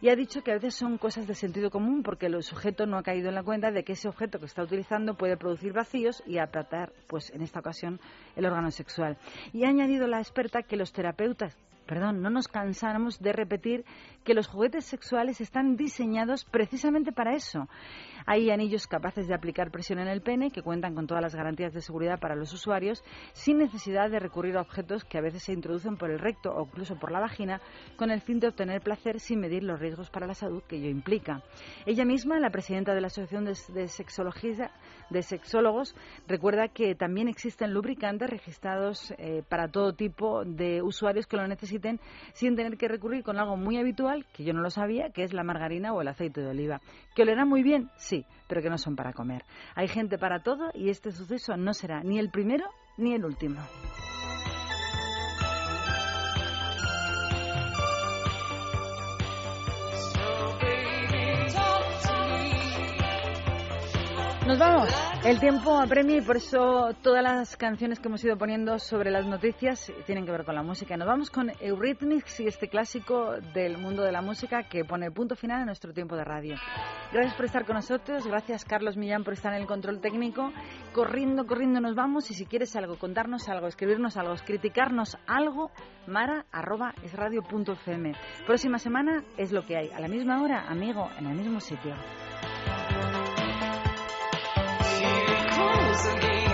Y ha dicho que a veces son cosas de sentido común porque el sujeto no ha caído en la cuenta de que ese objeto que está utilizando puede producir vacíos y apretar, pues en esta ocasión, el órgano sexual. Y ha añadido la experta que los terapeutas perdón, no nos cansáramos de repetir que los juguetes sexuales están diseñados precisamente para eso. Hay anillos capaces de aplicar presión en el pene que cuentan con todas las garantías de seguridad para los usuarios sin necesidad de recurrir a objetos que a veces se introducen por el recto o incluso por la vagina con el fin de obtener placer sin medir los riesgos para la salud que ello implica. Ella misma, la presidenta de la Asociación de, de Sexología, de Sexólogos, recuerda que también existen lubricantes registrados eh, para todo tipo de usuarios que lo necesiten sin tener que recurrir con algo muy habitual, que yo no lo sabía, que es la margarina o el aceite de oliva. ¿Que olerá muy bien? Sí, pero que no son para comer. Hay gente para todo y este suceso no será ni el primero ni el último. Nos vamos. El tiempo apremia y por eso todas las canciones que hemos ido poniendo sobre las noticias tienen que ver con la música. Nos vamos con Eurythmics y este clásico del mundo de la música que pone punto final a nuestro tiempo de radio. Gracias por estar con nosotros. Gracias Carlos Millán por estar en el control técnico. Corriendo, corriendo nos vamos y si quieres algo, contarnos algo, escribirnos algo, criticarnos algo, mara arroba es radio fm. Próxima semana es lo que hay. A la misma hora, amigo, en el mismo sitio. is.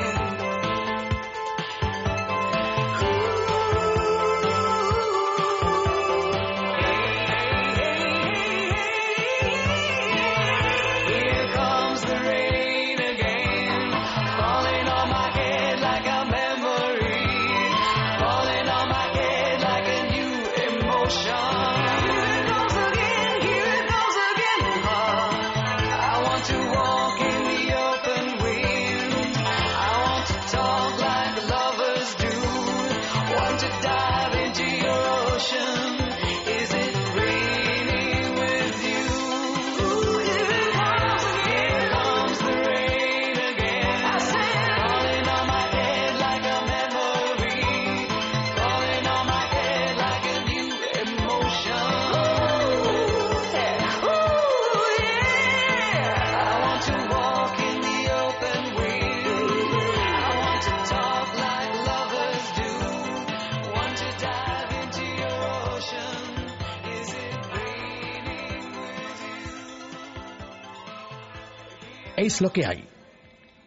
Es lo que hay.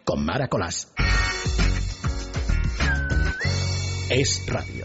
Con Mara Colás. Es radio.